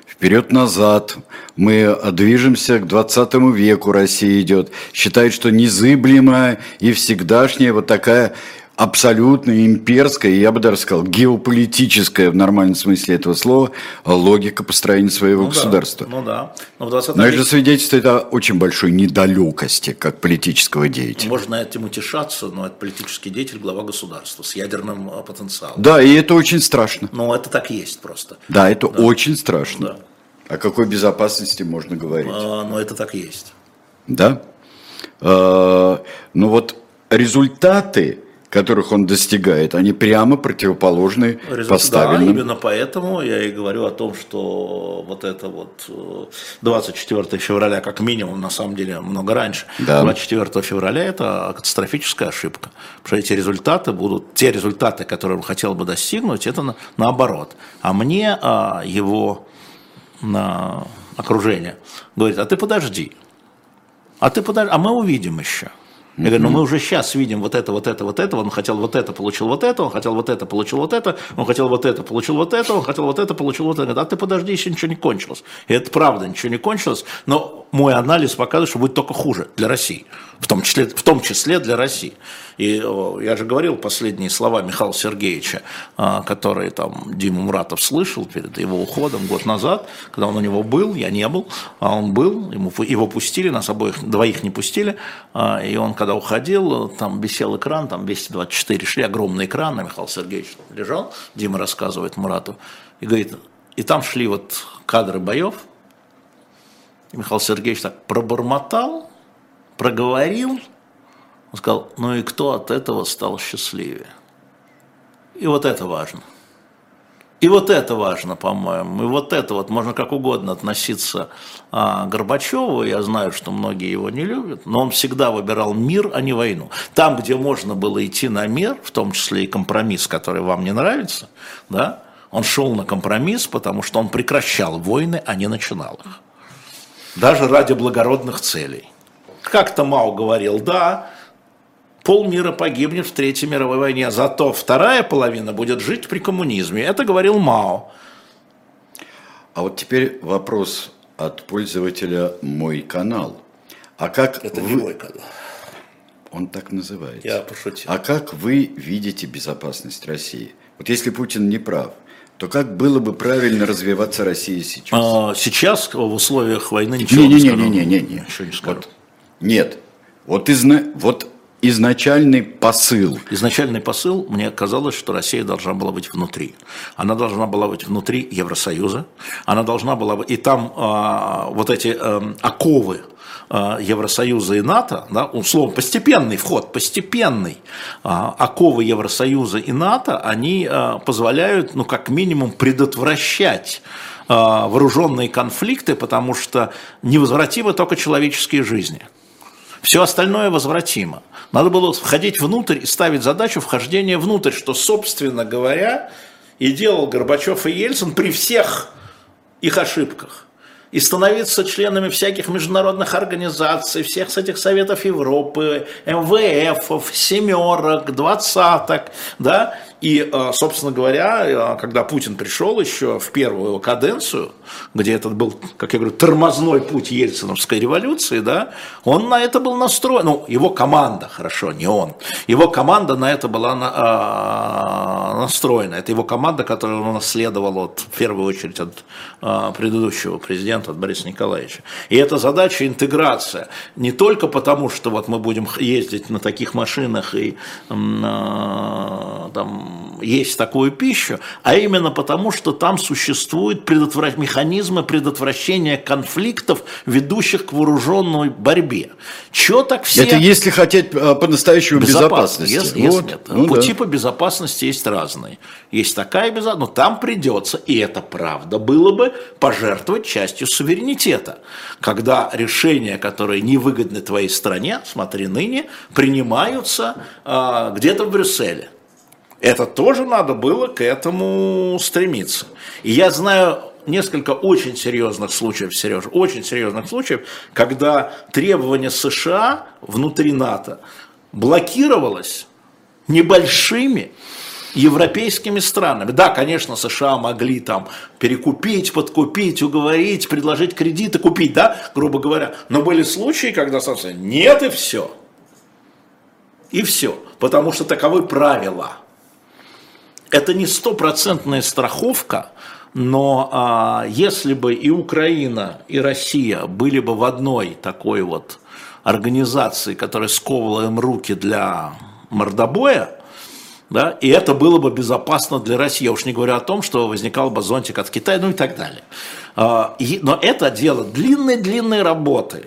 вперед-назад. Мы движемся к 20 веку, Россия идет. Считает, что незыблемая и всегдашняя вот такая абсолютно имперская, я бы даже сказал, геополитическая в нормальном смысле этого слова логика построения своего ну государства. Да, ну да. Но, в 20 Но это свидетельствует о очень большой недалекости как политического деятеля. Можно этим утешаться, но это политический деятель, глава государства с ядерным а, потенциалом. Да, и это очень страшно. Но это так есть просто. Да, это да. очень страшно. Да. О какой безопасности можно говорить? А, но это так есть. Да? А, ну вот результаты которых он достигает, они прямо противоположны Результат, поставленным. Да, именно поэтому я и говорю о том, что вот это вот 24 э, февраля, как минимум, на самом деле, много раньше, да. 24 февраля это катастрофическая ошибка. Потому что эти результаты будут, те результаты, которые он хотел бы достигнуть, это на, наоборот. А мне а, его на окружение говорит, а ты подожди, а ты подожди, а мы увидим еще. Я говорю, ну мы уже сейчас видим вот это, вот это, вот это, он хотел вот это, получил вот это, он хотел вот это, получил вот это, он хотел вот это, получил вот это, он хотел вот это, получил вот это. А ты подожди, еще ничего не кончилось. И это правда, ничего не кончилось, но мой анализ показывает, что будет только хуже для России, в том числе, в том числе для России. И я же говорил последние слова Михаила Сергеевича, а, которые там Дима Муратов слышал перед его уходом год назад, когда он у него был, я не был, а он был, ему, его пустили, нас обоих, двоих не пустили, а, и он, когда уходил, там висел экран, там 224 шли, огромный экран, а Михаил Сергеевич лежал, Дима рассказывает Мурату, и говорит, и там шли вот кадры боев, Михаил Сергеевич так пробормотал, проговорил, он сказал, ну и кто от этого стал счастливее? И вот это важно. И вот это важно, по-моему. И вот это вот можно как угодно относиться а, Горбачеву. Я знаю, что многие его не любят, но он всегда выбирал мир, а не войну. Там, где можно было идти на мир, в том числе и компромисс, который вам не нравится, да, он шел на компромисс, потому что он прекращал войны, а не начинал их. Даже ради благородных целей. Как-то Мао говорил, да, полмира погибнет в Третьей мировой войне, зато вторая половина будет жить при коммунизме. Это говорил Мао. А вот теперь вопрос от пользователя «Мой канал». А как Это вы... не мой канал. Он так называется. Я пошутил. А как вы видите безопасность России? Вот если Путин не прав, то как было бы правильно развиваться России сейчас? А, сейчас в условиях войны ничего не, не, не, не, не, не, не. Ничего не скажу. Вот. Нет. Вот, изна... вот изначальный посыл? Изначальный посыл, мне казалось, что Россия должна была быть внутри. Она должна была быть внутри Евросоюза, она должна была быть, и там а, вот эти а, оковы, Евросоюза и НАТО, да, условно, постепенный вход, постепенный, а, оковы Евросоюза и НАТО, они а, позволяют, ну, как минимум, предотвращать вооруженные конфликты, потому что невозвратимы только человеческие жизни. Все остальное возвратимо. Надо было входить внутрь и ставить задачу вхождения внутрь, что, собственно говоря, и делал Горбачев и Ельцин при всех их ошибках. И становиться членами всяких международных организаций, всех этих Советов Европы, МВФ, семерок, двадцаток, да, И, э, собственно говоря, э, когда Путин пришел еще в первую каденцию, где этот был, как я говорю, тормозной путь Ельциновской революции, да, он на это был настроен, ну, его команда, хорошо, не он, его команда на это была на, э, настроена. Это его команда, которую он наследовал вот, в первую очередь от предыдущего президента, от Бориса Николаевича. И эта задача интеграция. Не только потому, что вот мы будем ездить на таких машинах и там, есть такую пищу, а именно потому, что там существуют предотвращ... механизмы предотвращения конфликтов, ведущих к вооруженной борьбе. Чего так все... Это если хотеть а, по-настоящему безопасности. Если, вот. если нет. Ну, Пути да. по безопасности есть разные. Есть такая безопасность, но там придется, и это правда, было бы пожертвовать частью суверенитета. Когда решения, которые невыгодны твоей стране, смотри ныне, принимаются э, где-то в Брюсселе. Это тоже надо было к этому стремиться. И я знаю несколько очень серьезных случаев, Сереж, очень серьезных случаев, когда требование США внутри НАТО блокировалось небольшими европейскими странами. Да, конечно, США могли там перекупить, подкупить, уговорить, предложить кредиты, купить, да, грубо говоря. Но были случаи, когда, собственно, нет и все. И все. Потому что таковы правила – это не стопроцентная страховка, но а, если бы и Украина, и Россия были бы в одной такой вот организации, которая сковывала им руки для мордобоя, да, и это было бы безопасно для России. Я уж не говорю о том, что возникал бы зонтик от Китая, ну и так далее. А, и, но это дело длинной-длинной работы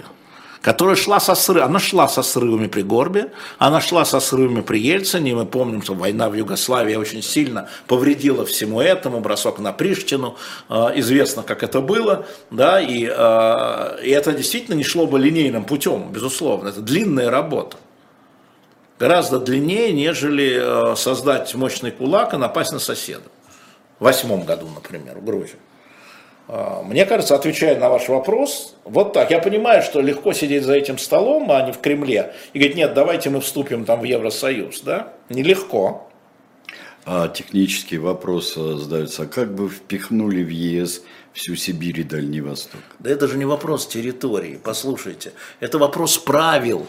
которая шла со срывами, она шла со срывами при Горбе, она шла со срывами при Ельцине, мы помним, что война в Югославии очень сильно повредила всему этому, бросок на Приштину, э, известно, как это было, да, и, э, и это действительно не шло бы линейным путем, безусловно, это длинная работа гораздо длиннее, нежели э, создать мощный кулак и напасть на соседа. В восьмом году, например, в Грузии. А, мне кажется, отвечая на ваш вопрос, вот так. Я понимаю, что легко сидеть за этим столом, а не в Кремле, и говорить, нет, давайте мы вступим там в Евросоюз, да? Нелегко. А технический вопрос задается, а как бы впихнули в ЕС всю Сибирь и Дальний Восток? Да это же не вопрос территории, послушайте. Это вопрос правил.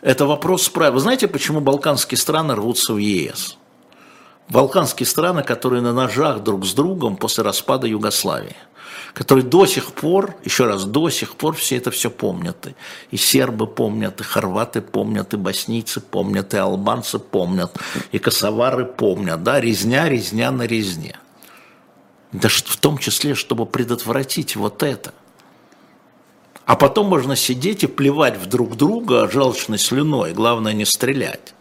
Это вопрос правил. Вы знаете, почему балканские страны рвутся в ЕС? Балканские страны, которые на ножах друг с другом после распада Югославии – которые до сих пор, еще раз, до сих пор все это все помнят. И сербы помнят, и хорваты помнят, и боснийцы помнят, и албанцы помнят, и косовары помнят. Да, резня, резня на резне. Да в том числе, чтобы предотвратить вот это. А потом можно сидеть и плевать в друг друга желчной слюной, главное не стрелять.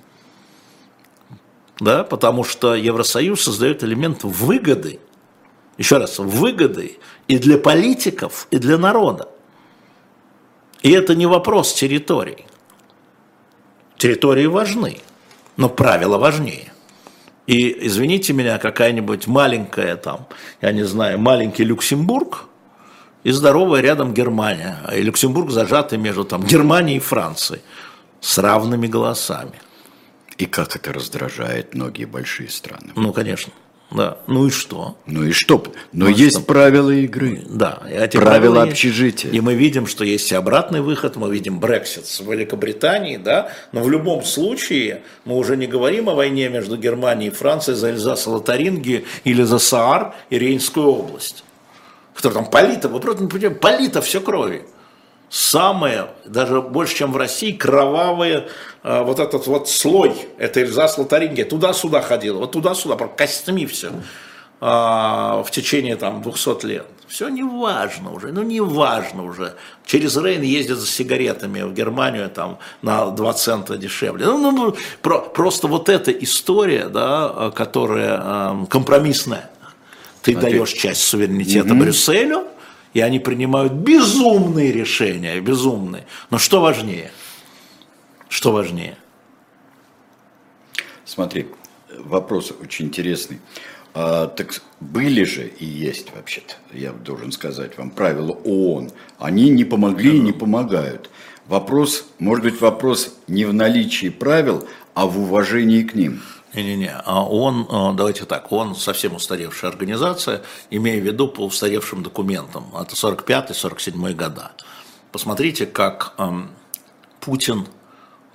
Да, потому что Евросоюз создает элемент выгоды, еще раз, выгоды и для политиков, и для народа. И это не вопрос территорий. Территории важны, но правила важнее. И, извините меня, какая-нибудь маленькая там, я не знаю, маленький Люксембург и здоровая рядом Германия. И Люксембург зажатый между там Германией и Францией с равными голосами. И как это раздражает многие большие страны. Ну, конечно. Да. Ну и что? Ну и что? Но ну, есть что? правила игры. Да. Эти правила, правила общежития. И мы видим, что есть и обратный выход, мы видим Брексит с Великобританией, да, но в любом случае мы уже не говорим о войне между Германией и Францией за Эльзас-Лотарингию или за Саар и Рейнскую область. Кто там полита, вы просто не понимаете, полита все крови самое, даже больше, чем в России, кровавые, э, вот этот вот слой, это Эльзас Лотарингия, туда-сюда ходил, вот туда-сюда, костями все а, в течение там 200 лет. Все не важно уже, ну не важно уже. Через Рейн ездят за сигаретами в Германию там на 2 цента дешевле. Ну, ну, про, просто вот эта история, да, которая э, компромиссная. Ты а даешь часть суверенитета угу. Брюсселю, и они принимают безумные решения, безумные. Но что важнее? Что важнее? Смотри, вопрос очень интересный. А, так были же и есть вообще-то, я должен сказать вам, правила ООН. Они не помогли и не помогают. Вопрос, может быть, вопрос не в наличии правил, а в уважении к ним. Не-не-не, а он, а, давайте так, он совсем устаревшая организация, имея в виду по устаревшим документам, это 45-47 года. Посмотрите, как эм, Путин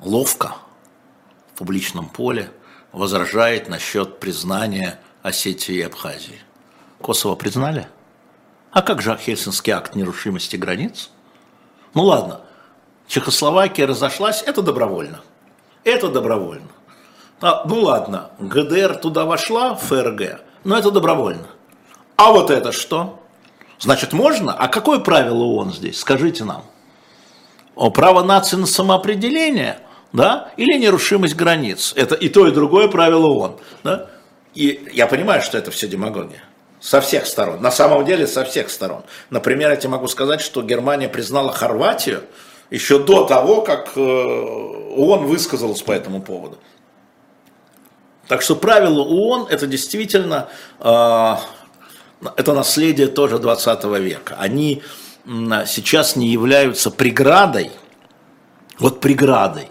ловко в публичном поле возражает насчет признания Осетии и Абхазии. Косово признали? А как же Хельсинский акт нерушимости границ? Ну ладно, Чехословакия разошлась, это добровольно. Это добровольно. А, ну ладно, ГДР туда вошла, ФРГ, но это добровольно. А вот это что? Значит, можно? А какое правило ООН здесь? Скажите нам. О, право нации на самоопределение, да, или нерушимость границ. Это и то, и другое правило ООН. Да? И я понимаю, что это все демагогия. Со всех сторон. На самом деле со всех сторон. Например, я тебе могу сказать, что Германия признала Хорватию еще до того, как э, ООН высказалась по этому поводу. Так что правила ООН это действительно э, это наследие тоже 20 века. Они сейчас не являются преградой, вот преградой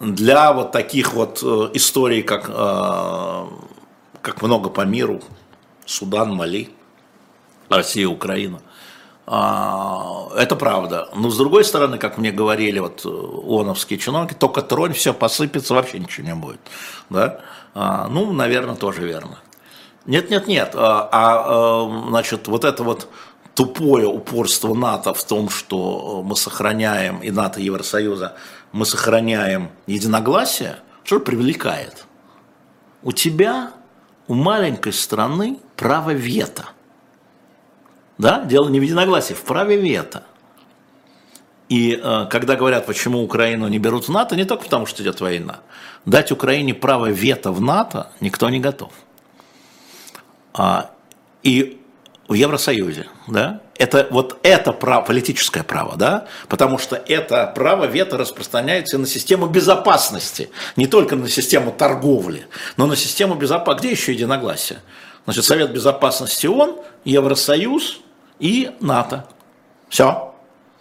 для вот таких вот э, историй, как, как много по миру, Судан, Мали, Россия, Украина. А, это правда. Но с другой стороны, как мне говорили вот ООНовские чиновники, только тронь, все посыпется, вообще ничего не будет. Да? А, ну, наверное, тоже верно. Нет, нет, нет. А, а значит, вот это вот тупое упорство НАТО в том, что мы сохраняем, и НАТО, и Евросоюза, мы сохраняем единогласие, что привлекает? У тебя у маленькой страны право вето. Да? Дело не в единогласии, в праве вето. И э, когда говорят, почему Украину не берут в НАТО, не только потому, что идет война. Дать Украине право вето в НАТО никто не готов. А, и в Евросоюзе, да, это вот это право, политическое право, да, потому что это право вето распространяется на систему безопасности, не только на систему торговли, но на систему безопасности. Где еще единогласие? Значит, Совет Безопасности ООН, Евросоюз и НАТО. Все.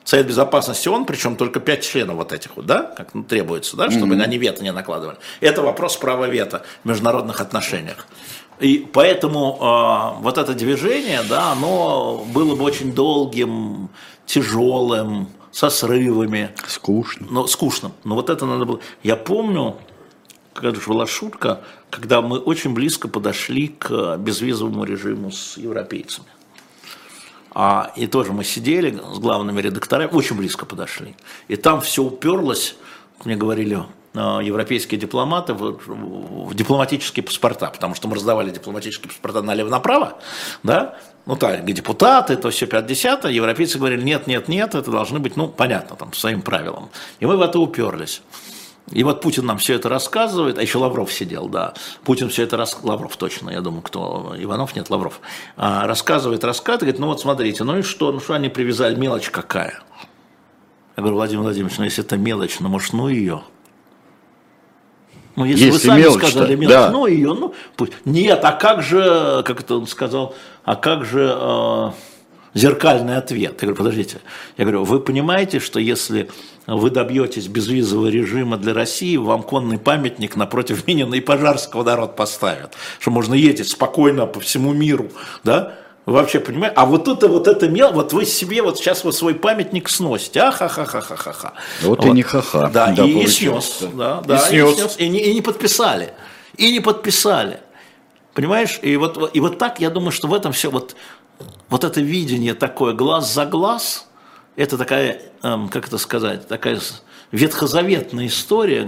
Совет Безопасности ООН, причем только пять членов вот этих вот, да, как требуется, да, чтобы mm-hmm. они вето не накладывали. Это вопрос права вето в международных отношениях. И поэтому э, вот это движение, да, оно было бы очень долгим, тяжелым, со срывами. Скучно. Но, скучным. Но вот это надо было... Я помню, когда же была шутка, когда мы очень близко подошли к безвизовому режиму с европейцами. А, и тоже мы сидели с главными редакторами, очень близко подошли. И там все уперлось, мне говорили, Э, европейские дипломаты в, в дипломатические паспорта, потому что мы раздавали дипломатические паспорта налево-направо, да, ну так, депутаты, то все 50 европейцы говорили, нет, нет, нет, это должны быть, ну, понятно, там, своим правилам. И мы в это уперлись. И вот Путин нам все это рассказывает, а еще Лавров сидел, да. Путин все это рассказывает, Лавров точно, я думаю, кто, Иванов, нет, Лавров. А, рассказывает, рассказывает, говорит, ну вот смотрите, ну и что, ну что они привязали, мелочь какая? Я говорю, Владимир Владимирович, ну если это мелочь, ну может, ну ее. Ну, если, если вы сами мелочь, сказали мелочь, да. ну ее, ну пусть. Нет, а как же, как это он сказал, а как же э, зеркальный ответ? Я говорю, подождите. Я говорю, вы понимаете, что если вы добьетесь безвизового режима для России, вам конный памятник напротив [laughs] Минина и Пожарского народ поставят, что можно ездить спокойно по всему миру, да? Вообще, понимаете? А вот это вот это мел, вот вы себе вот сейчас вот свой памятник сносите. А ха ха ха ха ха ха. Вот, вот. и не ха-ха. Да, да и, и снес. Да, да, и, снес. и снес. И не, и не подписали. И не подписали. Понимаешь? И вот, и вот так, я думаю, что в этом все вот, вот это видение такое, глаз за глаз, это такая, эм, как это сказать, такая ветхозаветная история,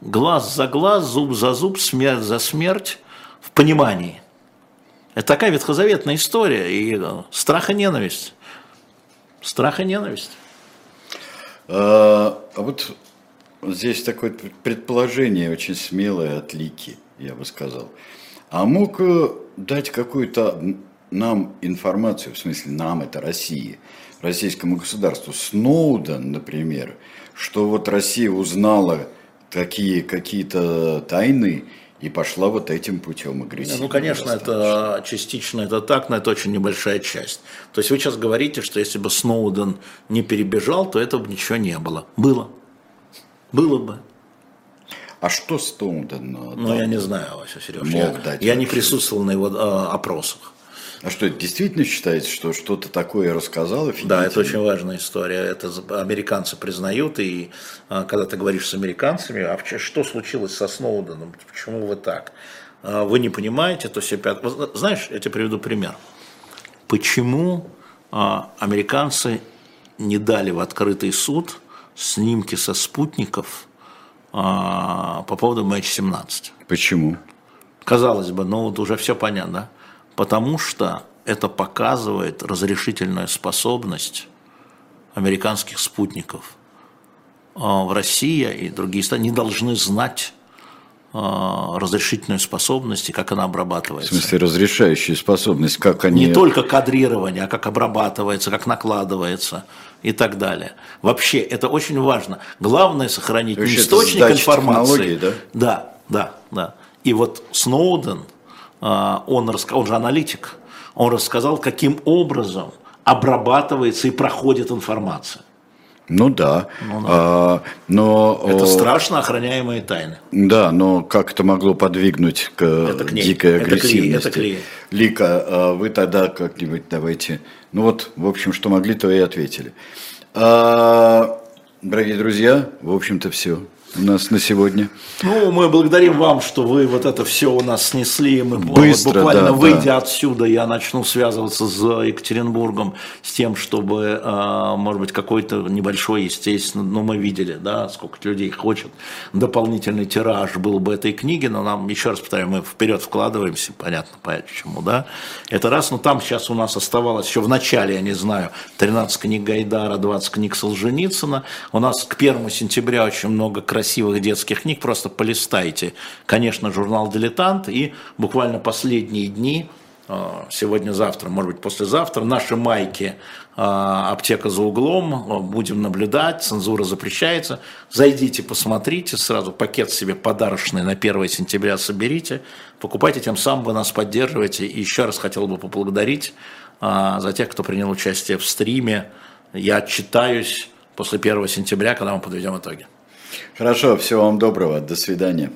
глаз за глаз, зуб за зуб, смерть за смерть в понимании – это такая ветхозаветная история, и э, страх и ненависть. Страх и ненависть. А, а вот здесь такое предположение очень смелое от Лики, я бы сказал. А мог э, дать какую-то нам информацию, в смысле нам, это Россия, российскому государству, Сноуден, например, что вот Россия узнала такие какие-то тайны, и пошла вот этим путем агрессивно. Ну, конечно, это частично это так, но это очень небольшая часть. То есть вы сейчас говорите, что если бы Сноуден не перебежал, то этого бы ничего не было. Было. Было бы. А что Стоуден? э, Ну, я не знаю, Вася Сереж. Мог Я, дать я не присутствовал на его э, опросах. А что, действительно считаете, что что-то такое рассказал Да, это очень важная история. Это американцы признают, и а, когда ты говоришь с американцами, а что случилось со Сноуденом, почему вы так? А, Вы не понимаете, то все пят... Знаешь, я тебе приведу пример. Почему а, американцы не дали в открытый суд снимки со спутников по поводу MH17? Почему? Казалось бы, ну вот уже все понятно, да? Потому что это показывает разрешительную способность американских спутников. А В России и другие страны не должны знать а, разрешительную способность и как она В обрабатывается. смысле, разрешающая способность, как они... Не только кадрирование, а как обрабатывается, как накладывается и так далее. Вообще, это очень важно. Главное сохранить не источник информации. да? Да, да, да. И вот Сноуден, он, раска- он же аналитик, он рассказал, каким образом обрабатывается и проходит информация. Ну да. А, но... Это о, страшно охраняемые тайны. Да, но как это могло подвигнуть к Это к ней. дикой Это агрессивности? это к ней. Лика, а вы тогда как-нибудь давайте... Ну вот, в общем, что могли, то и ответили. А, дорогие друзья, в общем-то, все у нас на сегодня. Ну, мы благодарим вам, что вы вот это все у нас снесли. Мы вот Быстро, буквально да, выйдя да. отсюда, я начну связываться с Екатеринбургом с тем, чтобы, э, может быть, какой-то небольшой, естественно, ну, мы видели, да, сколько людей хочет, дополнительный тираж был бы этой книги, но нам, еще раз повторяю, мы вперед вкладываемся, понятно, почему, да. Это раз, но там сейчас у нас оставалось еще в начале, я не знаю, 13 книг Гайдара, 20 книг Солженицына. У нас к 1 сентября очень много красивых детских книг, просто полистайте. Конечно, журнал «Дилетант» и буквально последние дни, э, сегодня-завтра, может быть, послезавтра, наши майки э, «Аптека за углом», э, будем наблюдать, цензура запрещается. Зайдите, посмотрите, сразу пакет себе подарочный на 1 сентября соберите, покупайте, тем самым вы нас поддерживаете. И еще раз хотел бы поблагодарить за тех, кто принял участие в стриме. Я отчитаюсь после 1 сентября, когда мы подведем итоги. Хорошо, всего вам доброго, до свидания.